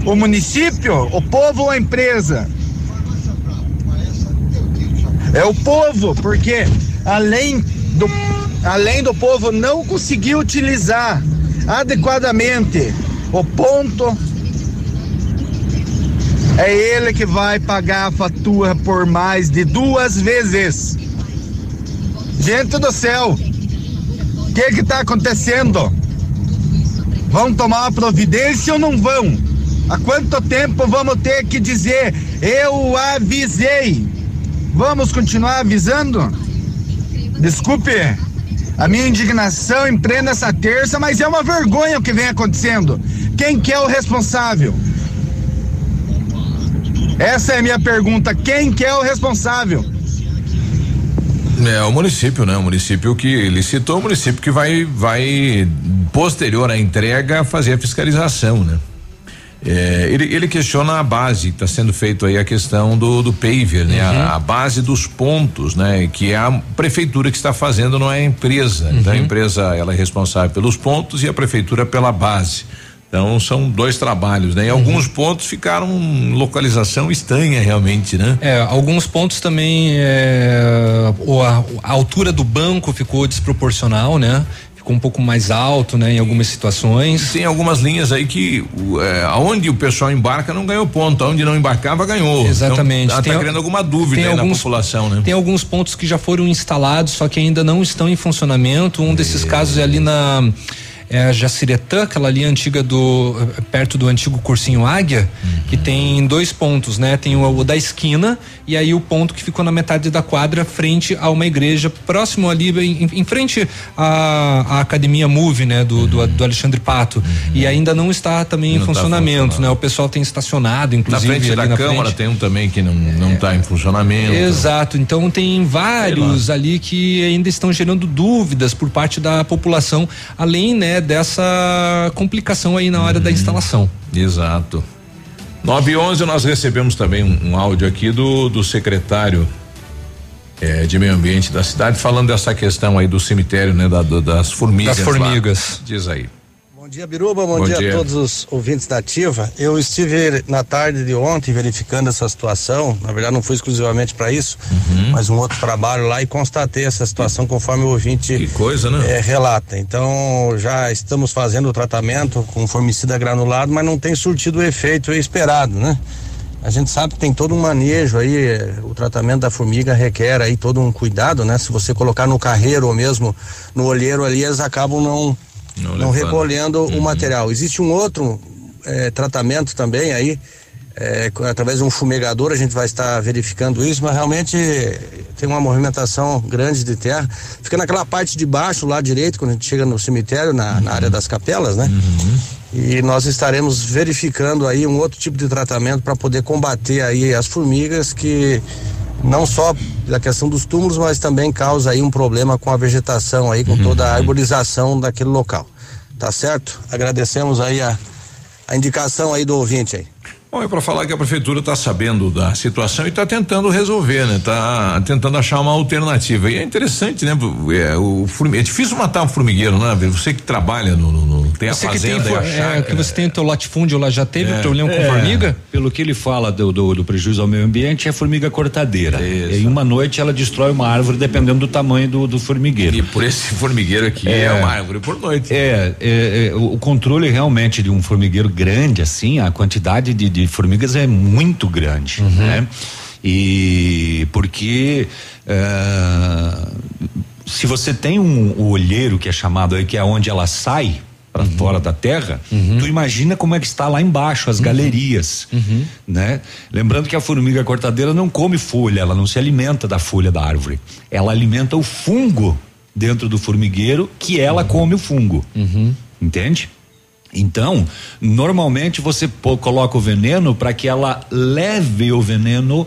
O município, o povo ou a empresa? É o povo, porque além do, além do povo não conseguir utilizar adequadamente o ponto, é ele que vai pagar a fatura por mais de duas vezes. Gente do céu, o que que está acontecendo? Vão tomar uma providência ou não vão? Há quanto tempo vamos ter que dizer eu avisei? Vamos continuar avisando? Desculpe a minha indignação em plena essa terça, mas é uma vergonha o que vem acontecendo. Quem que é o responsável? Essa é a minha pergunta. Quem que é o responsável? É o município, né? O município que licitou, o município que vai, vai posterior à entrega fazer a fiscalização, né? É, ele, ele questiona a base, está sendo feito aí a questão do, do paver, né? A, a base dos pontos, né? Que é a prefeitura que está fazendo, não é a empresa. Então a empresa ela é responsável pelos pontos e a prefeitura pela base. Então são dois trabalhos, né? Em uhum. alguns pontos ficaram localização estranha realmente, né? É, alguns pontos também é, a, a altura do banco ficou desproporcional, né? ficou um pouco mais alto, né, em algumas situações. Tem algumas linhas aí que é, aonde o pessoal embarca não ganhou ponto, aonde não embarcava ganhou. Exatamente. Então, tá tem, criando alguma dúvida alguns, na população, né? Tem alguns pontos que já foram instalados, só que ainda não estão em funcionamento. Um desses é. casos é ali na é a Jaciretã, aquela linha antiga do perto do antigo cursinho Águia, uhum. que tem dois pontos, né? Tem o, o, da esquina e aí o ponto que ficou na metade da quadra frente a uma igreja próximo ali em, em frente à, à, academia Move, né? Do, uhum. do, do, Alexandre Pato uhum. e ainda não está também não em tá funcionamento, tá né? O pessoal tem estacionado, inclusive na frente da na câmara frente. tem um também que não não está é. em funcionamento. Exato. Então tem vários ali que ainda estão gerando dúvidas por parte da população, além né dessa complicação aí na hora da instalação. Exato. 9 e 11 nós recebemos também um, um áudio aqui do, do secretário é, de meio ambiente da cidade falando dessa questão aí do cemitério, né? Da, do, das formigas. Das formigas. Lá. Diz aí. Bom dia, Biruba. Bom, Bom dia, dia, a todos os ouvintes da Ativa. Eu estive na tarde de ontem verificando essa situação. Na verdade, não fui exclusivamente para isso, uhum. mas um outro trabalho lá e constatei essa situação conforme o ouvinte que coisa, né? É, relata. Então, já estamos fazendo o tratamento com formicida granulado, mas não tem surtido o efeito esperado, né? A gente sabe que tem todo um manejo aí, eh, o tratamento da formiga requer aí todo um cuidado, né? Se você colocar no carreiro ou mesmo no olheiro ali, eles acabam não não, não recolhendo uhum. o material. Existe um outro é, tratamento também aí, é, através de um fumegador, a gente vai estar verificando isso, mas realmente tem uma movimentação grande de terra. Fica naquela parte de baixo, lá direito, quando a gente chega no cemitério, na, uhum. na área das capelas, né? Uhum. E nós estaremos verificando aí um outro tipo de tratamento para poder combater aí as formigas que não só da questão dos túmulos, mas também causa aí um problema com a vegetação aí, com uhum. toda a arborização daquele local. Tá certo? Agradecemos aí a, a indicação aí do ouvinte aí. Bom, é para falar que a prefeitura está sabendo da situação e está tentando resolver, né? Tá tentando achar uma alternativa. E é interessante, né? É, o é difícil matar um formigueiro, né? Você que trabalha no, no tem você a fazenda que tem, a chácara, é, que você tem o teu latifúndio lá já teve é, problema com é, formiga? Pelo que ele fala do, do, do, prejuízo ao meio ambiente é formiga cortadeira. Isso. Em uma noite ela destrói uma árvore dependendo do tamanho do, do formigueiro. E por esse formigueiro aqui é, é uma árvore por noite. É, é, o controle realmente de um formigueiro grande assim, a quantidade de, de formigas é muito grande, uhum. né? E porque uh, se você tem um olheiro que é chamado aí, que é onde ela sai, para uhum. fora da terra, uhum. tu imagina como é que está lá embaixo, as uhum. galerias, uhum. né? Lembrando que a formiga cortadeira não come folha, ela não se alimenta da folha da árvore. Ela alimenta o fungo dentro do formigueiro, que ela uhum. come o fungo. Uhum. Entende? Então, normalmente você pô, coloca o veneno para que ela leve o veneno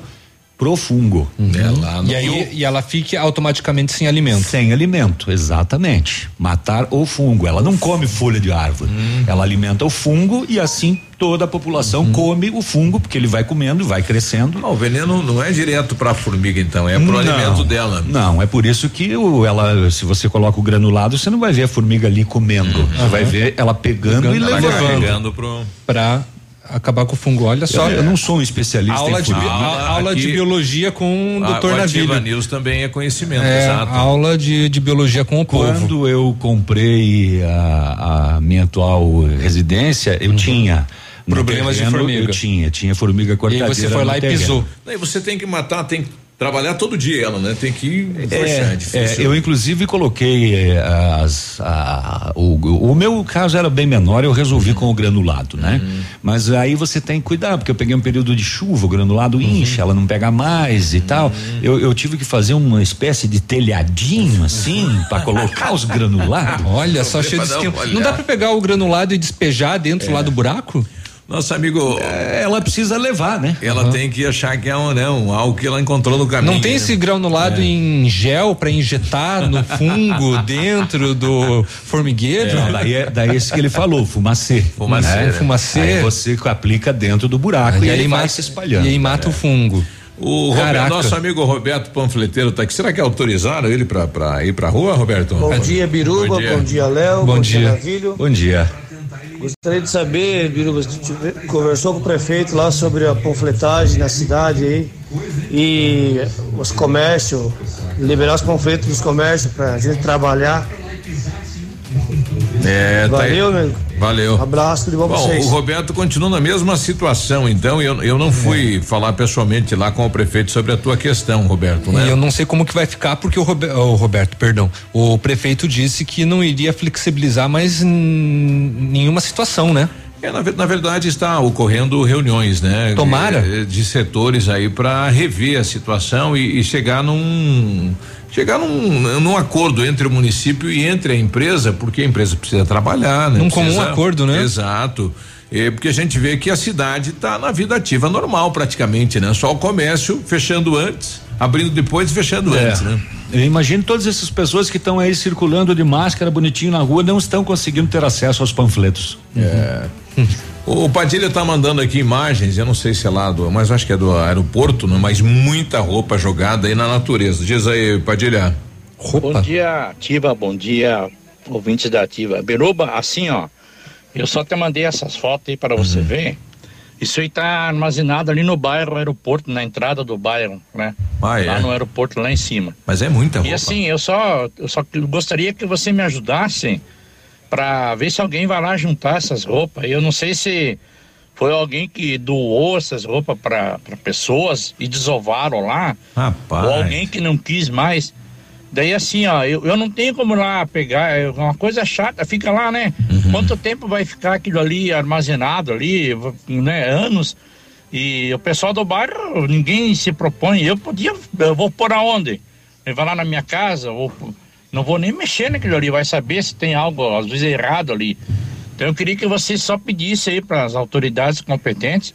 pro fungo. Uhum. Né? e aí e ela fique automaticamente sem alimento. Sem alimento, exatamente. Matar o fungo. Ela não come folha de árvore. Uhum. Ela alimenta o fungo e assim toda a população uhum. come o fungo porque ele vai comendo e vai crescendo. Não, o veneno não é direto para a formiga então, é pro alimento dela. Não, é por isso que o, ela, se você coloca o granulado, você não vai ver a formiga ali comendo. Uhum. Você vai ver ela pegando, pegando e levando. Pegando pro para acabar com o fungo. Olha só. Eu, eu não sou um especialista aula em de, aula, aula de biologia com o doutor Navilho. News também é conhecimento, é, exato. Aula de, de biologia com o Quando povo. Quando eu comprei a, a, minha atual residência, eu uhum. tinha problemas terreno, de formiga. Eu tinha, tinha formiga cortadeira. E você foi lá e pisou. E você tem que matar, tem que trabalhar todo dia ela, né? Tem que é, é, é eu inclusive coloquei é, as, a, o, o meu caso era bem menor, eu resolvi uhum. com o granulado, né? Uhum. Mas aí você tem que cuidar, porque eu peguei um período de chuva, o granulado uhum. incha, ela não pega mais e tal. Uhum. Eu, eu tive que fazer uma espécie de telhadinho assim para colocar os granulados. Olha, só cheio de esquema. Não dá para pegar o granulado e despejar dentro lá do buraco? Nosso amigo. É, ela precisa levar, né? Ela uhum. tem que achar que é um, né, um algo que ela encontrou no caminho. Não tem esse granulado é. em gel para injetar no fungo dentro do formigueiro? É, daí, é, daí esse que ele falou, fumacê. Fumacê. Né? Fumacê. Aí você aplica dentro do buraco e, e ele vai se espalhando. E aí mata o fungo. O Roberto, nosso amigo Roberto Panfleteiro tá aqui. Será que autorizaram ele para ir pra rua, Roberto? Bom dia, Biruba. Bom dia, Léo. Bom, bom, dia, dia Bom dia. Gostaria de saber, Biruba, se conversou com o prefeito lá sobre a panfletagem na cidade aí e os comércios, liberar os panfletos dos comércios para a gente trabalhar. É, Valeu, tá aí. amigo. Valeu. Um abraço, tudo bom, bom vocês? O Roberto continua na mesma situação, então eu, eu não fui falar pessoalmente lá com o prefeito sobre a tua questão, Roberto, né? E eu não sei como que vai ficar, porque o, Robe- o Roberto, perdão, o prefeito disse que não iria flexibilizar mais n- nenhuma situação, né? É, na, na verdade está ocorrendo reuniões, né? Tomara. De, de setores aí para rever a situação e, e chegar num chegar num, num acordo entre o município e entre a empresa, porque a empresa precisa trabalhar, né? Num comum Precisa- acordo, né? Exato. É, porque a gente vê que a cidade está na vida ativa normal praticamente, né? Só o comércio fechando antes, abrindo depois e fechando É. antes, né? Eu imagino todas essas pessoas que estão aí circulando de máscara bonitinho na rua não estão conseguindo ter acesso aos panfletos. É. O Padilha tá mandando aqui imagens, eu não sei se é lá do, mas acho que é do aeroporto, né? mas muita roupa jogada aí na natureza. Diz aí, Padilha. Bom dia, Ativa, bom dia, ouvintes da Ativa. Beruba, assim, ó, eu só te mandei essas fotos aí para você ver. Isso aí tá armazenado ali no bairro aeroporto, na entrada do bairro, né? Ah, é? Lá no aeroporto, lá em cima. Mas é muita roupa. E assim, eu só, eu só gostaria que você me ajudasse para ver se alguém vai lá juntar essas roupas. Eu não sei se foi alguém que doou essas roupas para pessoas e desovaram lá, Rapaz. ou alguém que não quis mais. Daí assim, ó, eu, eu não tenho como lá pegar, é uma coisa chata, fica lá, né? Quanto tempo vai ficar aquilo ali armazenado ali, né? Anos. E o pessoal do bairro, ninguém se propõe. Eu podia, eu vou por aonde? Levar lá na minha casa, ou não vou nem mexer naquilo ali, vai saber se tem algo, às vezes, errado ali. Então eu queria que você só pedisse aí para as autoridades competentes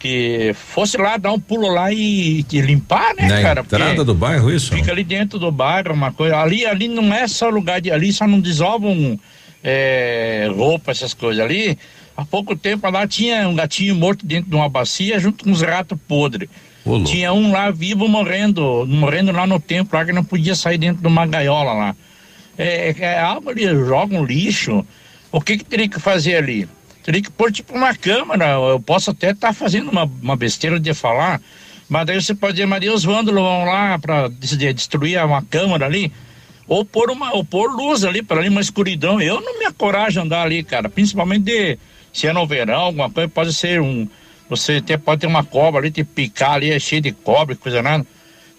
que fosse lá dar um pulo lá e, e limpar, né, Na cara? entrada do bairro, isso? Fica ali dentro do bairro, uma coisa. Ali, ali não é só lugar de. Ali só não desovam é, roupa, essas coisas. Ali, há pouco tempo lá tinha um gatinho morto dentro de uma bacia junto com uns ratos podres. Tinha um lá vivo morrendo, morrendo lá no templo, lá que não podia sair dentro de uma gaiola lá. É, é algo ali, joga um lixo. O que que teria que fazer ali? Teria que pôr tipo uma câmera. Eu posso até estar fazendo uma, uma besteira de falar, mas daí você pode dizer, Maria, os vândalos vão lá para destruir uma câmera ali. Ou pôr uma, ou pôr luz ali, para ali uma escuridão. Eu não me acoragem a andar ali, cara. Principalmente de, se é no verão, alguma coisa, pode ser um. Você até pode ter uma cobra ali, te picar ali, é cheio de cobra, coisa nada.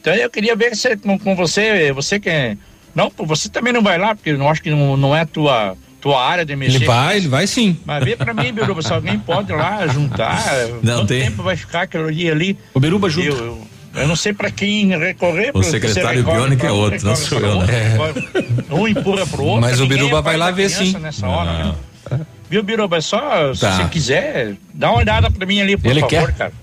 Então eu queria ver se, com, com você, você que é. Não, você também não vai lá, porque eu não acho que não, não é tua, tua área de mexer. Ele vai, ele vai sim. Mas vê pra mim, Biruba, se alguém pode lá juntar. Não, quanto tem. tempo vai ficar aquilo ali ali? O Biruba junta. Eu, eu, eu não sei pra quem recorrer. O secretário você Bionic é outro, não sou eu, né? Um empurra pro outro. Mas o Biruba é vai lá ver criança sim. Nessa hora, Ah. né? Viu, Biruba? É só, se Tá. você quiser, dá uma olhada pra mim ali, por Ele favor, quer? cara.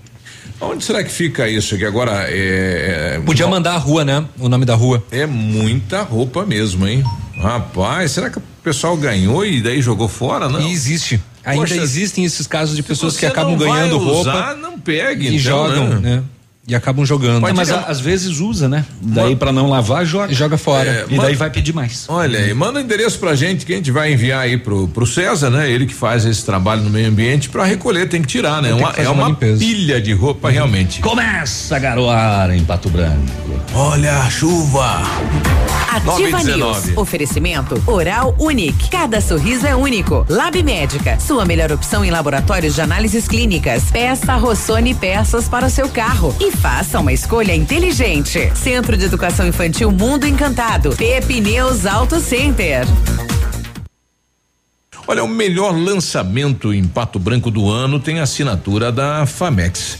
Onde será que fica isso? Que agora é. é- Podia mandar a rua, né? O nome da rua. É muita roupa mesmo, hein? Rapaz, será que o pessoal ganhou e daí jogou fora? Não. E existe. Ainda Poxa, existem esses casos de pessoas que acabam ganhando usar, roupa não pegue, e então, jogam, né? né? E acabam jogando. Mas, mas a- às vezes usa, né? Daí pra não lavar, joga. Joga fora. É, e daí vai pedir mais. Olha aí, manda o endereço pra gente que a gente vai enviar aí pro, pro César, né? Ele que faz esse trabalho no meio ambiente pra recolher, tem que tirar, né? Que Uma- fazer é uma uma pilha de roupa realmente. Começa a garoar em Pato Branco. Olha a chuva. Ativa 9,19. News. Oferecimento Oral Unique. Cada sorriso é único. Lab Médica. Sua melhor opção em laboratórios de análises clínicas. Peça Rossoni peças para o seu carro. E faça uma escolha inteligente. Centro de Educação Infantil Mundo Encantado. Pepineus Auto Center. Olha, o melhor lançamento em Pato Branco do ano tem assinatura da Famex.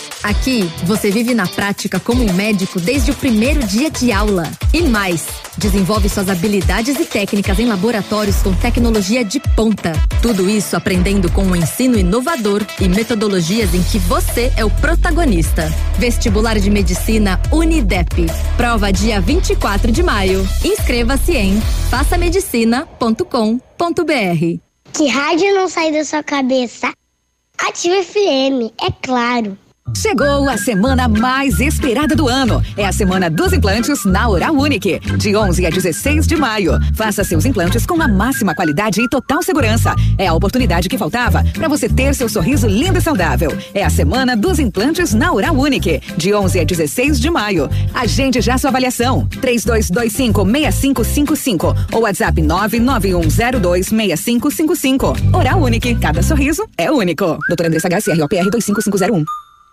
Aqui, você vive na prática como um médico desde o primeiro dia de aula. E mais, desenvolve suas habilidades e técnicas em laboratórios com tecnologia de ponta. Tudo isso aprendendo com um ensino inovador e metodologias em que você é o protagonista. Vestibular de Medicina Unidep. Prova dia 24 de maio. Inscreva-se em façamedicina.com.br. Que rádio não sai da sua cabeça? Ativa FM, é claro. Chegou a semana mais esperada do ano. É a semana dos implantes na Oral Unique, de 11 a 16 de maio. Faça seus implantes com a máxima qualidade e total segurança. É a oportunidade que faltava para você ter seu sorriso lindo e saudável. É a semana dos implantes na Oral Unique, de 11 a 16 de maio. Agende já sua avaliação. 3225-6555 ou WhatsApp 991026555. Oral Unique, cada sorriso é único. Doutora Andressa HCROPR 25501.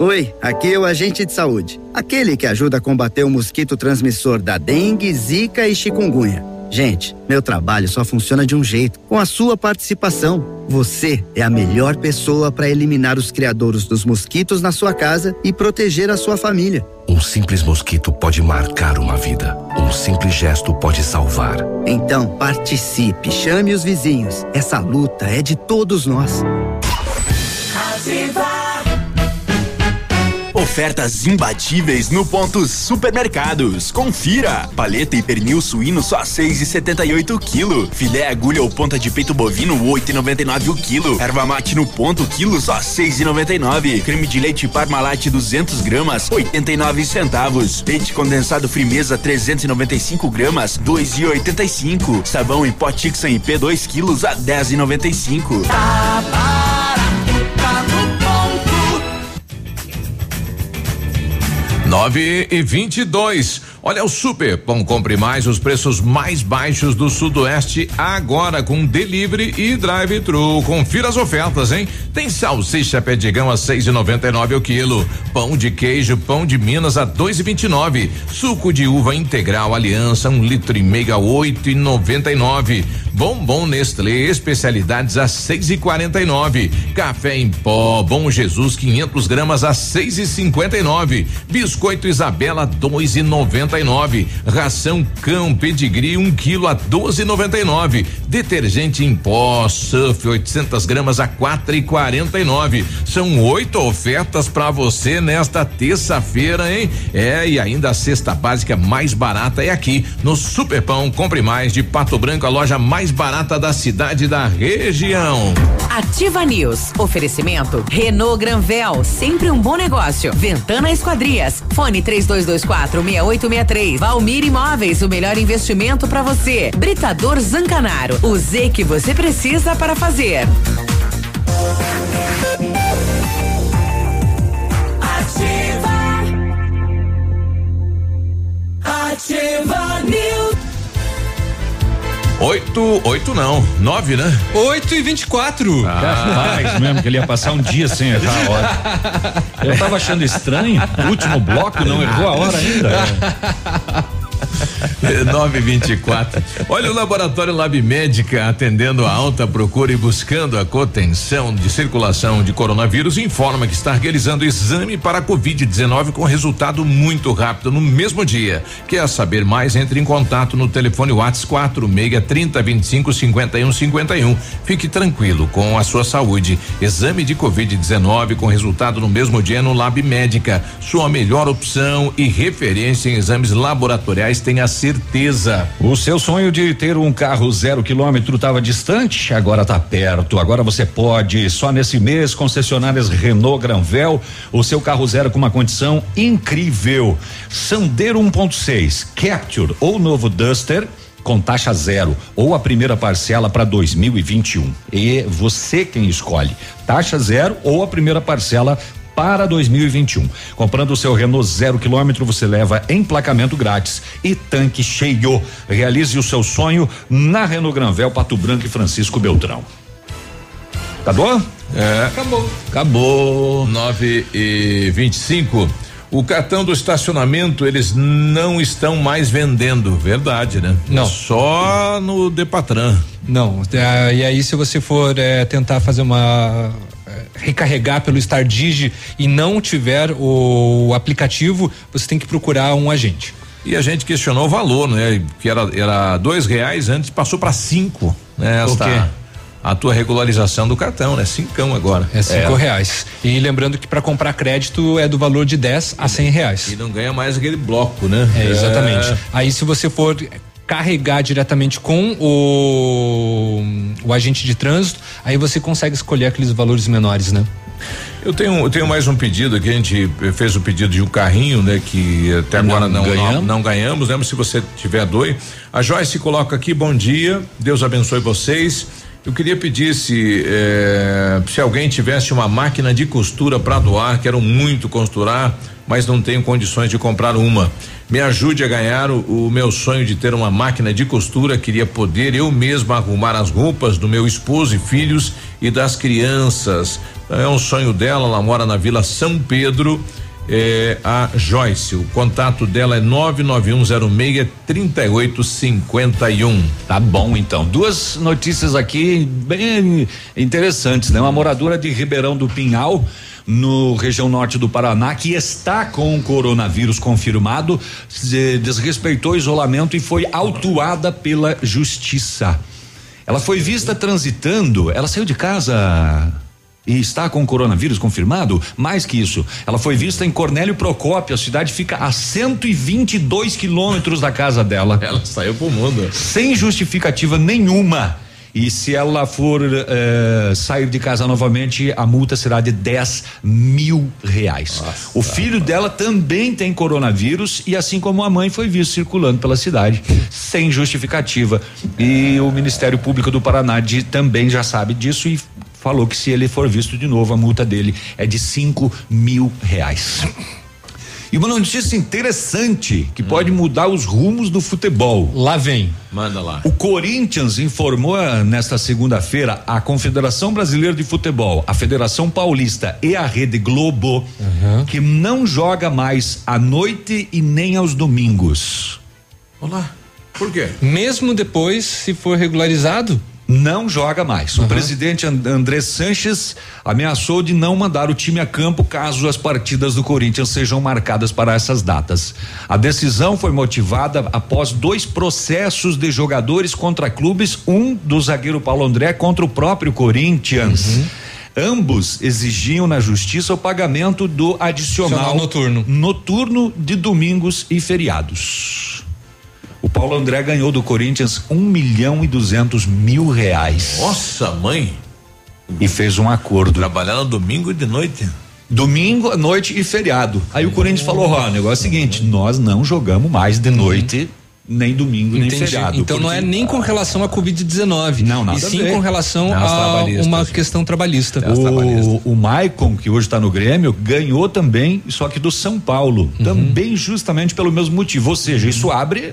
Oi, aqui é o agente de saúde, aquele que ajuda a combater o mosquito transmissor da dengue, zika e chikungunya. Gente, meu trabalho só funciona de um jeito, com a sua participação. Você é a melhor pessoa para eliminar os criadouros dos mosquitos na sua casa e proteger a sua família. Um simples mosquito pode marcar uma vida. Um simples gesto pode salvar. Então, participe, chame os vizinhos. Essa luta é de todos nós. Ativa. Ofertas imbatíveis no ponto supermercados. Confira. Paleta e pernil suíno só seis e setenta e oito quilo. Filé agulha ou ponta de peito bovino oito e noventa e nove o quilo. Erva mate no ponto quilo só seis e noventa e nove. Creme de leite Parmalat 200 gramas oitenta e nove centavos. Leite condensado Frimeza 395 gramas dois e oitenta e cinco. Sabão em pó Tixan IP 2 quilos a dez e noventa e cinco. Tá tá 9 e 22. Olha o Super Pão Compre Mais, os preços mais baixos do Sudoeste, agora com delivery e drive-thru. Confira as ofertas, hein? Tem salsicha pedigão a seis e noventa e nove o quilo, pão de queijo, pão de Minas a dois e vinte e nove, suco de uva integral Aliança um litro e meio a oito e noventa e nove, bombom Nestlé especialidades a seis e quarenta e nove, café em pó Bom Jesus 500 gramas a seis e cinquenta e nove, biscoito Isabela dois e noventa e nove, ração cão pedigree um quilo a doze e noventa e nove, detergente em pó Surf 800 gramas a quatro e quarenta e nove. São oito ofertas para você nesta terça-feira, hein? É e ainda a cesta básica mais barata é aqui no Superpão. Compre mais de Pato Branco, a loja mais barata da cidade da região. Ativa News. Oferecimento Renault Granvel, sempre um bom negócio. Ventana Esquadrias. Fone 3224 6863. Valmir Imóveis, o melhor investimento para você. Britador Zancanaro. O Z que você precisa para fazer. Ativa. Ativa News. Oito, oito não, nove, né? 8 e 24. Capaz mesmo que ele ia passar um dia sem errar a hora. Eu tava achando estranho. O último bloco não errou a hora ainda. 924. Olha o laboratório Lab Médica atendendo a alta procura e buscando a contenção de circulação de coronavírus informa que está realizando exame para Covid-19 com resultado muito rápido no mesmo dia. Quer saber mais? Entre em contato no telefone WhatsApp 46 30 25 51 51. Fique tranquilo com a sua saúde. Exame de Covid-19 com resultado no mesmo dia no Lab Médica. Sua melhor opção e referência em exames laboratoriais, tenha certeza. O seu sonho de ter um carro zero quilômetro estava distante, agora está perto. Agora você pode. Só nesse mês, concessionárias Renault Granvel, o seu carro zero com uma condição incrível. Sandero 1.6, Capture ou novo Duster com taxa zero ou a primeira parcela para 2021. E você quem escolhe, taxa zero ou a primeira parcela para 2021. Comprando o seu Renault zero quilômetro, você leva emplacamento grátis e tanque cheio. Realize o seu sonho na Renault Granvel, Pato Branco e Francisco Beltrão. Acabou? É. Acabou. Acabou. 9 e 25 o cartão do estacionamento eles não estão mais vendendo, verdade, né? Não. Só no Depatran. Não. É, e aí, se você for é, tentar fazer uma é, recarregar pelo Stardigi e não tiver o aplicativo, você tem que procurar um agente. E a gente questionou o valor, né? Que era era dois reais antes passou para cinco, né? Esta? A tua regularização do cartão, né? Cincão agora. É cinco reais. E lembrando que para comprar crédito é do valor de 10 a 100 reais. E não ganha mais aquele bloco, né? É, exatamente. Aí se você for carregar diretamente com o, o agente de trânsito, aí você consegue escolher aqueles valores menores, né? Eu tenho, eu tenho mais um pedido aqui, a gente fez o pedido de um carrinho, né? Que até agora não, não ganhamos, não, não ganhamos, né? Mas se você tiver dois. A Joyce coloca aqui, bom dia, Deus abençoe vocês. Eu queria pedir se eh, se alguém tivesse uma máquina de costura para doar, quero muito costurar, mas não tenho condições de comprar uma. Me ajude a ganhar o, o meu sonho de ter uma máquina de costura. Queria poder eu mesma arrumar as roupas do meu esposo e filhos e das crianças. É um sonho dela. Ela mora na Vila São Pedro é a Joyce. O contato dela é 99106 3851. Tá bom, então. Duas notícias aqui bem interessantes, né? Uma moradora de Ribeirão do Pinhal no região norte do Paraná que está com o coronavírus confirmado, desrespeitou o isolamento e foi autuada pela justiça. Ela foi vista transitando, ela saiu de casa e está com coronavírus confirmado? Mais que isso, ela foi vista em Cornélio Procópio, a cidade fica a 122 quilômetros da casa dela. Ela saiu pro mundo. Sem justificativa nenhuma. E se ela for eh, sair de casa novamente, a multa será de 10 mil reais. Nossa, o filho dela também tem coronavírus e assim como a mãe foi visto circulando pela cidade sem justificativa. E o Ministério Público do Paraná de, também já sabe disso e falou que se ele for visto de novo, a multa dele é de 5 mil reais. E uma notícia interessante que hum. pode mudar os rumos do futebol. Lá vem. Manda lá. O Corinthians informou ah, nesta segunda-feira a Confederação Brasileira de Futebol, a Federação Paulista e a Rede Globo uhum. que não joga mais à noite e nem aos domingos. Olá. Por quê? Mesmo depois, se for regularizado? Não joga mais. Uhum. O presidente André Sanches ameaçou de não mandar o time a campo caso as partidas do Corinthians sejam marcadas para essas datas. A decisão foi motivada após dois processos de jogadores contra clubes, um do zagueiro Paulo André contra o próprio Corinthians. Uhum. Ambos exigiam na justiça o pagamento do adicional noturno. noturno de domingos e feriados. O Paulo André ganhou do Corinthians um milhão e duzentos mil reais. Nossa, mãe! E fez um acordo. Trabalhando domingo de noite. Domingo, noite e feriado. Aí o Corinthians falou: ó, o negócio é o seguinte, nós não jogamos mais de noite nem domingo, Entendi. nem feriado. Então não é nem com relação à Covid-19. Não, nada E sim com relação a uma questão trabalhista. O, o Maicon, que hoje está no Grêmio, ganhou também, só que do São Paulo. Uhum. Também justamente pelo mesmo motivo. Ou seja, isso abre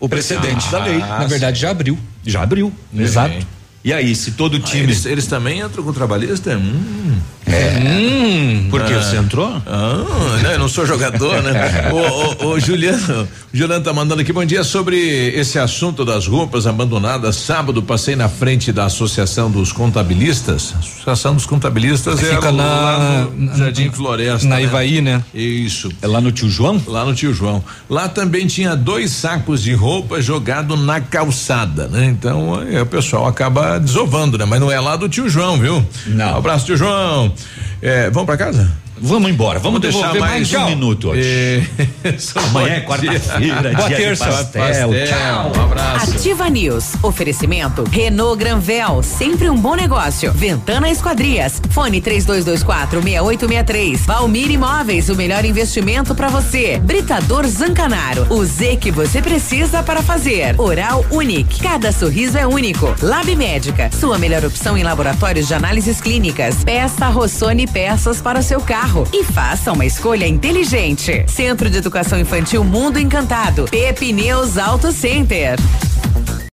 o precedente ah, da lei. Na verdade, já abriu. Já abriu, exato. E aí, se todo ah, time. Eles, eles, também entram com trabalhista? Hum. É. Hum, Por que ah, você entrou? Ah, não, eu não sou jogador, né? o, Juliano, Juliano tá mandando aqui, bom dia, sobre esse assunto das roupas abandonadas. Sábado passei na frente da Associação dos Contabilistas. Associação dos Contabilistas é Fica é na, no Jardim Floresta. Na né? Ivaí, né? Isso. É lá no Tio João? Lá no Tio João. Lá também tinha dois sacos de roupa jogado na calçada, né? Então, é, o pessoal acaba desovando, né? Mas não é lá do Tio João, viu? Não. Um abraço, Tio João. É, vamos para casa? Vamos embora, vamos, vamos deixar mais, um minuto hoje. É, Amanhã é quarta-feira, dia terça. de pastel. pastel. Tchau. Um abraço. Ativa News. Oferecimento Renault Granvel, sempre um bom negócio. Ventana Esquadrias. Fone 3224 6863. Valmir Imóveis, o melhor investimento para você. Britador Zancanaro. O Z que você precisa para fazer. Oral Unique. Cada sorriso é único. Lab Médica. Sua melhor opção em laboratórios de análises clínicas. Peça Rossoni peças para o seu carro carro e faça uma escolha inteligente. Centro de Educação Infantil Mundo Encantado. Pepineus Auto Center.